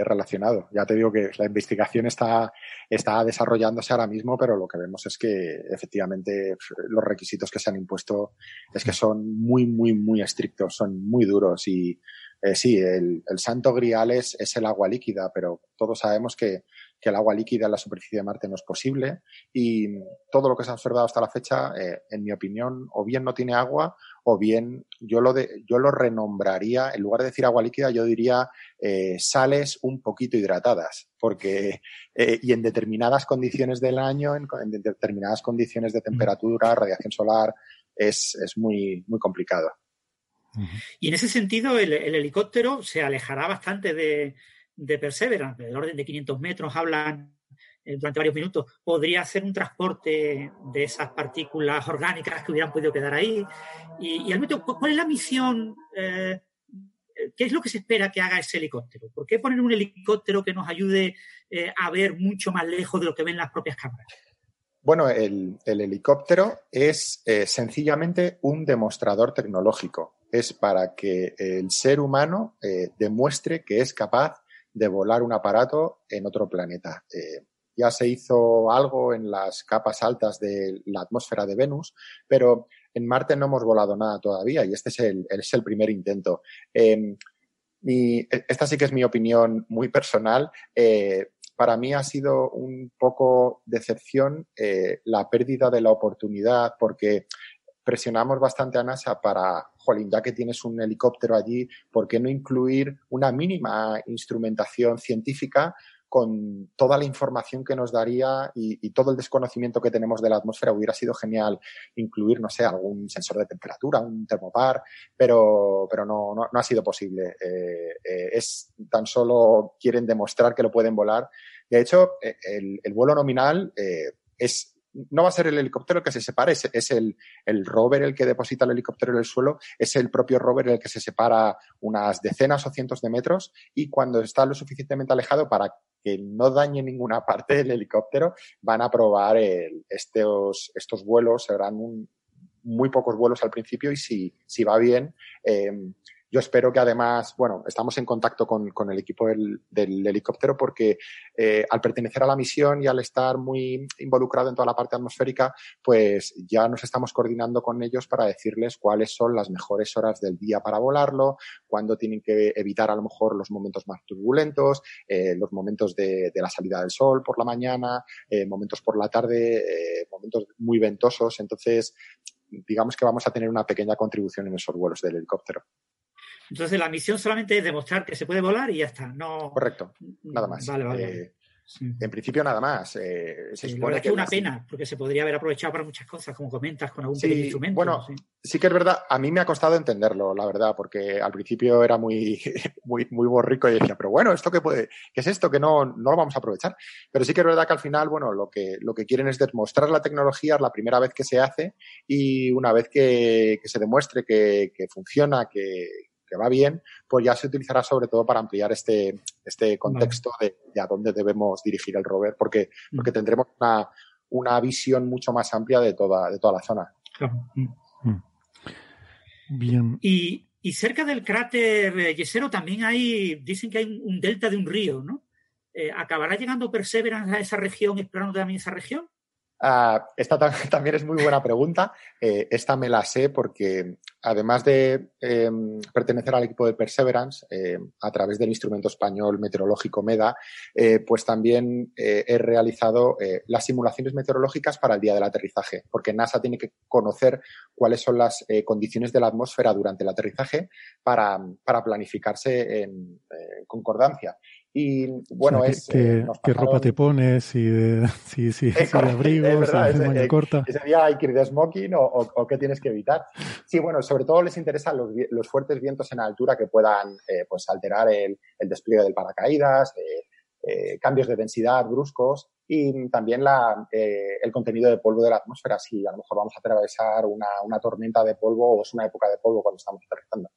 eh, relacionado. Ya te digo que la investigación está, está desarrollándose ahora mismo, pero lo que vemos es que efectivamente los requisitos que se han impuesto es que son muy, muy, muy estrictos, son muy duros y eh, sí, el, santo grial es, es el agua líquida, pero todos sabemos que que el agua líquida en la superficie de Marte no es posible y todo lo que se ha observado hasta la fecha, eh, en mi opinión, o bien no tiene agua o bien yo lo, de, yo lo renombraría, en lugar de decir agua líquida, yo diría eh, sales un poquito hidratadas, porque eh, y en determinadas condiciones del año, en, determinadas condiciones de temperatura, radiación solar, es, es muy, muy complicado. Y en ese sentido, el helicóptero se alejará bastante de, de Perseverance, del orden de 500 metros, hablan eh, durante varios minutos, podría hacer un transporte de esas partículas orgánicas que hubieran podido quedar ahí. Y, al momento, ¿cuál es la misión? Eh, ¿Qué es lo que se espera que haga ese helicóptero? ¿Por qué poner un helicóptero que nos ayude eh, a ver mucho más lejos de lo que ven las propias cámaras? Bueno, el, helicóptero es sencillamente un demostrador tecnológico. Es para que el ser humano demuestre que es capaz de volar un aparato en otro planeta. Eh, ya se hizo algo en las capas altas de la atmósfera de Venus, pero en Marte no hemos volado nada todavía y este es el, es el primer intento. Em, esta sí que es mi opinión muy personal. Eh, para mí ha sido un poco decepción eh, la pérdida de la oportunidad porque presionamos bastante a NASA para, jolín, ya que tienes un helicóptero allí, ¿por qué no incluir una mínima instrumentación científica con toda la información que nos daría y, todo el desconocimiento que tenemos de la atmósfera, hubiera sido genial incluir, no sé, algún sensor de temperatura, un termopar, pero, pero no, no, ha sido posible. Eh, eh, es tan solo quieren demostrar que lo pueden volar. De hecho, eh, el, el vuelo nominal es no va a ser el helicóptero el que se separa, es, el, el, rover el que deposita el helicóptero en el suelo, es el propio rover el que se separa unas decenas o cientos de metros y cuando está lo suficientemente alejado para que no dañe ninguna parte del helicóptero, van a probar estos, estos vuelos, serán muy pocos vuelos al principio y si, si va bien, eh, yo espero que además, bueno, estamos en contacto con, con el equipo del, helicóptero porque eh, al pertenecer a la misión y al estar muy involucrado en toda la parte atmosférica, pues ya nos estamos coordinando con ellos para decirles cuáles son las mejores horas del día para volarlo, cuándo tienen que evitar a lo mejor los momentos más turbulentos, eh, los momentos de, la salida del sol por la mañana, eh, momentos por la tarde, momentos muy ventosos. Entonces, digamos que vamos a tener una pequeña contribución en esos vuelos del helicóptero. Entonces la misión solamente es demostrar que se puede volar y ya está. No... Correcto, nada más. Vale, vale. Eh, en principio nada más. Eh, se la verdad que es una pena, porque se podría haber aprovechado para muchas cosas, como comentas, con algún sí, instrumento. Bueno, sí. que es verdad, a mí me ha costado entenderlo, la verdad, porque al principio era muy, <laughs> muy, muy borrico y decía, pero bueno, ¿esto qué puede? ¿Qué es esto que no, no lo vamos a aprovechar? Pero sí que es verdad que al final, bueno, lo que, lo que quieren es demostrar la tecnología la primera vez que se hace y una vez que, que se demuestre que, que funciona, que, que va bien, pues ya se utilizará sobre todo para ampliar este, este contexto de, a dónde debemos dirigir el rover, porque, mm. porque tendremos una, una visión mucho más amplia de toda, de toda la zona. Mm. Bien. Y, y, cerca del cráter Yesero también hay, dicen que hay un, delta de un río, ¿no? Eh, ¿Acabará llegando Perseverance a esa región, explorando también esa región? Ah, esta <laughs> también es muy buena pregunta. Eh, esta me la sé porque además de em, pertenecer al equipo de Perseverance eh, a través del instrumento español meteorológico MEDA, eh, pues también he realizado las simulaciones meteorológicas para el día del aterrizaje, porque NASA tiene que conocer cuáles son las condiciones de la atmósfera durante el aterrizaje para, para planificarse en concordancia. Y bueno, es. ¿Qué, ¿qué ropa te pones? Si, de, si, si, <laughs> si de abrigo, si de manga corta. Ese día hay que ir de smoking o, o, qué tienes que evitar. Sí, bueno, sobre todo les interesan los, los fuertes vientos en altura que puedan eh, pues alterar el, el, despliegue del paracaídas, eh, eh, cambios de densidad bruscos y también eh, el contenido de polvo de la atmósfera, si a lo mejor vamos a atravesar una, tormenta de polvo o es una época de polvo cuando estamos aterrizando.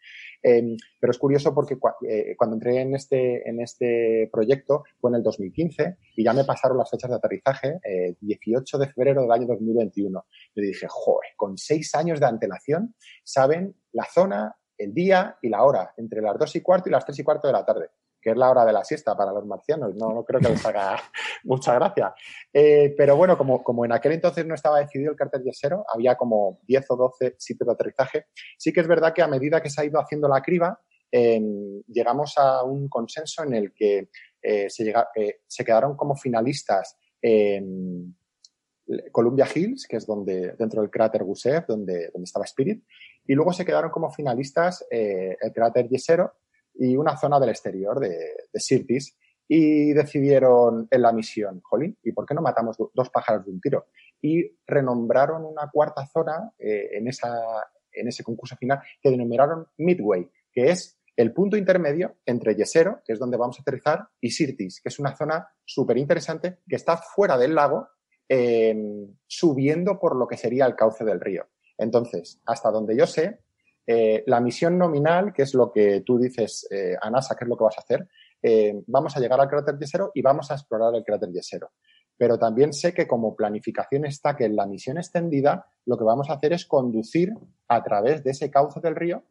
Eh, pero es curioso porque eh, cuando entré en este, en este proyecto fue en el 2015 y ya me pasaron las fechas de aterrizaje, 18 de febrero del año 2021. Yo dije, joder, con seis años de antelación saben la zona el día y la hora, entre las dos y cuarto y las tres y cuarto de la tarde que es la hora de la siesta para los marcianos. No, no creo que les haga <laughs> mucha gracia. Eh, pero bueno, como, como en aquel entonces no estaba decidido el cárter yesero, había como 10 o 12 sitios de aterrizaje. Sí que es verdad que a medida que se ha ido haciendo la criba, em, llegamos a un consenso en el que eh, se, llega, eh, se quedaron como finalistas en Columbia Hills, que es donde, dentro del cráter Gusev, donde, donde estaba Spirit, y luego se quedaron como finalistas el cráter Yesero, y una zona del exterior de, de Sirtis y decidieron en la misión, jolín, ¿y por qué no matamos dos pájaros de un tiro? Y renombraron una cuarta zona eh, en, esa, en ese concurso final que denominaron Midway, que es el punto intermedio entre Yesero, que es donde vamos a aterrizar, y Sirtis, que es una zona súper interesante que está fuera del lago, subiendo por lo que sería el cauce del río. Entonces, hasta donde yo sé, eh, la misión nominal, que es lo que tú dices eh, a NASA, que es lo que vas a hacer, eh, vamos a llegar al cráter Yesero y vamos a explorar el cráter Yesero. Pero también sé que como planificación está que en la misión extendida lo que vamos a hacer es conducir a través de ese cauce del río,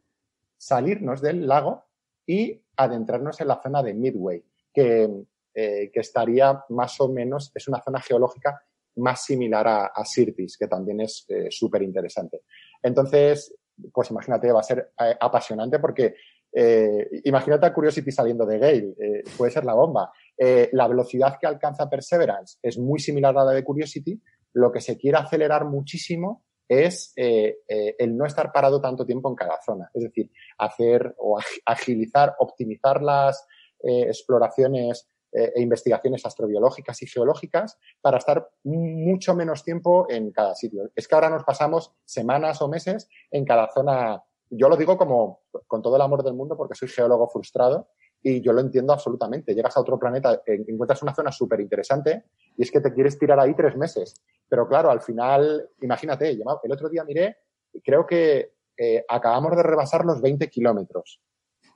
salirnos del lago y adentrarnos en la zona de Midway, que, estaría más o menos, es una zona geológica más similar a, Sirtis, que también es súper interesante. Entonces, pues imagínate, va a ser eh, apasionante porque eh, imagínate a Curiosity saliendo de Gale, eh, puede ser la bomba. la velocidad que alcanza Perseverance es muy similar a la de Curiosity. Lo que se quiere acelerar muchísimo es el no estar parado tanto tiempo en cada zona. Es decir, hacer o agilizar, optimizar las exploraciones eh, e investigaciones astrobiológicas y geológicas para estar mucho menos tiempo en cada sitio. Es que ahora nos pasamos semanas o meses en cada zona. Yo lo digo como con todo el amor del mundo porque soy geólogo frustrado y yo lo entiendo absolutamente. Llegas a otro planeta, encuentras una zona súper interesante y es que te quieres tirar ahí tres meses. Pero claro, al final, imagínate, el otro día miré, creo que eh, acabamos de rebasar los 20 kilómetros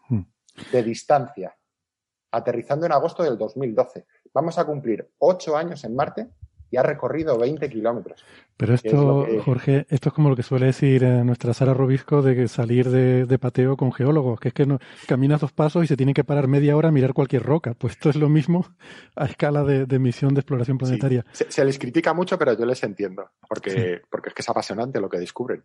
hmm. de distancia aterrizando en agosto del 2012. Vamos a cumplir ocho años en Marte y ha recorrido 20 kilómetros. Pero esto, Jorge, esto es como lo que suele decir eh, nuestra Sara Robisco de salir de, pateo con geólogos, que es que no, caminas dos pasos y se tiene que parar media hora a mirar cualquier roca. Pues esto es lo mismo a escala de, misión de exploración planetaria. Se, les critica mucho, pero yo les entiendo, porque, porque es que es apasionante lo que descubren.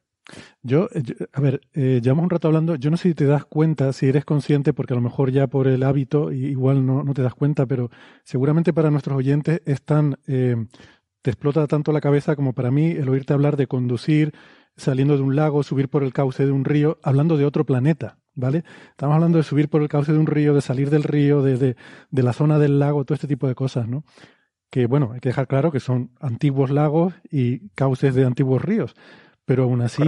Yo, eh, a ver, eh, llevamos un rato hablando, yo no sé si te das cuenta, si eres consciente, porque a lo mejor ya por el hábito, igual no, no te das cuenta, pero seguramente para nuestros oyentes están te explota tanto la cabeza como para mí el oírte hablar de conducir saliendo de un lago, subir por el cauce de un río, hablando de otro planeta, ¿vale? Estamos hablando de subir por el cauce de un río, de salir del río, de, de, la zona del lago, todo este tipo de cosas, ¿no? Que, bueno, hay que dejar claro que son antiguos lagos y cauces de antiguos ríos, pero aún así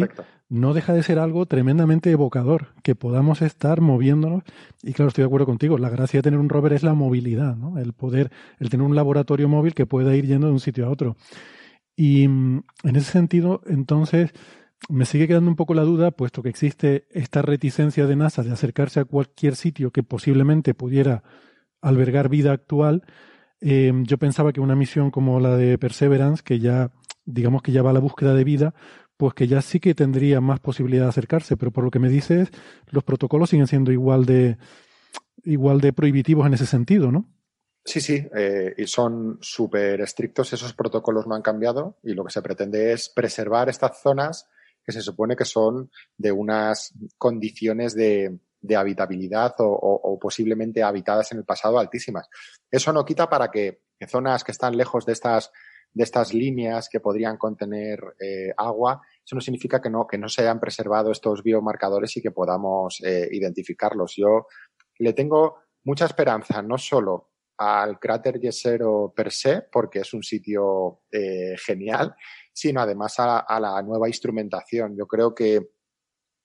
no deja de ser algo tremendamente evocador, que podamos estar moviéndonos. Y claro, estoy de acuerdo contigo, la gracia de tener un rover es la movilidad, ¿no? el poder, el tener un laboratorio móvil que pueda ir yendo de un sitio a otro. Y mm, en ese sentido, entonces, me sigue quedando un poco la duda, puesto que existe esta reticencia de NASA de acercarse a cualquier sitio que posiblemente pudiera albergar vida actual. Eh, yo pensaba que una misión como la de Perseverance, que ya, digamos que ya va a la búsqueda de vida, pues que ya sí que tendría más posibilidad de acercarse, pero por lo que me dices, los protocolos siguen siendo igual de, igual de prohibitivos en ese sentido, ¿no? Sí, sí, eh, y son súper estrictos, esos protocolos no han cambiado y lo que se pretende es preservar estas zonas que se supone que son de unas condiciones de, habitabilidad o, posiblemente habitadas en el pasado altísimas. Eso no quita para que zonas que están lejos de estas de estas líneas que podrían contener eh, agua, eso no significa que no, que no se hayan preservado estos biomarcadores y que podamos eh, identificarlos. Yo le tengo mucha esperanza, no solo al cráter Yesero per se, porque es un sitio eh, genial, sino además a, la nueva instrumentación. Yo creo que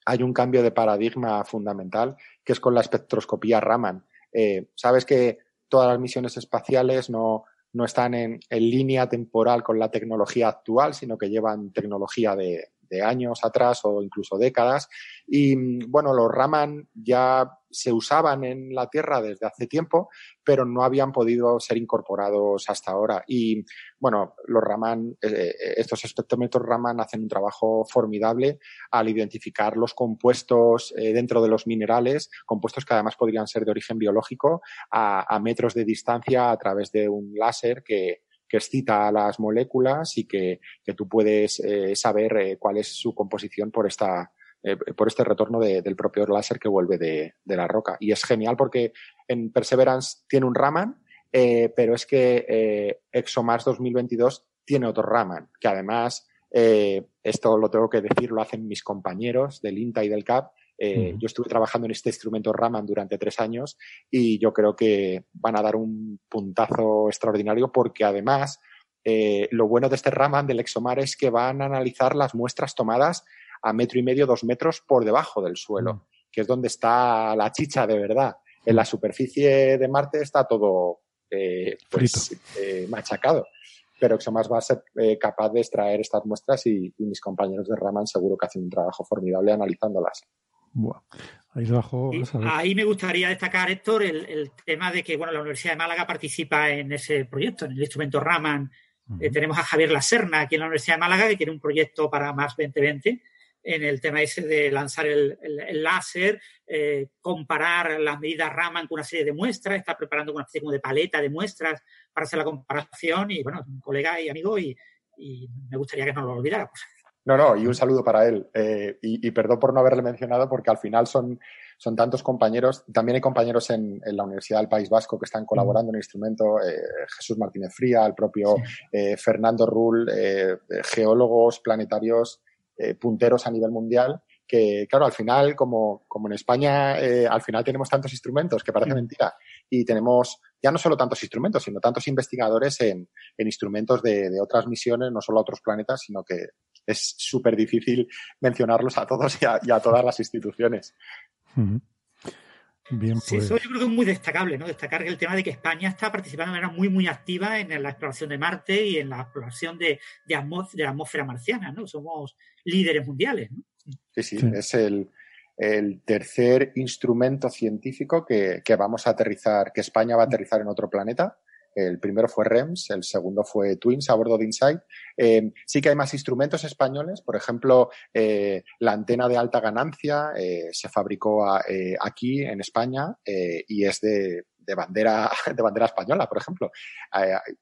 hay un cambio de paradigma fundamental que es con la espectroscopía Raman. Sabes que todas las misiones espaciales no, no están en, línea temporal con la tecnología actual, sino que llevan tecnología de, años atrás o incluso décadas. Y bueno, los Raman ya se usaban en la Tierra desde hace tiempo, pero no habían podido ser incorporados hasta ahora. Y bueno, los Raman, eh, estos espectrómetros Raman hacen un trabajo formidable al identificar los compuestos eh, dentro de los minerales, compuestos que además podrían ser de origen biológico, a, metros de distancia a través de un láser que, que excita a las moléculas y que, tú puedes eh, saber cuál es su composición por esta, eh, por este retorno del propio láser que vuelve de, la roca. Y es genial porque en Perseverance tiene un Raman, eh, pero es que eh, ExoMars 2022 tiene otro Raman, que además, esto lo tengo que decir, lo hacen mis compañeros del INTA y del CAP. Yo estuve trabajando en este instrumento Raman durante tres años y yo creo que van a dar un puntazo extraordinario porque además lo bueno de este Raman del ExoMar es que van a analizar las muestras tomadas a metro y medio, dos metros por debajo del suelo, mm. que es donde está la chicha de verdad. En la superficie de Marte está todo eh, pues, eh, machacado. Pero ExoMars va a ser eh, capaz de extraer estas muestras y, mis compañeros de Raman seguro que hacen un trabajo formidable analizándolas. Ahí, debajo, ahí me gustaría destacar, Héctor, el, tema de que bueno, la Universidad de Málaga participa en ese proyecto, en el instrumento Raman. tenemos a Javier Laserna aquí en la Universidad de Málaga, que tiene un proyecto para más 2020, en el tema ese de lanzar el, láser, eh, comparar las medidas Raman con una serie de muestras, está preparando una especie como de paleta de muestras para hacer la comparación y bueno, un colega y amigo y, me gustaría que no lo olvidáramos. No, no, y un saludo para él. Eh, y, perdón por no haberle mencionado porque al final son, son tantos compañeros. También hay compañeros en, la Universidad del País Vasco que están colaborando en el instrumento. Eh, Jesús Martínez Fría, el propio Fernando Rull, geólogos planetarios eh, punteros a nivel mundial que, claro, al final, como, como en España, eh, al final tenemos tantos instrumentos que parece mentira y tenemos ya no solo tantos instrumentos, sino tantos investigadores en, en instrumentos de, de, otras misiones, no solo a otros planetas, sino que es súper difícil mencionarlos a todos y a, todas las instituciones. Bien, eso pues. yo creo que es muy destacable, ¿no? Destacar el tema de que España está participando de manera muy, muy activa en la exploración de Marte y en la exploración de, de, la atmósfera marciana, ¿no? Somos líderes mundiales, ¿no? Sí, sí, es el, tercer instrumento científico que, que, vamos a aterrizar, que España va a aterrizar en otro planeta. El primero fue REMS, el segundo fue Twins a bordo de Insight. Eh, sí que hay más instrumentos españoles, por ejemplo, eh, la antena de alta ganancia eh, se fabricó aquí en España y es de, bandera, <laughs> de bandera española, por ejemplo,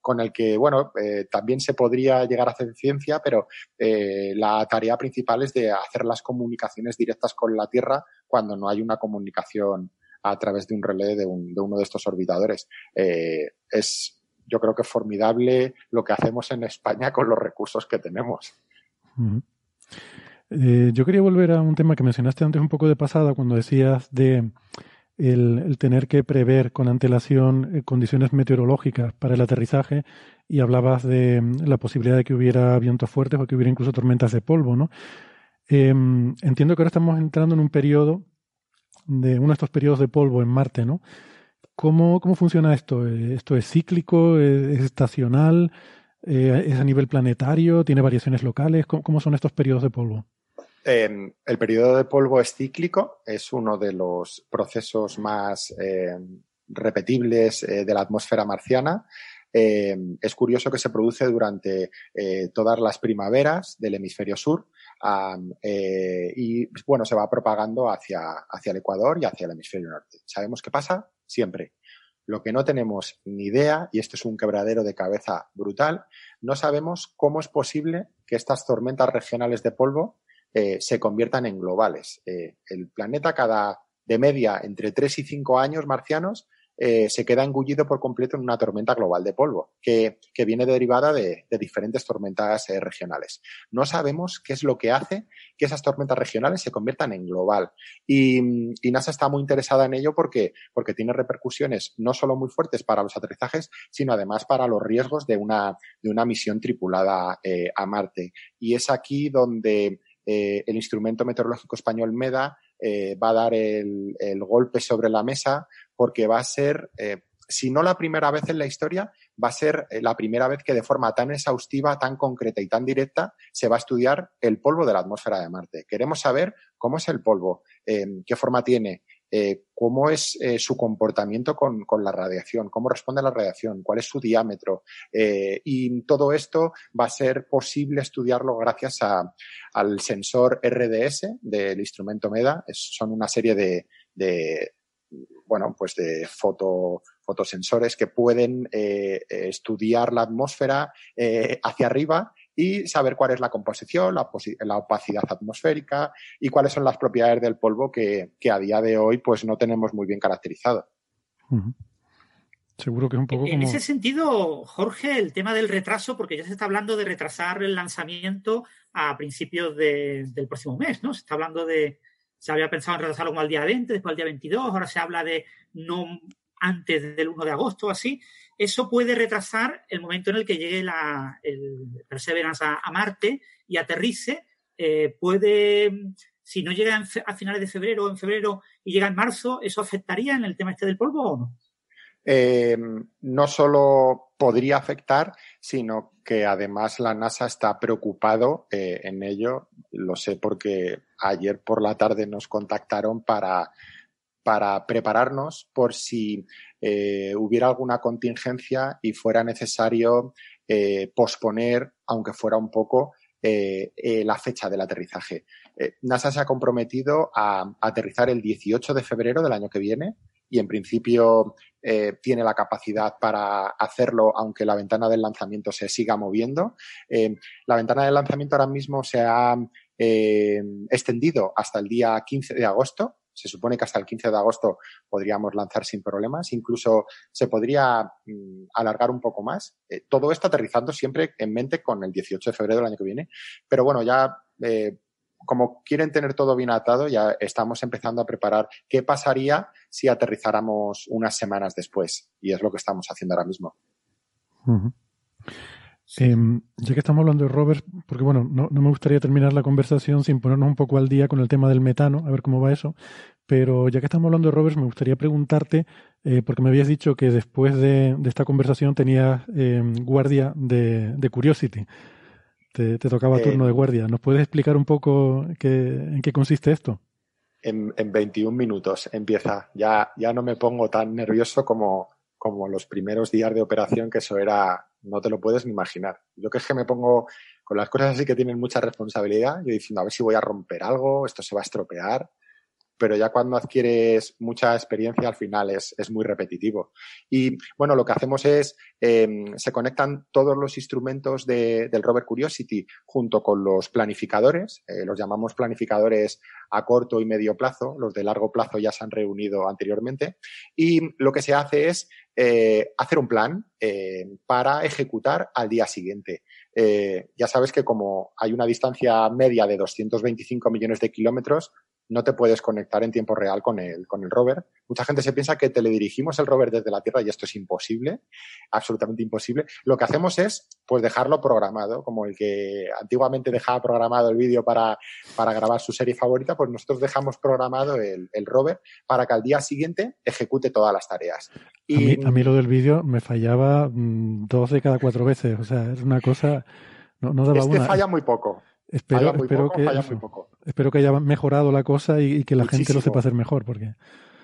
con el que, bueno, también se podría llegar a hacer ciencia, pero la tarea principal es de hacer las comunicaciones directas con la Tierra cuando no hay una comunicación a través de un relé de, uno de estos orbitadores. Eh, es, yo creo que es formidable lo que hacemos en España con los recursos que tenemos. Eh, yo quería volver a un tema que mencionaste antes un poco de pasada, cuando decías de el, tener que prever con antelación eh, condiciones meteorológicas para el aterrizaje y hablabas de mm, la posibilidad de que hubiera vientos fuertes o que hubiera incluso tormentas de polvo, ¿no? Em, entiendo que ahora estamos entrando en un periodo de uno de estos periodos de polvo en Marte, ¿no? ¿Cómo, cómo funciona esto? Eh, ¿Esto es cíclico? ¿Es, estacional? Eh, ¿Es a nivel planetario? ¿Tiene variaciones locales? ¿Cómo, son estos periodos de polvo? Em, el periodo de polvo es cíclico, es uno de los procesos más em, repetibles eh, de la atmósfera marciana. Em, es curioso que se produce durante todas las primaveras del hemisferio sur eh, y bueno, se va propagando hacia, hacia el Ecuador y hacia el hemisferio norte. ¿Sabemos qué pasa? Siempre. Lo que no tenemos ni idea, y esto es un quebradero de cabeza brutal, no sabemos cómo es posible que estas tormentas regionales de polvo eh, se conviertan en globales. Eh, el planeta cada de media entre 3 y 5 años marcianos eh, se queda engullido por completo en una tormenta global de polvo, que, viene derivada de, diferentes tormentas eh, regionales. No sabemos qué es lo que hace que esas tormentas regionales se conviertan en global. Y, NASA está muy interesada en ello porque, porque tiene repercusiones no solo muy fuertes para los aterrizajes, sino además para los riesgos de una, de una misión tripulada eh, a Marte. Y es aquí donde el instrumento meteorológico español MEDA va a dar el, el, golpe sobre la mesa porque va a ser, eh, si no la primera vez en la historia, va a ser eh, la primera vez que de forma tan exhaustiva, tan concreta y tan directa se va a estudiar el polvo de la atmósfera de Marte. Queremos saber cómo es el polvo, eh, qué forma tiene, eh, cómo es eh, su comportamiento con, la radiación, cómo responde a la radiación, cuál es su diámetro. y todo esto va a ser posible estudiarlo gracias al sensor RDS del instrumento MEDA. son una serie de, bueno, pues de foto, fotosensores que pueden estudiar la atmósfera hacia arriba y saber cuál es la composición, la, opacidad atmosférica y cuáles son las propiedades del polvo que, a día de hoy pues no tenemos muy bien caracterizado. Seguro que es un poco. En ese sentido, Jorge, el tema del retraso, porque ya se está hablando de retrasar el lanzamiento a principios del próximo mes, ¿no? Se está hablando de. Se había pensado en retrasarlo como al día 20, después al día 22, ahora se habla de no antes del 1 de agosto, así eso puede retrasar el momento en el que llegue la, el Perseverance a, Marte y aterrice. Eh, puede, si no llega a finales de febrero o en febrero y llega en marzo, ¿eso afectaría en el tema este del polvo o no? Eh, no solo podría afectar, sino que además la NASA está preocupado eh, en ello. Lo sé porque ayer por la tarde nos contactaron para, para prepararnos por si eh, hubiera alguna contingencia y fuera necesario eh, posponer, aunque fuera un poco, eh, la fecha del aterrizaje. NASA se ha comprometido a, aterrizar el 18 de febrero del año que viene y en principio tiene la capacidad para hacerlo aunque la ventana del lanzamiento se siga moviendo. la ventana del lanzamiento ahora mismo se ha extendido hasta el día 15 de agosto se supone que hasta el 15 de agosto podríamos lanzar sin problemas. Incluso se podría mm, alargar un poco más. Eh, todo esto aterrizando siempre en mente con el 18 de febrero del año que viene. Pero bueno, ya eh, como quieren tener todo bien atado, ya estamos empezando a preparar qué pasaría si aterrizáramos unas semanas después. Y es lo que estamos haciendo ahora mismo. Em, ya que estamos hablando de rovers, porque bueno, no, no, me gustaría terminar la conversación sin ponernos un poco al día con el tema del metano, a ver cómo va eso, pero ya que estamos hablando de rovers, me gustaría preguntarte, eh, porque me habías dicho que después de, esta conversación tenías em, guardia de, Curiosity, te, tocaba eh, turno de guardia. ¿Nos puedes explicar un poco en qué consiste esto? En, en 21 minutos empieza, ya, ya no me pongo tan nervioso como, como los primeros días de operación, que eso era no te lo puedes ni imaginar. Yo que es que me pongo con las cosas así que tienen mucha responsabilidad, yo diciendo a ver si voy a romper algo, esto se va a estropear, pero ya cuando adquieres mucha experiencia al final es, muy repetitivo. Y bueno, lo que hacemos es, em, se conectan todos los instrumentos del Rover Curiosity junto con los planificadores, eh, los llamamos planificadores a corto y medio plazo, los de largo plazo ya se han reunido anteriormente, y lo que se hace es eh, hacer un plan eh, para ejecutar al día siguiente. ya sabes que como hay una distancia media de 225 millones de kilómetros, no te puedes conectar en tiempo real con el, con el rover. Mucha gente se piensa que teledirigimos el rover desde la Tierra y esto es imposible, absolutamente imposible. Lo que hacemos es, pues, dejarlo programado, como el que antiguamente dejaba programado el vídeo para, para grabar su serie favorita, pues nosotros dejamos programado el, el rover para que al día siguiente ejecute todas las tareas. Y, a, mí, lo del vídeo me fallaba mm, dos de cada cuatro veces, o sea, es una cosa... No, no daba este falla muy poco. Espero, espero, que, espero que haya mejorado la cosa y, que la gente lo sepa hacer mejor. porque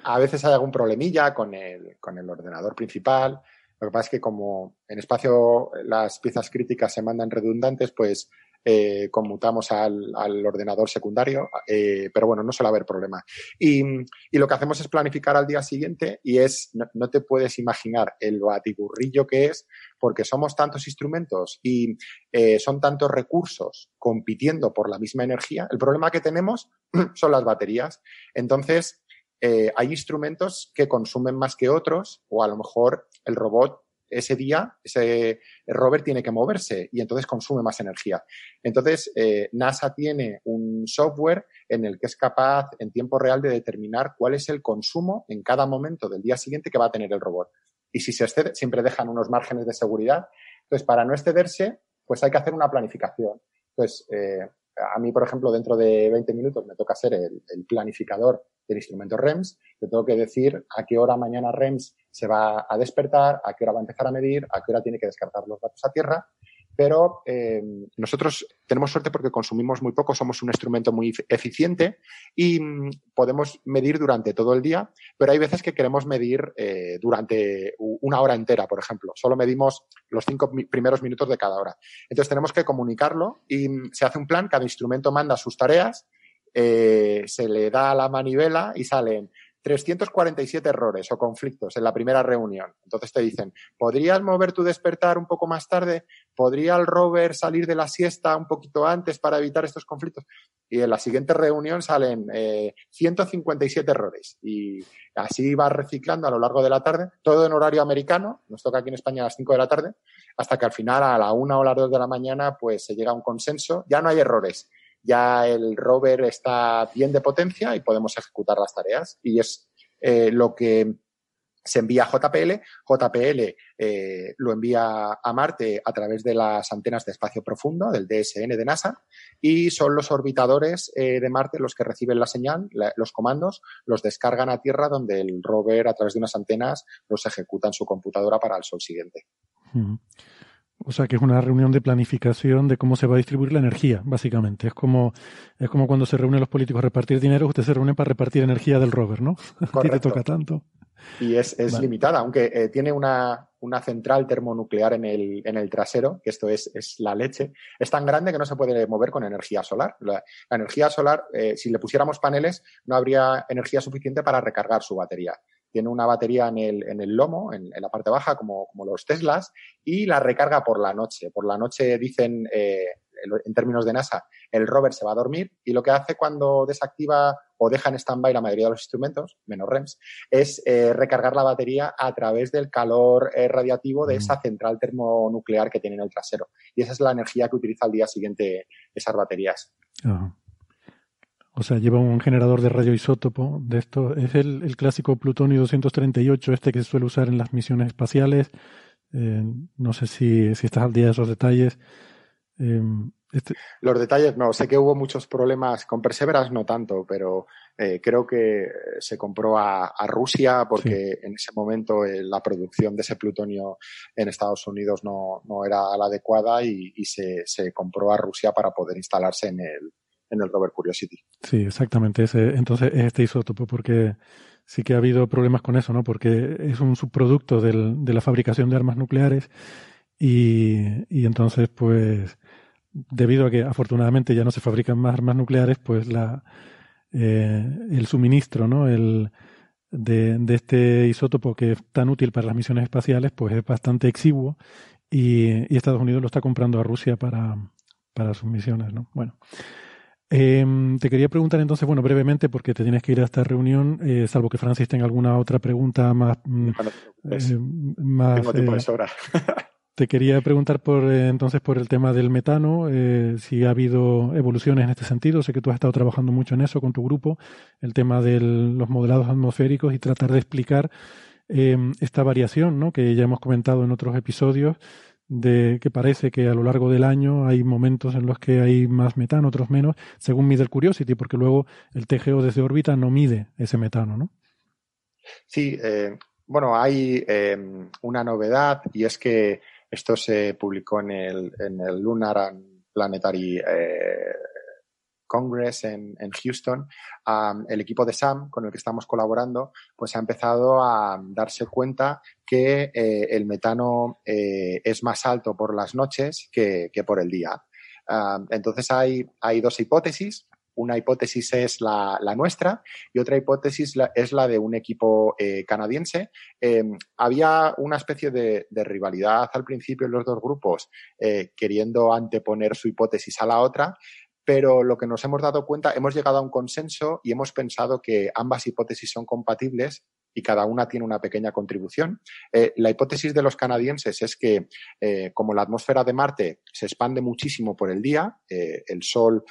A veces hay algún problemilla con el, con el ordenador principal. Lo que pasa es que como en espacio las piezas críticas se mandan redundantes, pues eh, conmutamos al, ordenador secundario, eh, pero bueno, no suele haber problema. Y, lo que hacemos es planificar al día siguiente y es, no, te puedes imaginar el batiburrillo que es, porque somos tantos instrumentos y eh, son tantos recursos compitiendo por la misma energía. El problema que tenemos <clears throat> son las baterías. Entonces, hay instrumentos que consumen más que otros o a lo mejor el robot ese día ese rover tiene que moverse y entonces consume más energía. Entonces, eh, NASA tiene un software en el que es capaz en tiempo real de determinar cuál es el consumo en cada momento del día siguiente que va a tener el robot. Y si se excede, siempre dejan unos márgenes de seguridad. Entonces, para no excederse, pues hay que hacer una planificación. Entonces, eh, a mí, por ejemplo, dentro de 20 minutos me toca ser el, planificador del instrumento REMS. Te tengo que decir a qué hora mañana REMS se va a despertar, a qué hora va a empezar a medir, a qué hora tiene que descartar los datos a tierra. pero eh, nosotros tenemos suerte porque consumimos muy poco, somos un instrumento muy eficiente y mm, podemos medir durante todo el día, pero hay veces que queremos medir eh, durante una hora entera, por ejemplo. Solo medimos los cinco primeros minutos de cada hora. Entonces tenemos que comunicarlo y mm, se hace un plan, cada instrumento manda sus tareas, eh, se le da la manivela y salen 347 errores o conflictos en la primera reunión. Entonces te dicen, ¿podrías mover tu despertar un poco más tarde? ¿Podría el rover salir de la siesta un poquito antes para evitar estos conflictos? Y en la siguiente reunión salen 157 eh, errores. Y así va reciclando a lo largo de la tarde, todo en horario americano, nos toca aquí en España a las 5 de la tarde, hasta que al final a la 1 o las 2 de la mañana pues se llega a un consenso, ya no hay errores ya el rover está bien de potencia y podemos ejecutar las tareas. Y es eh, lo que se envía a JPL. JPL eh, lo envía a Marte a través de las antenas de espacio profundo del DSN de NASA y son los orbitadores eh, de Marte los que reciben la señal, los comandos, los descargan a Tierra donde el rover a través de unas antenas los ejecuta en su computadora para el sol siguiente. O sea, que es una reunión de planificación de cómo se va a distribuir la energía, básicamente. Es como, es como cuando se reúnen los políticos a repartir dinero, usted se reúne para repartir energía del rover, ¿no? <laughs> A ti te toca tanto. Y es, es limitada, aunque eh, tiene una, una, central termonuclear en el, en el trasero, que esto es, es, la leche. Es tan grande que no se puede mover con energía solar. La, energía solar, eh, si le pusiéramos paneles, no habría energía suficiente para recargar su batería tiene una batería en el, en el lomo, en, la parte baja, como, como, los Teslas, y la recarga por la noche. Por la noche dicen, eh, en términos de NASA, el rover se va a dormir y lo que hace cuando desactiva o deja en stand-by la mayoría de los instrumentos, menos REMS, es eh, recargar la batería a través del calor eh, radiativo de esa central termonuclear que tiene en el trasero. Y esa es la energía que utiliza al día siguiente esas baterías. O sea, lleva un generador de radioisótopo de esto. Es el, clásico plutonio 238, este que se suele usar en las misiones espaciales. Eh, no sé si, si, estás al día de esos detalles. Eh, este Los detalles no, sé que hubo muchos problemas con Perseverance, no tanto, pero eh, creo que se compró a, Rusia porque en ese momento la producción de ese plutonio en Estados Unidos no, no era la adecuada y, y se, se compró a Rusia para poder instalarse en el, en el rover Curiosity. Sí, exactamente. Ese, entonces, este isótopo, porque sí que ha habido problemas con eso, ¿no? Porque es un subproducto del, de la fabricación de armas nucleares y, y, entonces, pues, debido a que afortunadamente ya no se fabrican más armas nucleares, pues la, eh, el suministro, ¿no? El, de, de, este isótopo que es tan útil para las misiones espaciales, pues es bastante exiguo y, y Estados Unidos lo está comprando a Rusia para, para sus misiones, ¿no? Bueno. Eh, te quería preguntar entonces, bueno, brevemente, porque te tienes que ir a esta reunión, eh, salvo que Francis tenga alguna otra pregunta más. Mm, eh, más Tengo tiempo de sobra. <laughs> te quería preguntar por eh, entonces por el tema del metano, si ha habido evoluciones en este sentido. Sé que tú has estado trabajando mucho en eso con tu grupo, el tema de los modelados atmosféricos y tratar de explicar esta variación, ¿no? Que ya hemos comentado en otros episodios de que parece que a lo largo del año hay momentos en los que hay más metano, otros menos, según mide el Curiosity, porque luego el TGO desde órbita no mide ese metano, ¿no? Sí, eh, bueno, hay em, una novedad y es que esto se publicó en el, en el Lunar and Planetary eh, Congress en, Houston, el equipo de SAM con el que estamos colaborando, pues ha empezado a darse cuenta que eh, el metano eh, es más alto por las noches que, por el día. entonces hay, hay dos hipótesis. Una hipótesis es la, nuestra y otra hipótesis es la de un equipo eh, canadiense. Em, había una especie de, de, rivalidad al principio en los dos grupos, queriendo anteponer su hipótesis a la otra, pero lo que nos hemos dado cuenta, hemos llegado a un consenso y hemos pensado que ambas hipótesis son compatibles y cada una tiene una pequeña contribución. Eh, la hipótesis de los canadienses es que eh, como la atmósfera de Marte se expande muchísimo por el día, eh, el Sol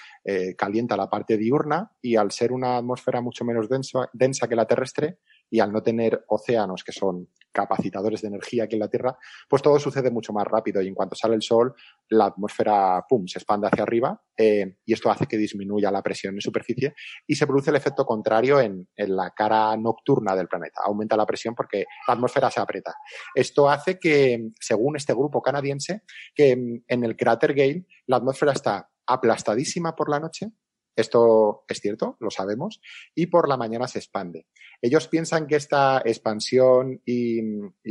calienta la parte diurna y al ser una atmósfera mucho menos densa, densa que la terrestre y al no tener océanos que son capacitadores de energía aquí en la Tierra, pues todo sucede mucho más rápido y en cuanto sale el Sol, la atmósfera, pum, se expande hacia arriba eh, y esto hace que disminuya la presión en superficie y se produce el efecto contrario en, en, la cara nocturna del planeta. Aumenta la presión porque la atmósfera se aprieta. Esto hace que, según este grupo canadiense, que en el cráter Gale la atmósfera está aplastadísima por la noche esto es cierto, lo sabemos, y por la mañana se expande. Ellos piensan que esta expansión y,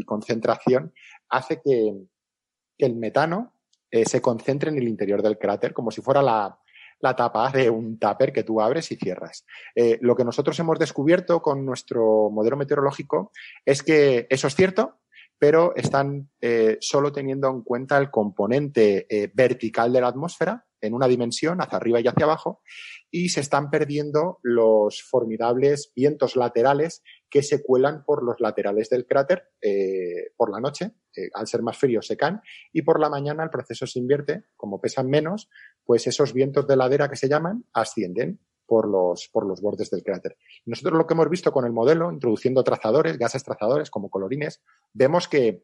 concentración hace que, el metano eh, se concentre en el interior del cráter como si fuera la, tapa de un tupper que tú abres y cierras. Eh, lo que nosotros hemos descubierto con nuestro modelo meteorológico es que eso es cierto, pero están eh, solo teniendo en cuenta el componente vertical de la atmósfera en una dimensión, hacia arriba y hacia abajo, y se están perdiendo los formidables vientos laterales que se cuelan por los laterales del cráter eh, por la noche, eh, al ser más frío se caen, y por la mañana el proceso se invierte, como pesan menos, pues esos vientos de ladera que se llaman ascienden por los, por los bordes del cráter. Nosotros lo que hemos visto con el modelo, introduciendo trazadores, gases trazadores como colorines, vemos que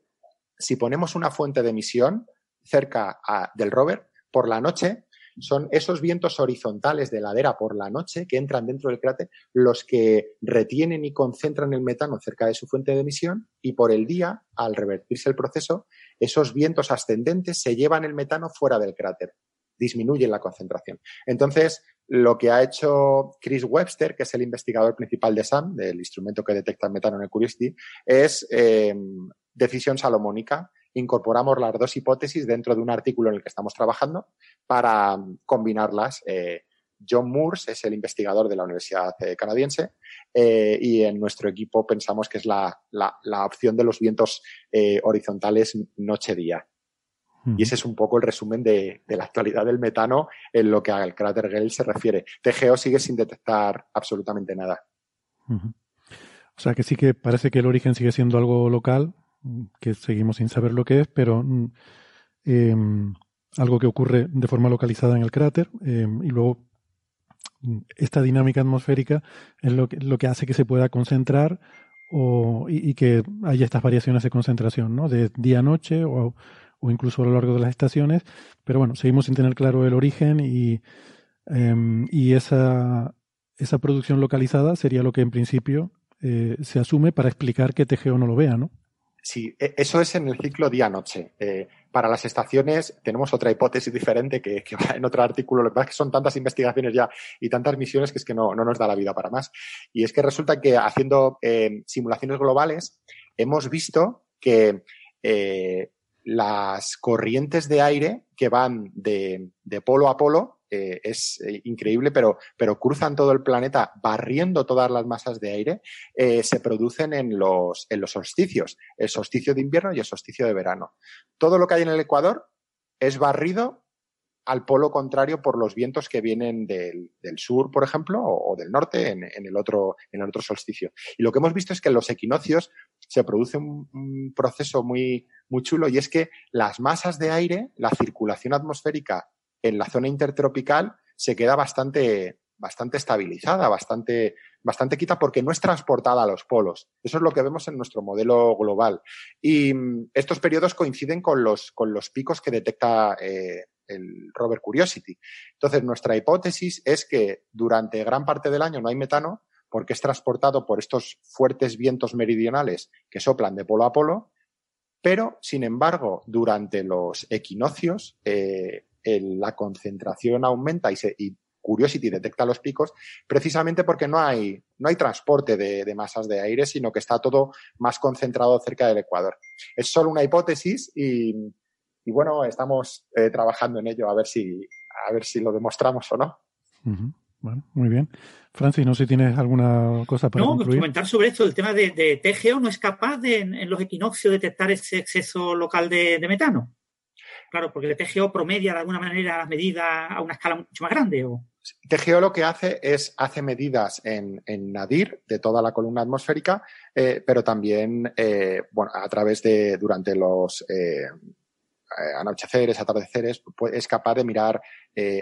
si ponemos una fuente de emisión cerca del rover, por la noche son esos vientos horizontales de ladera por la noche que entran dentro del cráter los que retienen y concentran el metano cerca de su fuente de emisión y por el día, al revertirse el proceso, esos vientos ascendentes se llevan el metano fuera del cráter, disminuyen la concentración. Entonces, lo que ha hecho Chris Webster, que es el investigador principal de SAM, del instrumento que detecta el metano en el Curiosity, es eh, decisión salomónica incorporamos las dos hipótesis dentro de un artículo en el que estamos trabajando para combinarlas. Eh, John Moores es el investigador de la Universidad eh, Canadiense eh, y en nuestro equipo pensamos que es la, opción de los vientos horizontales noche-día. Y ese es un poco el resumen de, la actualidad del metano en lo que al cráter Gale se refiere. TGO sigue sin detectar absolutamente nada. O sea que sí que parece que el origen sigue siendo algo local, que seguimos sin saber lo que es, pero mm, em, algo que ocurre de forma localizada en el cráter em, y luego mm, esta dinámica atmosférica es lo que, lo que hace que se pueda concentrar o, y, que haya estas variaciones de concentración, ¿no? De día a noche o, o, incluso a lo largo de las estaciones. Pero bueno, seguimos sin tener claro el origen y, em, y esa, esa producción localizada sería lo que en principio eh, se asume para explicar que TGO no lo vea, ¿no? Sí, e, eso es en el ciclo día-noche. Eh, para las estaciones tenemos otra hipótesis diferente que, va en otro artículo. Lo que pasa es que son tantas investigaciones ya y tantas misiones que es que no, nos da la vida para más. Y es que resulta que haciendo eh, simulaciones globales hemos visto que eh, las corrientes de aire que van de polo a polo eh, es eh, increíble, pero, pero cruzan todo el planeta barriendo todas las masas de aire, eh, se producen en los, en los solsticios, el solsticio de invierno y el solsticio de verano. Todo lo que hay en el Ecuador es barrido al polo contrario por los vientos que vienen del, sur, por ejemplo, o, del norte en, el otro, en el otro solsticio. Y lo que hemos visto es que en los equinoccios se produce un, un proceso muy, muy chulo y es que las masas de aire, la circulación atmosférica en la zona intertropical se queda bastante, bastante estabilizada, bastante, bastante quita porque no es transportada a los polos. Eso es lo que vemos en nuestro modelo global. Y mm, estos periodos coinciden con los, con los picos que detecta eh, el rover Curiosity. Entonces, nuestra hipótesis es que durante gran parte del año no hay metano porque es transportado por estos fuertes vientos meridionales que soplan de polo a polo, pero, sin embargo, durante los equinoccios, eh, la concentración aumenta y, se, y Curiosity detecta los picos precisamente porque no hay, no hay transporte de, masas de aire, sino que está todo más concentrado cerca del Ecuador. Es solo una hipótesis y, bueno, estamos eh, trabajando en ello a ver si, a ver si lo demostramos o no. Bueno, muy bien. Francis, no sé si tienes alguna cosa para no, comentar sobre esto. El tema de, TGO no es capaz de, en, los equinoccios detectar ese exceso local de metano. Claro, porque el TGO promedia de alguna manera las medidas a una escala mucho más grande. ¿o? TGO lo que hace es hace medidas en, Nadir de toda la columna atmosférica, eh, pero también eh, bueno, a través de durante los eh, anocheceres, atardeceres, pues es capaz de mirar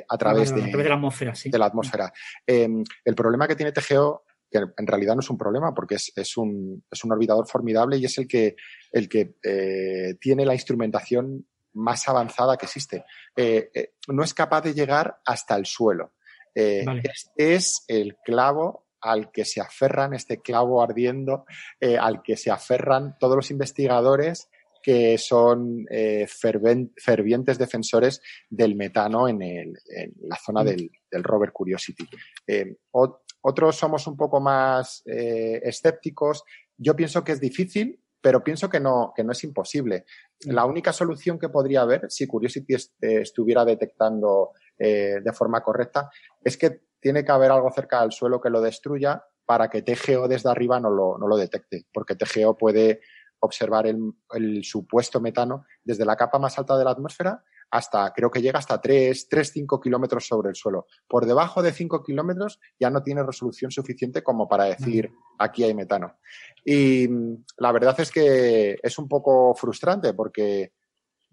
a través, de, la atmósfera. Sí. De la atmósfera. Em, el problema que tiene TGO que en realidad no es un problema porque es, un, es un orbitador formidable y es el que, el que eh, tiene la instrumentación más avanzada que existe. Eh, eh, no es capaz de llegar hasta el suelo. Este es el clavo al que se aferran, este clavo ardiendo, al que se aferran todos los investigadores que son fervientes defensores del metano en, la zona mm. del, rover Curiosity. otros somos un poco más escépticos. Yo pienso que es difícil, pero pienso que no, que no es imposible. La única solución que podría haber, si Curiosity eh, estuviera detectando eh, de forma correcta, es que tiene que haber algo cerca del suelo que lo destruya para que TGO desde arriba no lo, no lo detecte, porque TGO puede observar el, el, supuesto metano desde la capa más alta de la atmósfera hasta, creo que llega hasta 3, 3 5 kilómetros sobre el suelo. Por debajo de 5 kilómetros ya no tiene resolución suficiente como para decir aquí hay metano. Y mm, la verdad es que es un poco frustrante porque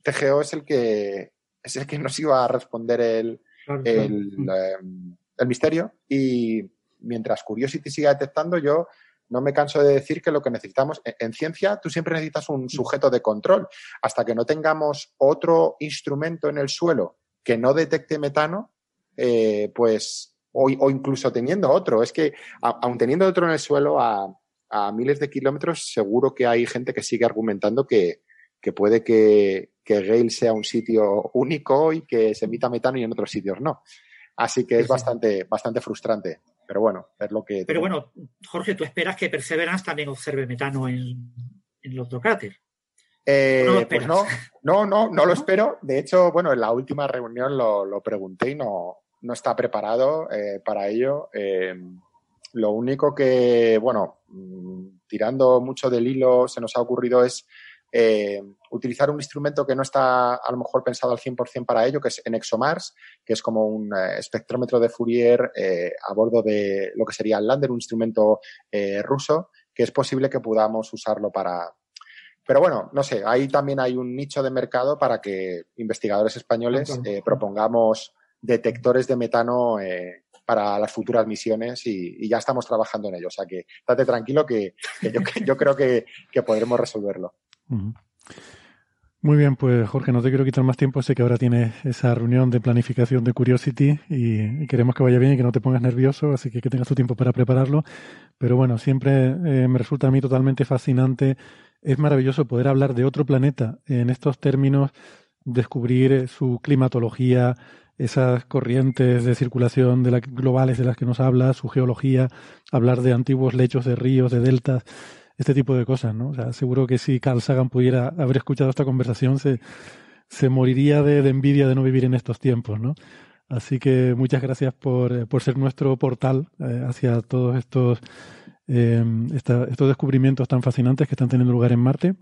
TGO es el que, es el que nos iba a responder el, el, em, el misterio y mientras Curiosity siga detectando, yo no me canso de decir que lo que necesitamos en, ciencia, tú siempre necesitas un sujeto de control. Hasta que no tengamos otro instrumento en el suelo que no detecte metano, eh, pues, o, incluso teniendo otro. Es que, aun teniendo otro en el suelo a, miles de kilómetros, seguro que hay gente que sigue argumentando que, puede que, que Gale sea un sitio único y que se emita metano y en otros sitios no. Así que es bastante, bastante frustrante. Pero bueno, es lo que. Pero bueno, Jorge, tú esperas que Perseverance también observe metano en, los dos cráteres. Eh, no, pues no, no, no, no lo espero. De hecho, bueno, en la última reunión lo, pregunté y no, no está preparado eh, para ello. Eh, lo único que, bueno, mm, tirando mucho del hilo, se nos ha ocurrido es eh, utilizar un instrumento que no está a lo mejor pensado al 100% para ello, que es en ExoMars, que es como un eh, espectrómetro de Fourier eh, a bordo de lo que sería el Lander, un instrumento ruso, que es posible que podamos usarlo para... Pero bueno, no sé, ahí también hay un nicho de mercado para que investigadores españoles propongamos detectores de metano para las futuras misiones y, ya estamos trabajando en ello. O sea que estate tranquilo que, yo, creo que podremos resolverlo. Muy bien, pues Jorge, no te quiero quitar más tiempo. Sé que ahora tienes esa reunión de planificación de Curiosity y queremos que vaya bien y que no te pongas nervioso, así que que tengas tu tiempo para prepararlo. Pero bueno, siempre eh, me resulta a mí totalmente fascinante. Es maravilloso poder hablar de otro planeta en estos términos, descubrir eh, su climatología, esas corrientes de circulación de globales de las que nos habla, su geología, hablar de antiguos lechos de ríos, de deltas este tipo de cosas, ¿no? O sea, seguro que si Carl Sagan pudiera haber escuchado esta conversación, se, se moriría de, envidia de no vivir en estos tiempos, ¿no? Así que muchas gracias por, eh, por ser nuestro portal eh, hacia todos estos, eh, estos descubrimientos tan fascinantes que están teniendo lugar en Marte.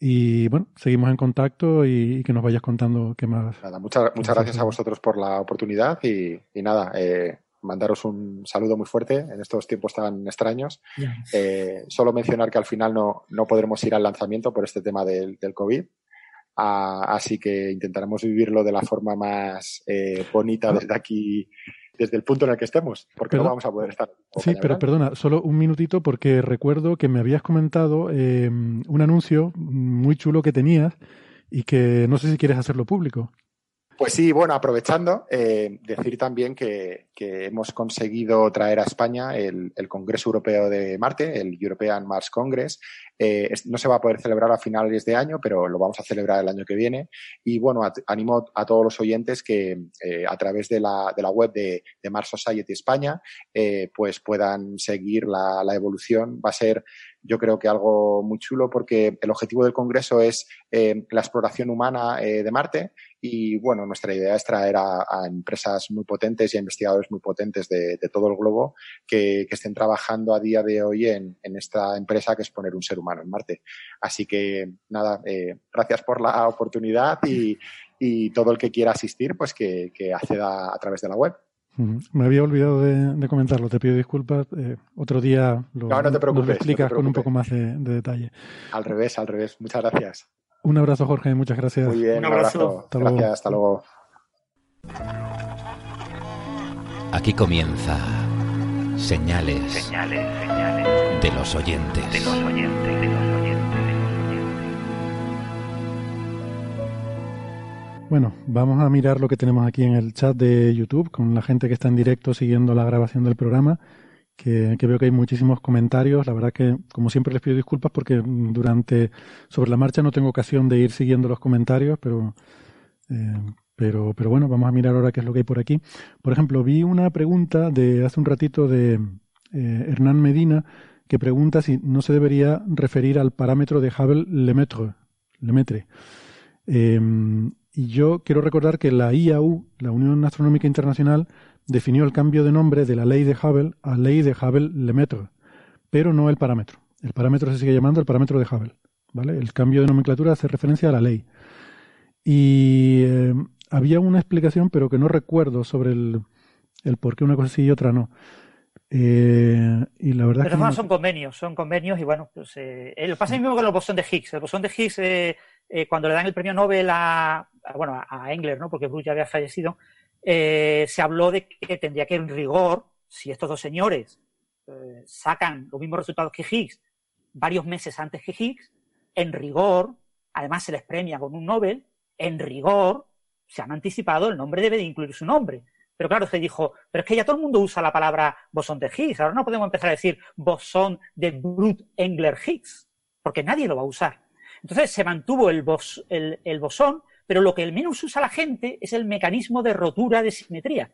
Y bueno, seguimos en contacto y, que nos vayas contando qué más. Nada, muchas, muchas gracias a vosotros por la oportunidad y, y nada, eh, mandaros un saludo muy fuerte en estos tiempos tan extraños. Eh, solo mencionar que al final no, no podremos ir al lanzamiento por este tema del, del COVID. Ah, así que intentaremos vivirlo de la forma más eh, bonita desde aquí, desde el punto en el que estemos, porque no vamos a poder estar. Sí, pero perdona, solo un minutito porque recuerdo que me habías comentado eh, un anuncio muy chulo que tenías y que no sé si quieres hacerlo público. Pues sí, bueno, aprovechando, eh, decir también que, hemos conseguido traer a España el, Congreso Europeo de Marte, el European Mars Congress. Eh, no se va a poder celebrar a finales de año, pero lo vamos a celebrar el año que viene. Y bueno, animo a todos los oyentes que eh, a través de la, web de, Mars Society España, pues puedan seguir la, la evolución. Va a ser yo creo que algo muy chulo porque el objetivo del Congreso es la exploración humana de Marte y bueno, nuestra idea es traer a, empresas muy potentes y a investigadores muy potentes de, todo el globo que, estén trabajando a día de hoy en, esta empresa que es poner un ser humano en Marte. Así que nada, eh, gracias por la oportunidad y, todo el que quiera asistir, pues que, acceda a través de la web. Me había olvidado de, comentarlo, te pido disculpas. Eh, otro día lo, no, te preocupes, explicas con un poco más de, detalle. Al revés, al revés. Muchas gracias. Un abrazo, Jorge, muchas gracias. Muy bien, un abrazo. Hasta gracias, luego. hasta luego. Aquí comienza Señales, señales, señales de los oyentes. De los oyentes, de los oyentes, de los oyentes. Bueno, vamos a mirar lo que tenemos aquí en el chat de YouTube con la gente que está en directo siguiendo la grabación del programa. Que, veo que hay muchísimos comentarios. La verdad que, como siempre, les pido disculpas porque durante, sobre la marcha no tengo ocasión de ir siguiendo los comentarios, pero, eh, pero, pero bueno, vamos a mirar ahora qué es lo que hay por aquí. Por ejemplo, vi una pregunta de hace un ratito de eh, Hernán Medina que pregunta si no se debería referir al parámetro de Hubble-Lemaitre. Lemaitre. Em, y yo quiero recordar que la IAU, la Unión Astronómica Internacional, definió el cambio de nombre de la ley de Hubble a ley de Hubble-Lemaitre, pero no el parámetro. El parámetro se sigue llamando el parámetro de Hubble. ¿vale? El cambio de nomenclatura hace referencia a la ley. Y em, había una explicación, pero que no recuerdo sobre el, el por qué una cosa sí y otra no. Eh, y la verdad Pero que son convenios, son convenios y bueno, pues eh, lo pasa mismo con el bosón de Higgs. El bosón de Higgs, eh, eh, cuando le dan el premio Nobel a, bueno, a Engler, ¿no? Porque Bruce ya había fallecido, se habló de que tendría que en rigor, si estos dos señores sacan los mismos resultados que Higgs varios meses antes que Higgs, en rigor, además se les premia con un Nobel, en rigor, se han anticipado, el nombre debe de incluir su nombre. Pero claro, se dijo, pero es que ya todo el mundo usa la palabra bosón de Higgs. Ahora no podemos empezar a decir bosón de Brut-Engler-Higgs, porque nadie lo va a usar. Entonces se mantuvo el, el, bosón, pero lo que el menos usa la gente es el mecanismo de rotura de simetría.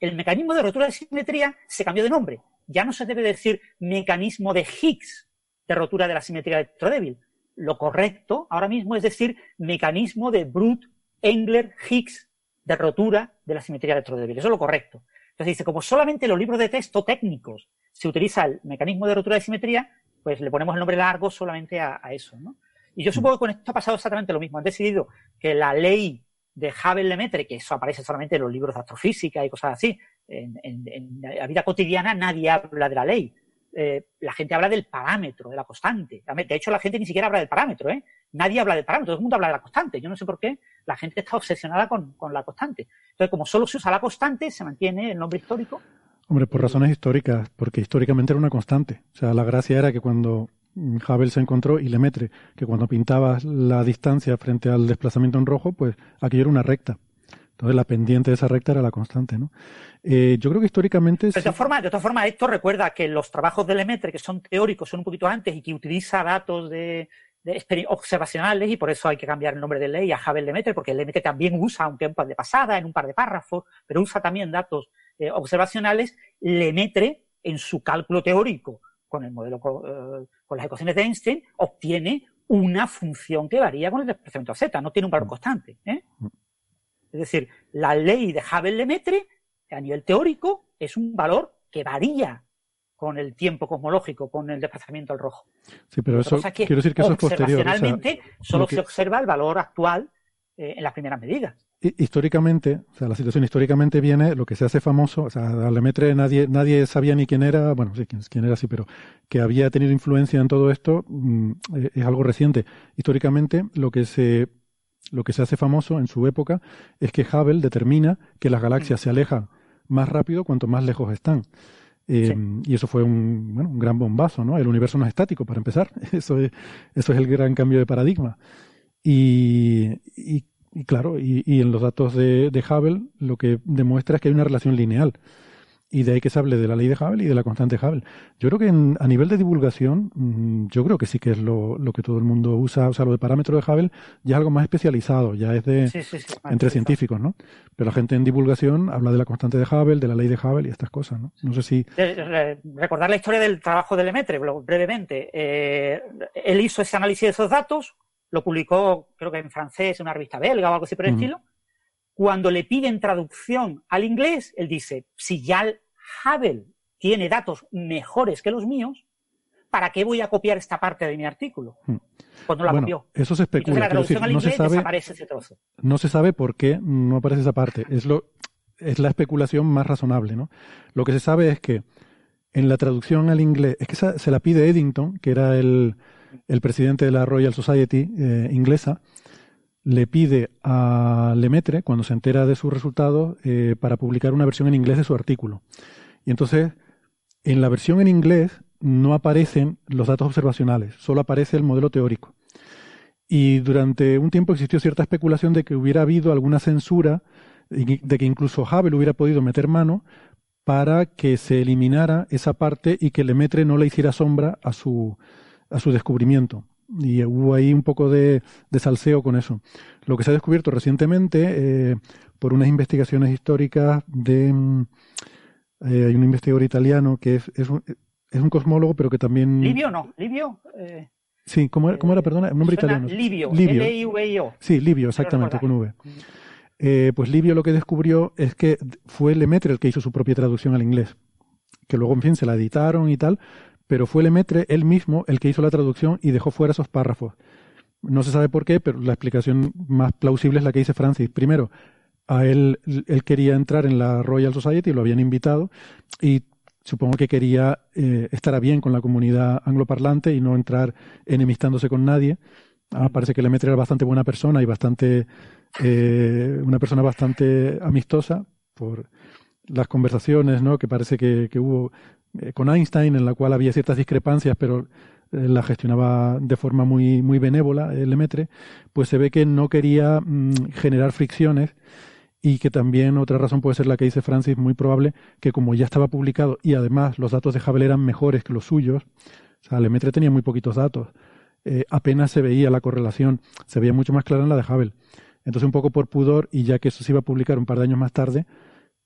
El mecanismo de rotura de simetría se cambió de nombre. Ya no se debe decir mecanismo de Higgs de rotura de la simetría electrodébil. Lo correcto ahora mismo es decir mecanismo de Brut-Engler-Higgs de rotura de la simetría electrodébil. Eso es lo correcto. Entonces dice, como solamente en los libros de texto técnicos se utiliza el mecanismo de rotura de simetría, pues le ponemos el nombre largo solamente a, eso, ¿no? Y yo supongo que con esto ha pasado exactamente lo mismo. Han decidido que la ley de Hubble-Lemaitre, que eso aparece solamente en los libros de astrofísica y cosas así, en, la vida cotidiana nadie habla de la ley. Eh, la gente habla del parámetro, de la constante. De hecho, la gente ni siquiera habla del parámetro, ¿eh? Nadie habla del parámetro, todo el mundo habla de la constante. Yo no sé por qué la gente está obsesionada con, la constante. Entonces, como solo se usa la constante, se mantiene el nombre histórico. Hombre, por razones históricas, porque históricamente era una constante. O sea, la gracia era que cuando Hubble se encontró y Lemaitre, que cuando pintabas la distancia frente al desplazamiento en rojo, pues aquello era una recta. Entonces la pendiente de esa recta era la constante, ¿no? Eh, yo creo que históricamente... De todas formas, de todas formas, esto recuerda que los trabajos de Lemaitre, que son teóricos, son un poquito antes y que utiliza datos de, observacionales y por eso hay que cambiar el nombre de ley a Hubble Lemaitre, porque Lemaitre también usa, aunque un par de pasada, en un par de párrafos, pero usa también datos eh, observacionales. Lemaitre, en su cálculo teórico, con el modelo, eh, con las ecuaciones de Einstein, obtiene una función que varía con el desplazamiento Z, no tiene un valor constante. ¿eh? Mm. Es decir, la ley de Hubble-Lemaitre, a nivel teórico, es un valor que varía con el tiempo cosmológico, con el desplazamiento al rojo. Sí, pero eso quiero decir que eso es posterior. solo se observa el valor actual eh, en las primeras medidas. Históricamente, o sea, la situación históricamente viene, lo que se hace famoso, o sea, a Lemaitre nadie, nadie sabía ni quién era, bueno, sí, quién, quién era así, pero que había tenido influencia en todo esto mm, eh, es algo reciente. Históricamente, lo que se lo que se hace famoso en su época es que Hubble determina que las galaxias se alejan más rápido cuanto más lejos están. Eh, y eso fue un, bueno, un gran bombazo, ¿no? El universo no es estático, para empezar. <laughs> Eso es, eso es el gran cambio de paradigma. Y, y, claro, y, y, en los datos de, de Hubble lo que demuestra es que hay una relación lineal y de ahí que se hable de la ley de Hubble y de la constante Hubble. Yo creo que a nivel de divulgación, mm, yo creo que sí que es lo, que todo el mundo usa, o sea, lo de parámetro de Hubble ya es algo más especializado, ya es de entre científicos, ¿no? Pero la gente en divulgación habla de la constante de Hubble, de la ley de Hubble y estas cosas, ¿no? No sé si... Recordar la historia del trabajo de Lemaitre, brevemente. Eh, él hizo ese análisis de esos datos, lo publicó, creo que en francés, en una revista belga o algo así por el estilo, cuando le piden traducción al inglés, él dice, si ya Hubble tiene datos mejores que los míos, ¿para qué voy a copiar esta parte de mi artículo? Hmm. Pues no la copió. Eso se especula. no, se sabe, ese trozo. no se sabe por qué no aparece esa parte. Es, lo, es la especulación más razonable. ¿no? Lo que se sabe es que en la traducción al inglés, es que se la pide Eddington, que era el, presidente de la Royal Society eh, inglesa, le pide a Lemaitre, cuando se entera de sus resultados, eh, para publicar una versión en inglés de su artículo. Y entonces En la versión en inglés no aparecen los datos observacionales, solo aparece el modelo teórico. Y durante un tiempo existió cierta especulación de que hubiera habido alguna censura, de que incluso Hubble hubiera podido meter mano para que se eliminara esa parte y que Lemaitre no le hiciera sombra a su, a su descubrimiento. Y hubo ahí un poco de, salseo con eso. Lo que se ha descubierto recientemente, eh, por unas investigaciones históricas de... Mm, eh, hay un investigador italiano que es, es, un, es, un, cosmólogo, pero que también... ¿Libio no? ¿Libio? Eh, sí, ¿cómo era, cómo era perdona? Un nombre italiano. Livio, Livio. L-I-V-I-O. Sí, Livio, exactamente, con V. Eh, pues Livio lo que descubrió es que fue Lemaitre el que hizo su propia traducción al inglés, que luego, en fin, se la editaron y tal, pero fue Lemaitre él mismo el que hizo la traducción y dejó fuera esos párrafos. No se sabe por qué, pero la explicación más plausible es la que dice Francis. Primero, a él, él quería entrar en la Royal Society, lo habían invitado, y supongo que quería eh, estar bien con la comunidad angloparlante y no entrar enemistándose con nadie. Ah, parece que Lemaitre era bastante buena persona y bastante eh, una persona bastante amistosa por las conversaciones ¿no? que parece que, hubo eh, con Einstein, en la cual había ciertas discrepancias, pero eh, la gestionaba de forma muy, muy benévola, Lemaitre, pues se ve que no quería mm, generar fricciones y que también otra razón puede ser la que dice Francis, muy probable que como ya estaba publicado y además los datos de Hubble eran mejores que los suyos, o sea, tenía muy poquitos datos, apenas se veía la correlación, se veía mucho más clara en la de Hubble. Entonces, un poco por pudor, y ya que eso se iba a publicar un par de años más tarde,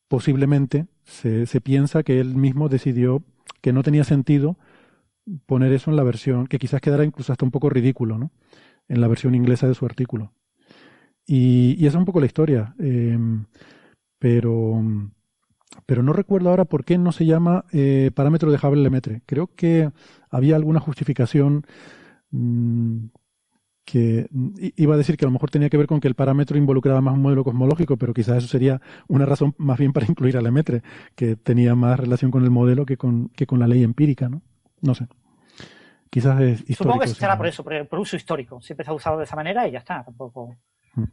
posiblemente se, piensa que él mismo decidió que no tenía sentido poner eso en la versión, que quizás quedara incluso hasta un poco ridículo, ¿no? En la versión inglesa de su artículo. Y, esa es un poco la historia. Em, pero, pero no recuerdo ahora por qué no se llama eh, parámetro de Hubble-Lemaitre. Creo que había alguna justificación mm, que iba a decir que a lo mejor tenía que ver con que el parámetro involucraba más un modelo cosmológico, pero quizás eso sería una razón más bien para incluir a Lemaitre, que tenía más relación con el modelo que con, que con la ley empírica, ¿no? No sé. Quizás es histórico. Supongo que será por eso, por, uso histórico. Siempre se ha usado de esa manera y ya está, tampoco. Mm.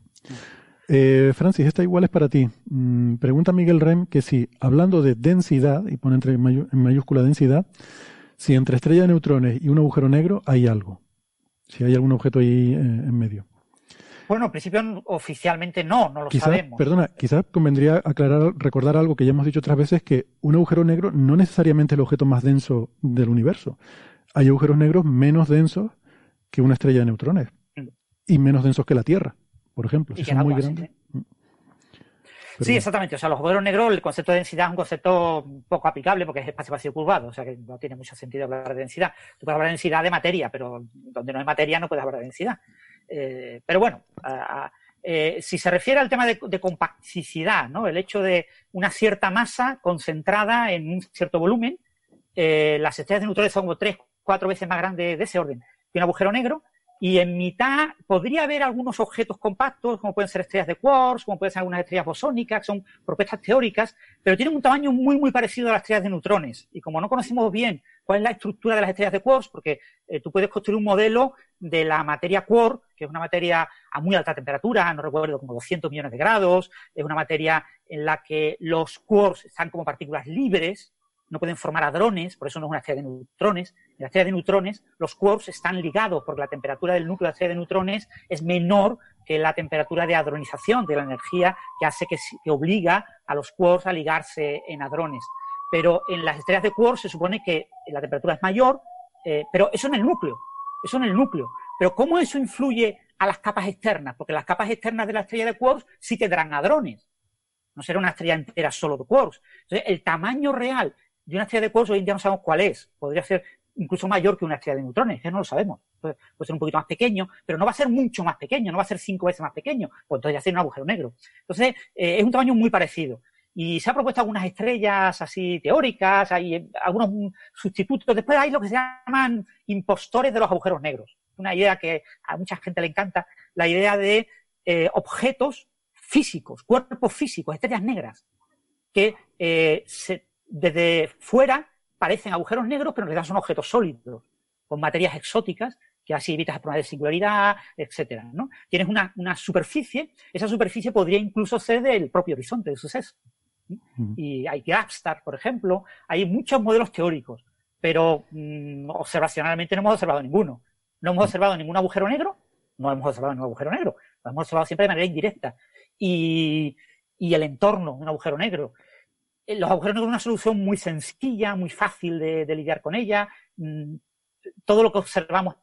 Eh, Francis, esta igual es para ti. Mm, pregunta Miguel Rem que si, hablando de densidad, y pone entre en mayúscula densidad, si entre estrella de neutrones y un agujero negro hay algo si hay algún objeto ahí eh, en medio. Bueno, en principio oficialmente no, no lo sabemos. Perdona, quizás convendría aclarar, recordar algo que ya hemos dicho otras veces, que un agujero negro no necesariamente es el objeto más denso del universo. Hay agujeros negros menos densos que una estrella de neutrones mm. y menos densos que la Tierra, por ejemplo. son muy grandes. Sí, exactamente. O sea, los agujeros negros, el concepto de densidad es un concepto poco aplicable porque es espacio-vacío curvado. O sea, que no tiene mucho sentido hablar de densidad. Tú puedes hablar de densidad de materia, pero donde no hay materia no puedes hablar de densidad. Eh, pero bueno, eh, si se refiere al tema de, compacticidad, ¿no? El hecho de una cierta masa concentrada en un cierto volumen, eh, las estrellas de neutrones son como tres, cuatro veces más grandes de ese orden que un agujero negro, y en mitad podría haber algunos objetos compactos, como pueden ser estrellas de quarks, como pueden ser algunas estrellas bosónicas, que son propuestas teóricas, pero tienen un tamaño muy, muy parecido a las estrellas de neutrones. Y como no conocemos bien cuál es la estructura de las estrellas de quarks, porque eh, tú puedes construir un modelo de la materia quark, que es una materia a muy alta temperatura, no recuerdo, como 200 millones de grados, es una materia en la que los quarks están como partículas libres, no pueden formar hadrones, por eso no es una estrella de neutrones. En la estrella de neutrones, los quarks están ligados porque la temperatura del núcleo de la estrella de neutrones es menor que la temperatura de hadronización de la energía que hace que, obliga a los quarks a ligarse en hadrones. Pero en las estrellas de quarks se supone que la temperatura es mayor, eh, pero eso en el núcleo, eso en el núcleo. Pero ¿cómo eso influye a las capas externas? Porque las capas externas de la estrella de quarks sí tendrán hadrones. No será una estrella entera solo de quarks. Entonces, el tamaño real de una estrella de quarks hoy día no sabemos cuál es. Podría ser incluso mayor que una estrella de neutrones, que no lo sabemos. Puede, ser un poquito más pequeño, pero no va a ser mucho más pequeño, no va a ser cinco veces más pequeño, pues entonces ya sería un agujero negro. Entonces, eh, es un tamaño muy parecido. Y se ha propuesto algunas estrellas así teóricas, hay algunos sustitutos. Después hay lo que se llaman impostores de los agujeros negros. Una idea que a mucha gente le encanta, la idea de eh, objetos físicos, cuerpos físicos, estrellas negras, que eh, se, desde fuera parecen agujeros negros, pero en realidad son objetos sólidos, con materias exóticas, que así evitas el problema de singularidad, etcétera, ¿no? Tienes una, superficie, esa superficie podría incluso ser del propio horizonte de suceso. Y hay Grabstar, por ejemplo, hay muchos modelos teóricos, pero mm, observacionalmente no hemos observado ninguno. No hemos observado ningún agujero negro, no hemos observado ningún agujero negro, lo hemos observado siempre de manera indirecta. Y, y el entorno de un agujero negro. Eh, los agujeros negros son una solución muy sencilla, muy fácil de, lidiar con ella. Mm, todo lo que observamos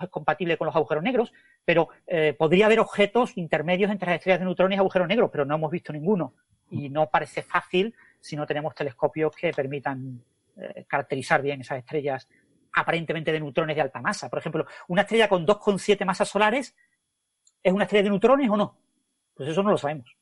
es compatible con los agujeros negros, pero eh, podría haber objetos intermedios entre las estrellas de neutrones y agujeros negros, pero no hemos visto ninguno. Y no parece fácil si no tenemos telescopios que permitan eh, caracterizar bien esas estrellas aparentemente de neutrones de alta masa. Por ejemplo, una estrella con 2,7 masas solares, ¿es una estrella de neutrones o no? Pues eso no lo sabemos.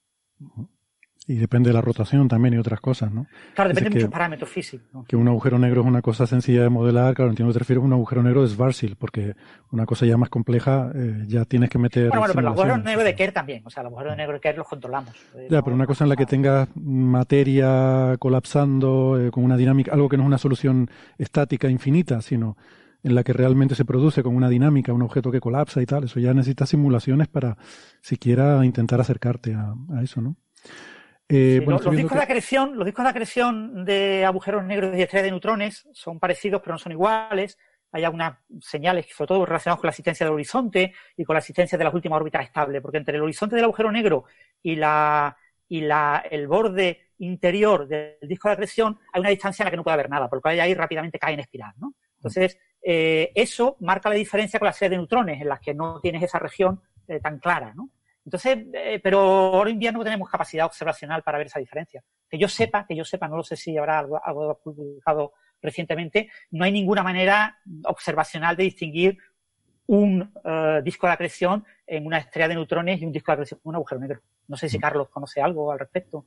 Y depende de la rotación también y otras cosas, ¿no? Claro, depende de muchos parámetros físicos. Que un agujero negro es una cosa sencilla de modelar, claro, entiendo que te refieres a un agujero negro de Schwarzschild, porque una cosa ya más compleja eh, ya tienes que meter. Bueno, bueno, pero los agujeros negros de Kerr también, o sea, los agujeros negros de Kerr los controlamos. Eh, ya, pero una cosa en la que tengas materia colapsando eh, con una dinámica, algo que no es una solución estática infinita, sino en la que realmente se produce con una dinámica, un objeto que colapsa y tal, eso ya necesita simulaciones para siquiera intentar acercarte a eso, ¿no? Eh, los, discos de acreción, los discos de acreción de agujeros negros y estrellas de neutrones son parecidos pero no son iguales. Hay algunas señales, sobre todo relacionadas con la existencia del horizonte y con la existencia de las últimas órbitas estables, porque entre el horizonte del agujero negro y la y la, el borde interior del disco de acreción hay una distancia en la que no puede haber nada, porque ahí rápidamente cae en espiral, ¿no? Entonces, eh, eso marca la diferencia con las estrellas de neutrones, en las que no tienes esa región eh, tan clara, ¿no? Entonces, eh, pero ahora en día no tenemos capacidad observacional para ver esa diferencia. Que yo sepa, que yo sepa, no lo sé si habrá algo, algo publicado recientemente, no hay ninguna manera observacional de distinguir un uh, disco de acreción en una estrella de neutrones y un disco de acreción en un agujero negro. No sé si mm. Carlos conoce algo al respecto.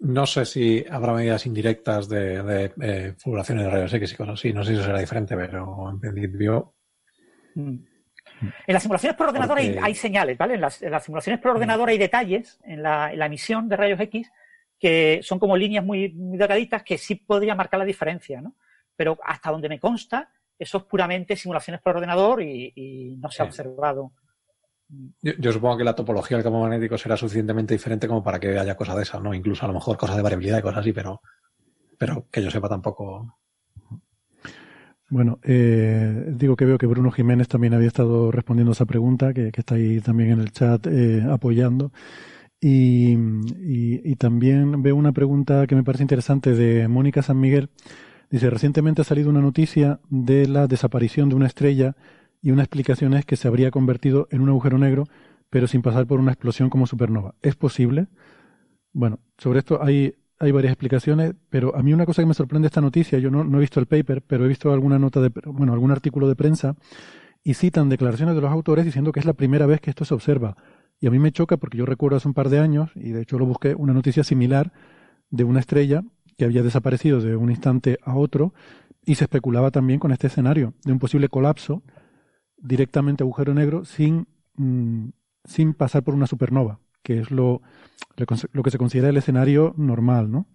No sé si habrá medidas indirectas de, de eh, de rayos X y cosas así. No sé si eso será diferente, pero en principio. Mm. En las simulaciones por ordenador hay, señales, ¿vale? En las, simulaciones por ordenador hay detalles en la, emisión de rayos X que son como líneas muy, muy delgaditas que sí podrían marcar la diferencia, ¿no? Pero hasta donde me consta, eso es puramente simulaciones por ordenador y, no se ha observado. Yo, supongo que la topología del campo magnético será suficientemente diferente como para que haya cosas de esas, ¿no? Incluso a lo mejor cosas de variabilidad y cosas así, pero, pero que yo sepa tampoco bueno, eh, digo que veo que Bruno Jiménez también había estado respondiendo a esa pregunta, que, está ahí también en el chat eh, apoyando. Y, y, también veo una pregunta que me parece interesante de Mónica San Miguel. Dice, recientemente ha salido una noticia de la desaparición de una estrella y una explicación es que se habría convertido en un agujero negro, pero sin pasar por una explosión como supernova. ¿Es posible? Bueno, sobre esto hay hay varias explicaciones, pero a mí una cosa que me sorprende esta noticia, yo no, he visto el paper, pero he visto alguna nota de, bueno, algún artículo de prensa y citan declaraciones de los autores diciendo que es la primera vez que esto se observa. Y a mí me choca porque yo recuerdo hace un par de años, y de hecho lo busqué, una noticia similar de una estrella que había desaparecido de un instante a otro y se especulaba también con este escenario de un posible colapso directamente agujero negro sin, mm, sin pasar por una supernova que es lo, lo que se considera el escenario normal, ¿no?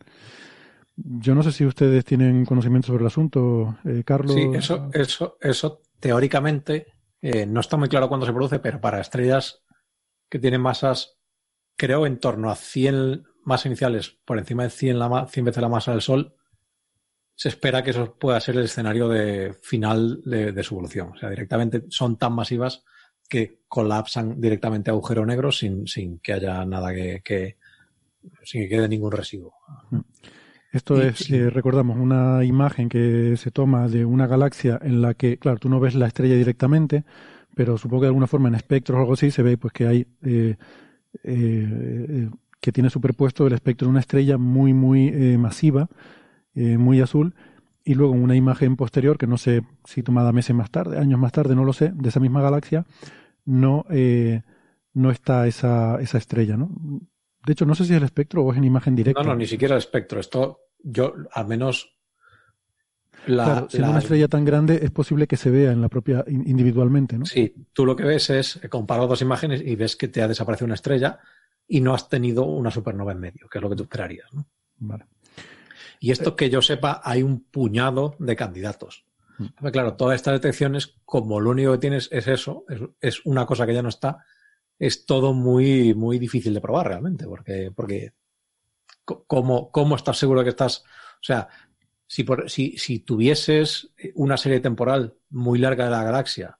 Yo no sé si ustedes tienen conocimiento sobre el asunto, eh, Carlos. Sí, eso, eso, eso teóricamente eh, no está muy claro cuándo se produce, pero para estrellas que tienen masas, creo, en torno a 100 masas iniciales, por encima de 100, la, 100 veces la masa del Sol, se espera que eso pueda ser el escenario de final de, de su evolución. O sea, directamente son tan masivas que colapsan directamente a agujero negro sin, sin que haya nada que, sin que quede ningún residuo. Esto es, eh, recordamos, una imagen que se toma de una galaxia en la que, claro, tú no ves la estrella directamente, pero supongo que de alguna forma en espectro o algo así se ve pues que hay eh, eh, que tiene superpuesto el espectro de una estrella muy muy masiva, muy azul, y luego en una imagen posterior, que no sé si tomada meses más tarde, años más tarde, no lo sé, de esa misma galaxia, no, eh, no está esa, esa estrella, ¿no? De hecho, no sé si es el espectro o es en imagen directa. No, no, ni siquiera el espectro. Esto, yo, al menos. La, claro, si una estrella tan grande, es posible que se vea en la propia individualmente, ¿no? Sí, tú lo que ves es comparar dos imágenes y ves que te ha desaparecido una estrella y no has tenido una supernova en medio, que es lo que tú esperarías, ¿no? Vale. Y esto que yo sepa, hay un puñado de candidatos. Mm. Claro, todas estas detecciones, como lo único que tienes es eso, es, una cosa que ya no está, es todo muy, muy difícil de probar realmente, porque, porque ¿cómo, cómo estás seguro de que estás? O sea, si, por, si, si tuvieses una serie temporal muy larga de la galaxia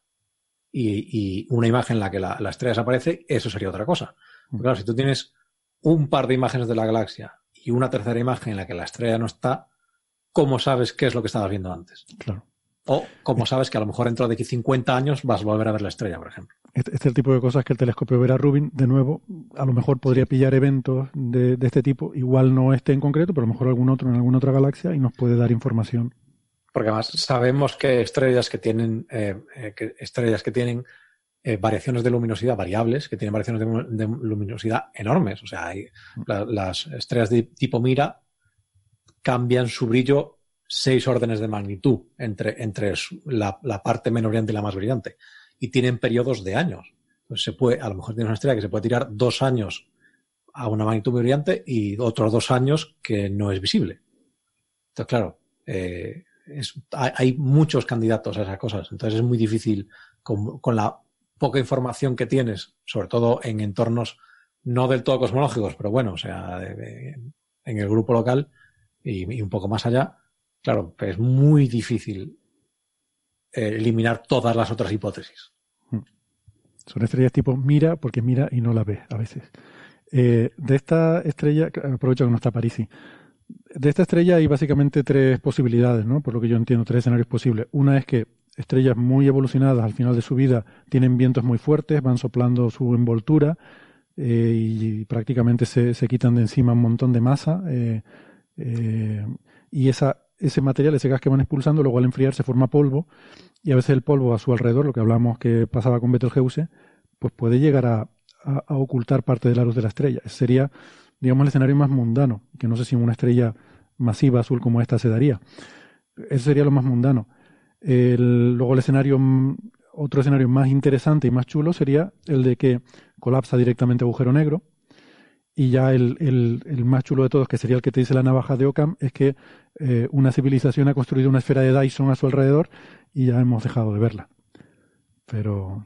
y, una imagen en la que la, estrella desaparece, eso sería otra cosa. claro, si tú tienes un par de imágenes de la galaxia y una tercera imagen en la que la estrella no está, ¿cómo sabes qué es lo que estabas viendo antes? Claro. O como sabes que a lo mejor dentro de 50 años vas a volver a ver la estrella, por ejemplo. Este, este, es el tipo de cosas que el telescopio Vera Rubin, de nuevo, a lo mejor podría pillar eventos de, este tipo, igual no este en concreto, pero a lo mejor algún otro en alguna otra galaxia y nos puede dar información. Porque además sabemos que estrellas que tienen, eh, eh, estrellas que tienen eh, variaciones de luminosidad variables, que tienen variaciones de, luminosidad enormes. O sea, hay, las estrellas de tipo Mira cambian su brillo seis órdenes de magnitud entre, entre la, parte menos brillante y la más brillante. Y tienen periodos de años. Pues se puede, a lo mejor tiene una estrella que se puede tirar dos años a una magnitud muy brillante y otros dos años que no es visible. Entonces, claro, eh, hay, muchos candidatos a esas cosas. Entonces es muy difícil con, la poca información que tienes, sobre todo en entornos no del todo cosmológicos, pero bueno, o sea, en el grupo local y un poco más allá, Claro, es muy difícil eh, eliminar todas las otras hipótesis. Hmm. Son estrellas tipo mira, porque mira y no la ve a veces. Eh, de esta estrella, aprovecho que no está Parisi. De esta estrella hay básicamente tres posibilidades, ¿no? Por lo que yo entiendo, tres escenarios posibles. Una es que estrellas muy evolucionadas al final de su vida tienen vientos muy fuertes, van soplando su envoltura eh, y prácticamente se, quitan de encima un montón de masa. y esa ese material, ese gas que van expulsando, luego al enfriar se forma polvo y a veces el polvo a su alrededor, lo que hablamos que pasaba con Betelgeuse, pues puede llegar a, ocultar parte de la luz de la estrella. Ese sería, digamos, el escenario más mundano, que no sé si una estrella masiva azul como esta se daría. Ese sería lo más mundano. Luego el escenario, otro escenario más interesante y más chulo sería el de que colapsa directamente agujero negro, y ya el, el, más chulo de todos, que sería el que te dice la navaja de Ockham, es que eh, una civilización ha construido una esfera de Dyson a su alrededor y ya hemos dejado de verla. Pero,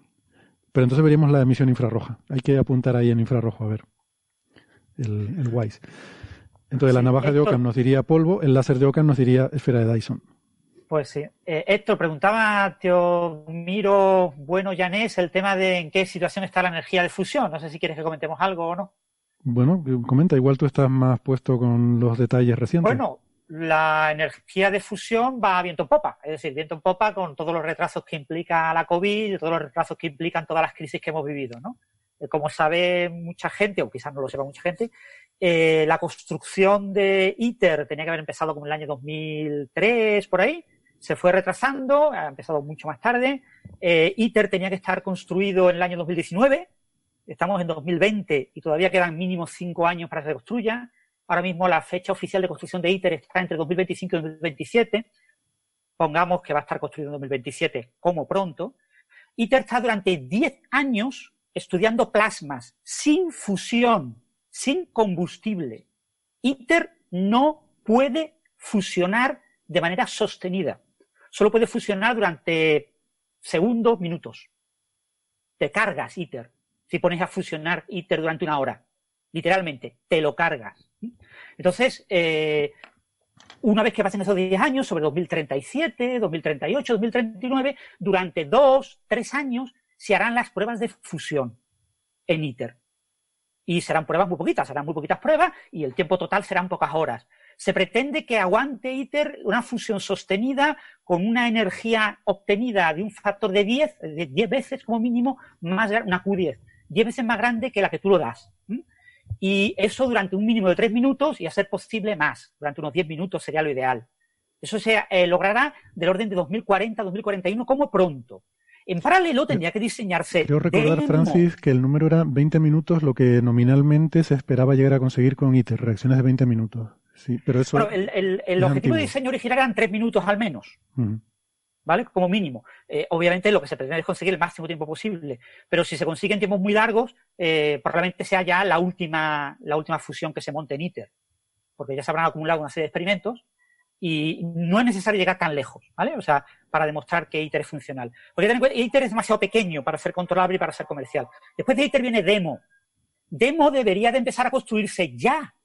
pero entonces veríamos la emisión infrarroja. Hay que apuntar ahí en infrarrojo a ver el, el WISE. Entonces la navaja de Ockham nos diría polvo, el láser de Ockham nos diría esfera de Dyson. Pues sí. Eh, Héctor, preguntaba Miro Bueno Yanés el tema de en qué situación está la energía de fusión. No sé si quieres que comentemos algo o no. Bueno, comenta, igual tú estás más puesto con los detalles recientes. Bueno, la energía de fusión va a viento en popa, es decir, viento en popa con todos los retrasos que implica la COVID y todos los retrasos que implican todas las crisis que hemos vivido, ¿no? Eh, como sabe mucha gente, o quizás no lo sepa mucha gente, eh, la construcción de ITER tenía que haber empezado como en el año 2003, por ahí, se fue retrasando, ha empezado mucho más tarde. Eh, ITER tenía que estar construido en el año 2019, Estamos en 2020 y todavía quedan mínimo cinco años para que se construya. Ahora mismo la fecha oficial de construcción de ITER está entre 2025 y 2027. Pongamos que va a estar construido en 2027 como pronto. ITER está durante 10 años estudiando plasmas sin fusión, sin combustible. ITER no puede fusionar de manera sostenida. Solo puede fusionar durante segundos, minutos. Te cargas ITER si pones a fusionar ITER durante una hora. Literalmente, te lo cargas. Entonces, eh, una vez que pasen esos 10 años, sobre 2037, 2038, 2039, durante dos, tres años se harán las pruebas de fusión en ITER. Y serán pruebas muy poquitas, serán muy poquitas pruebas y el tiempo total serán pocas horas. Se pretende que aguante ITER una fusión sostenida con una energía obtenida de un factor de 10, de 10 veces como mínimo, más una Q10 10 veces más grande que la que tú lo das. Y eso durante un mínimo de 3 minutos y a ser posible más. Durante unos 10 minutos sería lo ideal. Eso se eh, logrará del orden de 2040, 2041 como pronto. En paralelo tendría que diseñarse. Quiero recordar, Francis, que el número era 20 minutos, lo que nominalmente se esperaba llegar a conseguir con ITER, reacciones de 20 minutos. Sí, pero eso. el, objetivo de diseño original eran 3 minutos al menos. ¿vale? Como mínimo. Eh, obviamente lo que se pretende es conseguir el máximo tiempo posible, pero si se consiguen tiempos muy largos, eh, probablemente sea ya la última, la última fusión que se monte en ITER, porque ya se habrán acumulado una serie de experimentos y no es necesario llegar tan lejos, ¿vale? O sea, para demostrar que ITER es funcional. Porque ITER es demasiado pequeño para ser controlable y para ser comercial. Después de ITER viene DEMO. DEMO debería de empezar a construirse ya,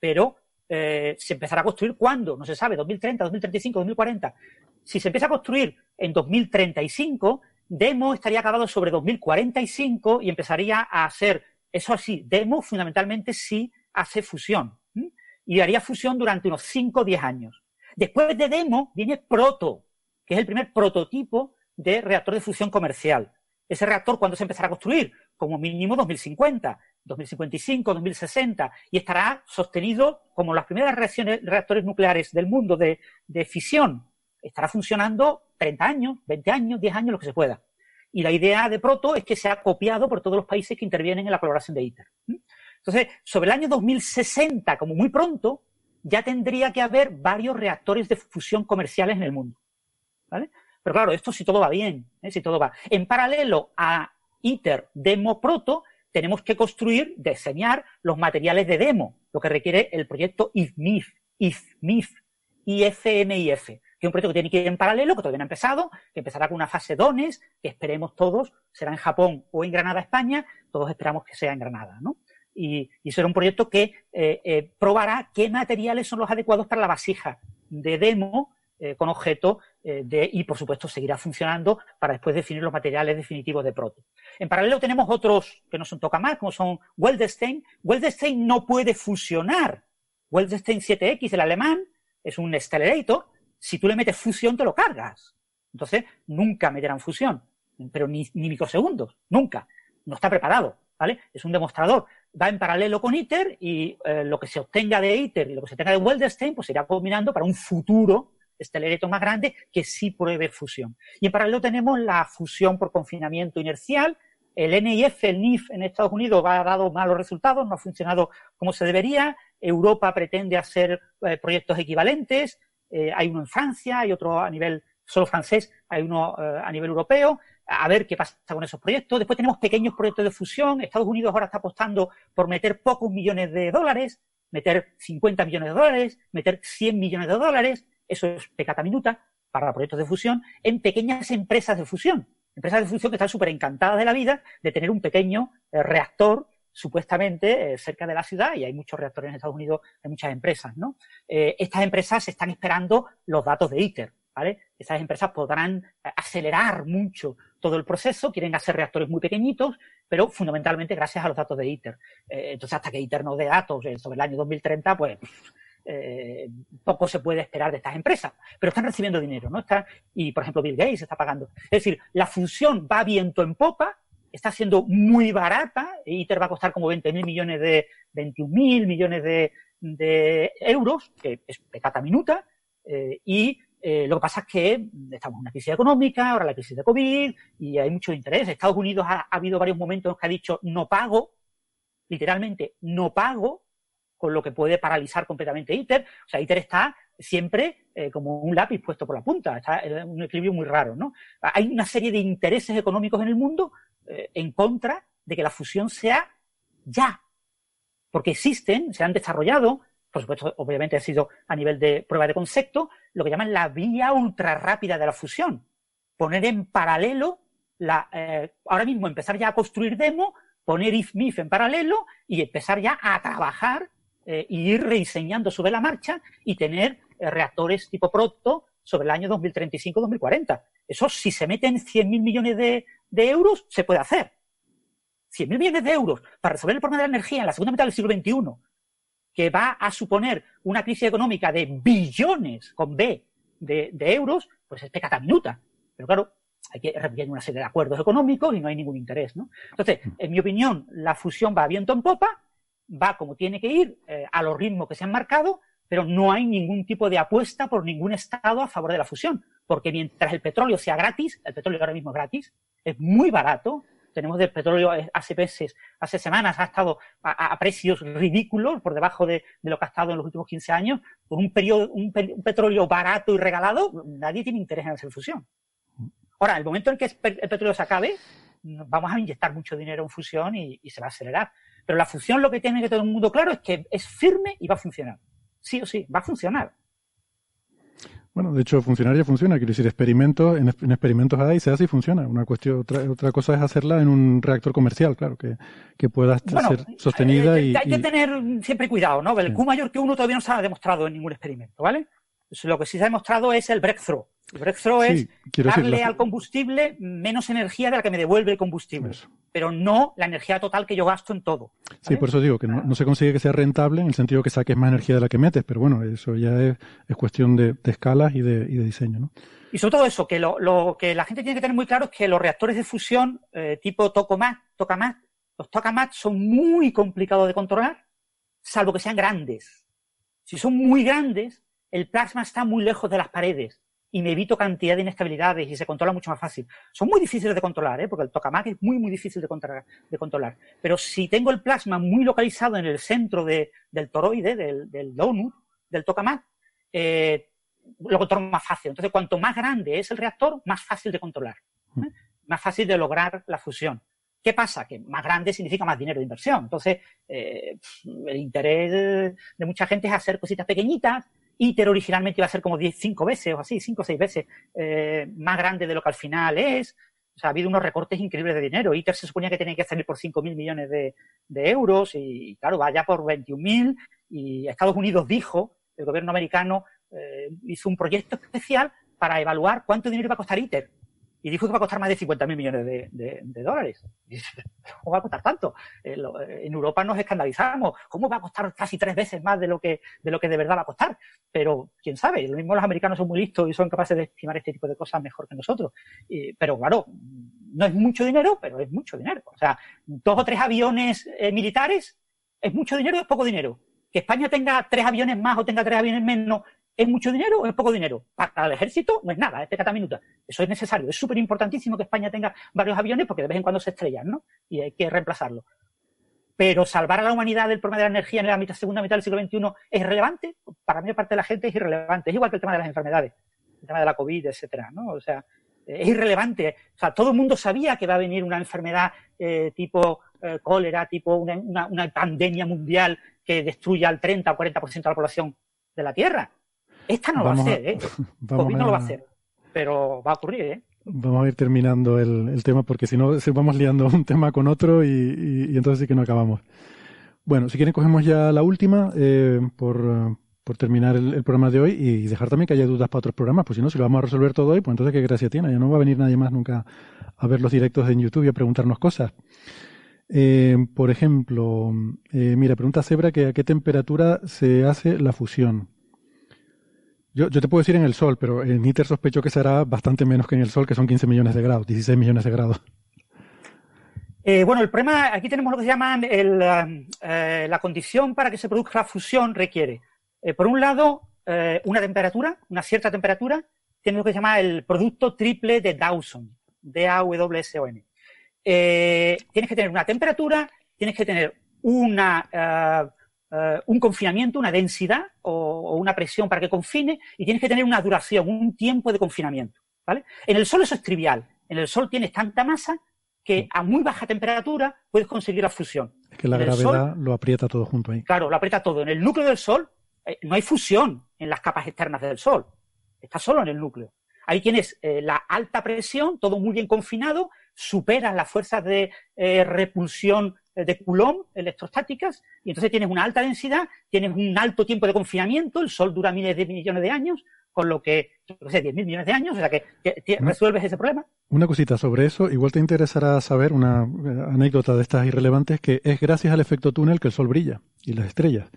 pero eh, se empezará a construir cuándo, no se sabe, 2030, 2035, 2040. Si se empieza a construir en 2035, Demo estaría acabado sobre 2045 y empezaría a hacer, eso así, Demo fundamentalmente sí hace fusión. Y haría fusión durante unos 5 o 10 años. Después de Demo viene Proto, que es el primer prototipo de reactor de fusión comercial. Ese reactor, ¿cuándo se empezará a construir? Como mínimo 2050. 2055, 2060, y estará sostenido como las primeras reactores nucleares del mundo de, fisión. Estará funcionando 30 años, 20 años, 10 años, lo que se pueda. Y la idea de Proto es que sea copiado por todos los países que intervienen en la colaboración de ITER. Entonces, sobre el año 2060, como muy pronto, ya tendría que haber varios reactores de fusión comerciales en el mundo. ¿Vale? Pero claro, esto si todo va bien, ¿eh? si todo va. En paralelo a ITER Demo Proto, tenemos que construir, diseñar los materiales de demo, lo que requiere el proyecto IFMIF, IFMIF, IFMIF, que es un proyecto que tiene que ir en paralelo, que todavía no ha empezado, que empezará con una fase DONES, que esperemos todos, será en Japón o en Granada, España, todos esperamos que sea en Granada, ¿no? Y, será un proyecto que eh, eh, probará qué materiales son los adecuados para la vasija de demo eh, con objeto eh, de, y por supuesto seguirá funcionando para después definir los materiales definitivos de proto. En paralelo tenemos otros que no son más, como son Weldstein. Weldstein no puede fusionar. Weldstein 7X, el alemán, es un accelerator. Si tú le metes fusión, te lo cargas. Entonces, nunca meterán fusión, pero ni, microsegundos, nunca. No está preparado, ¿vale? Es un demostrador. Va en paralelo con ITER y eh, lo que se obtenga de ITER y lo que se tenga de Weldstein, pues se irá combinando para un futuro este más grande que sí pruebe fusión. Y en paralelo tenemos la fusión por confinamiento inercial. El NIF, el NIF en Estados Unidos ha dado malos resultados, no ha funcionado como se debería. Europa pretende hacer eh, proyectos equivalentes. Eh, hay uno en Francia, hay otro a nivel solo francés, hay uno eh, a nivel europeo. A ver qué pasa con esos proyectos. Después tenemos pequeños proyectos de fusión. Estados Unidos ahora está apostando por meter pocos millones de dólares, meter 50 millones de dólares, meter 100 millones de dólares eso es pecata minuta para proyectos de fusión, en pequeñas empresas de fusión. Empresas de fusión que están súper encantadas de la vida de tener un pequeño eh, reactor supuestamente eh, cerca de la ciudad, y hay muchos reactores en Estados Unidos, hay muchas empresas, ¿no? Eh, estas empresas están esperando los datos de ITER, ¿vale? Estas empresas podrán acelerar mucho todo el proceso, quieren hacer reactores muy pequeñitos, pero fundamentalmente gracias a los datos de ITER. entonces, hasta que ITER no dé datos sobre el año 2030, pues eh, poco se puede esperar de estas empresas, pero están recibiendo dinero, ¿no? Está, y, por ejemplo, Bill Gates está pagando. Es decir, la función va viento en popa, está siendo muy barata, ITER va a costar como 20.000 millones de, 21.000 millones de, euros, que es pecata minuta, eh, y eh, lo que pasa es que estamos en una crisis económica, ahora la crisis de COVID, y hay mucho interés. Estados Unidos ha, ha habido varios momentos que ha dicho no pago, literalmente no pago, con lo que puede paralizar completamente ITER. O sea, ITER está siempre eh, como un lápiz puesto por la punta, está en un equilibrio muy raro, ¿no? Hay una serie de intereses económicos en el mundo eh, en contra de que la fusión sea ya, porque existen, se han desarrollado, por supuesto, obviamente ha sido a nivel de prueba de concepto, lo que llaman la vía ultra rápida de la fusión. Poner en paralelo eh, ahora mismo empezar ya a construir demo, poner if-mif en paralelo y empezar ya a trabajar eh, ir rediseñando sobre la marcha y tener eh, reactores tipo Proto sobre el año 2035-2040. Eso, si se meten 100.000 millones de, euros, se puede hacer. 100.000 millones de euros para resolver el problema de la energía en la segunda mitad del siglo XXI, que va a suponer una crisis económica de billones, con B, de, euros, pues es pecata minuta. Pero claro, hay que repetir una serie de acuerdos económicos y no hay ningún interés, ¿no? Entonces, en mi opinión, la fusión va viento en popa, va como tiene que ir, eh, a los ritmos que se han marcado, pero no hay ningún tipo de apuesta por ningún Estado a favor de la fusión. Porque mientras el petróleo sea gratis, el petróleo ahora mismo es gratis, es muy barato, tenemos del petróleo eh, hace meses, hace semanas, ha estado a, precios ridículos, por debajo de, lo que ha estado en los últimos 15 años, por un, periodo, un, petróleo barato y regalado, nadie tiene interés en hacer fusión. Ahora, el momento en que el petróleo se acabe, vamos a inyectar mucho dinero en fusión y se va a acelerar. Pero la fusión lo que tiene que todo el mundo claro es que es firme y va a funcionar. Sí o sí, va a funcionar. Bueno, de hecho, funcionar ya funciona. Quiero decir, experimentos, en, experimentos hay, se hace y funciona. Una cuestión, otra, otra cosa es hacerla en un reactor comercial, claro, que, que pueda ser sostenida eh, y. Hay que tener siempre cuidado, ¿no? El Q mayor que uno todavía no se ha demostrado en ningún experimento, ¿vale? Lo que sí se ha demostrado es el breakthrough. El breakthrough es darle al combustible menos energía de la que me devuelve el combustible, pero no la energía total que yo gasto en todo. Sí, por eso digo que no, se consigue que sea rentable en el sentido que saques más energía de la que metes, pero bueno, eso ya es, cuestión de, escalas y de, diseño, ¿no? Y sobre todo eso, que lo, que la gente tiene que tener muy claro es que los reactores de fusión eh, tipo Tokamak, Tokamak, los Tokamak son muy complicados de controlar, salvo que sean grandes. Si son muy grandes, el plasma está muy lejos de las paredes y me evito cantidad de inestabilidades y se controla mucho más fácil. Son muy difíciles de controlar, ¿eh? porque el tokamak es muy, muy difícil de controlar. Pero si tengo el plasma muy localizado en el centro del toroide, del, del donut, del tokamak, eh, lo controlo más fácil. Entonces, cuanto más grande es el reactor, más fácil de controlar. ¿eh? Más fácil de lograr la fusión. ¿Qué pasa? Que más grande significa más dinero de inversión. Entonces, eh, el interés de mucha gente es hacer cositas pequeñitas, ITER originalmente iba a ser como 10, 5 veces o así, 5 o 6 veces eh, más grande de lo que al final es. O sea, ha habido unos recortes increíbles de dinero. ITER se suponía que tenía que salir por 5.000 millones de, euros y, claro, va ya por 21.000 y Estados Unidos dijo, el gobierno americano eh, hizo un proyecto especial para evaluar cuánto dinero iba a costar ITER y dijo que va a costar más de 50 mil millones de, dólares. <laughs> ¿Cómo va a costar tanto? Eh, eh, en Europa nos escandalizamos. ¿Cómo va a costar casi tres veces más de lo que de lo que de verdad va a costar? Pero quién sabe. Lo mismo los americanos son muy listos y son capaces de estimar este tipo de cosas mejor que nosotros. pero claro, no es mucho dinero, pero es mucho dinero. O sea, dos o tres aviones eh, militares es mucho dinero, es poco dinero. Que España tenga tres aviones más o tenga tres aviones menos ¿Es mucho dinero o es poco dinero? Para el ejército no es nada, es minuta. Eso es necesario. Es súper importantísimo que España tenga varios aviones porque de vez en cuando se estrellan, ¿no? Y hay que reemplazarlo. Pero salvar a la humanidad del problema de la energía en la mitad, segunda mitad del siglo XXI es relevante. Para mí, parte de la gente, es irrelevante. Es igual que el tema de las enfermedades, el tema de la COVID, etcétera, ¿no? O sea, es irrelevante. O sea, todo el mundo sabía que va a venir una enfermedad eh, tipo eh, cólera, tipo una, una pandemia mundial que destruya al 30 o 40% de la población de la Tierra esta no lo va a hacer, ¿eh? <laughs> COVID no lo va a hacer, pero va a ocurrir, ¿eh? Vamos a ir terminando el, tema porque si no vamos liando <laughs> un tema con otro y, entonces sí que no acabamos. Bueno, si quieren cogemos ya la última eh, por, terminar el, programa de hoy y dejar también que haya dudas para otros programas, pues si no, si lo vamos a resolver todo hoy, pues entonces qué gracia tiene, ya no va a venir nadie más nunca a ver los directos en YouTube y a preguntarnos cosas. Eh, por ejemplo, eh, mira, pregunta Zebra que a qué temperatura se hace la fusión. Yo, te puedo decir en el Sol, pero en ITER sospecho que será bastante menos que en el Sol, que son 15 millones de grados, 16 millones de grados. Eh, bueno, el problema, aquí tenemos lo que se llama eh, la condición para que se produzca la fusión requiere, eh, por un lado, una temperatura, una cierta temperatura, tiene lo que se llama el producto triple de Dawson, D-A-W-S-O-N. tienes que tener una temperatura, tienes que tener una eh, un confinamiento, una densidad o, una presión para que confine y tienes que tener una duración, un tiempo de confinamiento. ¿vale? En el Sol eso es trivial. En el Sol tienes tanta masa que a muy baja temperatura puedes conseguir la fusión. Es que la gravedad lo aprieta todo junto ahí. Claro, lo aprieta todo. En el núcleo del Sol eh, no hay fusión en las capas externas del Sol. Está solo en el núcleo. Ahí tienes eh, la alta presión, todo muy bien confinado, superas las fuerzas de repulsión eh, de Coulomb electrostáticas, y entonces tienes una alta densidad, tienes un alto tiempo de confinamiento, el Sol dura miles de millones de años, con lo que, no sé, 10.000 millones de años, o sea que, resuelves ese problema. Una cosita sobre eso, igual te interesará saber una eh, anécdota de estas irrelevantes, que es gracias al efecto túnel que el Sol brilla y las estrellas,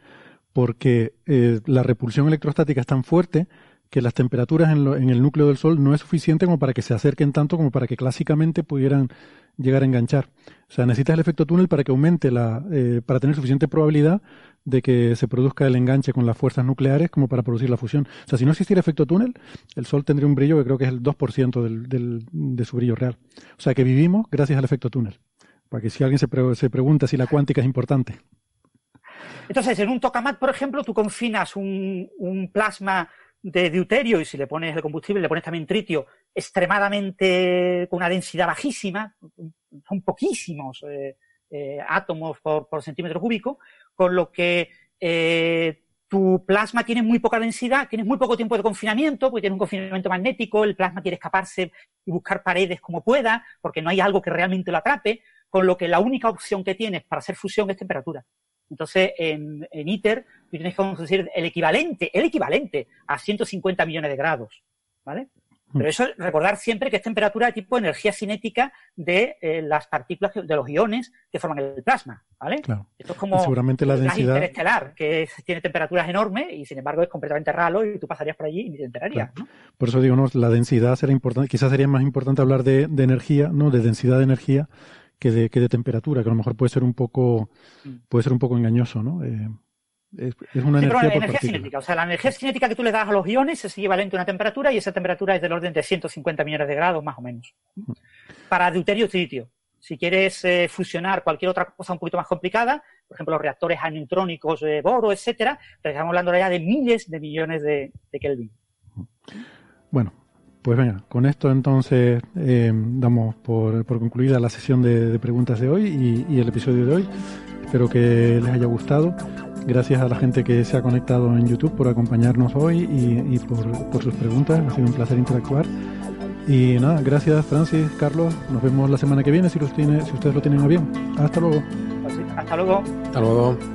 porque eh, la repulsión electrostática es tan fuerte que las temperaturas en, el núcleo del Sol no es suficiente como para que se acerquen tanto como para que clásicamente pudieran llegar a enganchar. O sea, necesitas el efecto túnel para que aumente la, eh, para tener suficiente probabilidad de que se produzca el enganche con las fuerzas nucleares como para producir la fusión. O sea, si no existiera efecto túnel, el Sol tendría un brillo que creo que es el 2% del, del, de su brillo real. O sea, que vivimos gracias al efecto túnel. Para que si alguien se, se pregunta si la cuántica es importante. Entonces, en un tokamak, por ejemplo, tú confinas un, un plasma de deuterio y si le pones el combustible, le pones también tritio, extremadamente con una densidad bajísima, son poquísimos eh, eh, átomos por, por, centímetro cúbico, con lo que eh, tu plasma tiene muy poca densidad, tienes muy poco tiempo de confinamiento, porque tienes un confinamiento magnético, el plasma quiere escaparse y buscar paredes como pueda, porque no hay algo que realmente lo atrape, con lo que la única opción que tienes para hacer fusión es temperatura. Entonces, en, ITER, tú tienes que decir el equivalente, el equivalente a 150 millones de grados, ¿vale? Pero eso, recordar siempre que es temperatura de tipo energía cinética de eh, las partículas, de los iones que forman el plasma, ¿vale? Claro. Esto es como seguramente la densidad interestelar, que tiene temperaturas enormes y sin embargo es completamente raro y tú pasarías por allí y ni te enterarías. Por eso digo, la densidad será importante, quizás sería más importante hablar de, energía, ¿no? De densidad de energía que de, que de temperatura, que a lo mejor puede ser un poco, mm. puede ser un poco engañoso, ¿no? Eh, es, una energía, cinética. O sea, la energía cinética que tú le das a los iones es equivalente a una temperatura y esa temperatura es del orden de 150 millones de grados, más o menos. Para deuterio y tritio. Si quieres eh, fusionar cualquier otra cosa un poquito más complicada, por ejemplo, los reactores aneutrónicos de boro, etcétera, estamos hablando ya de miles de millones de, Kelvin. Bueno, pues venga, con esto entonces eh, damos por, concluida la sesión de, preguntas de hoy y, el episodio de hoy. Espero que les haya gustado. Gracias a la gente que se ha conectado en YouTube por acompañarnos hoy y, por, sus preguntas. Ha sido un placer interactuar. Y nada, gracias Francis, Carlos. Nos vemos la semana que viene si, los tiene, si ustedes lo tienen a bien. Hasta luego. Hasta luego. Hasta luego.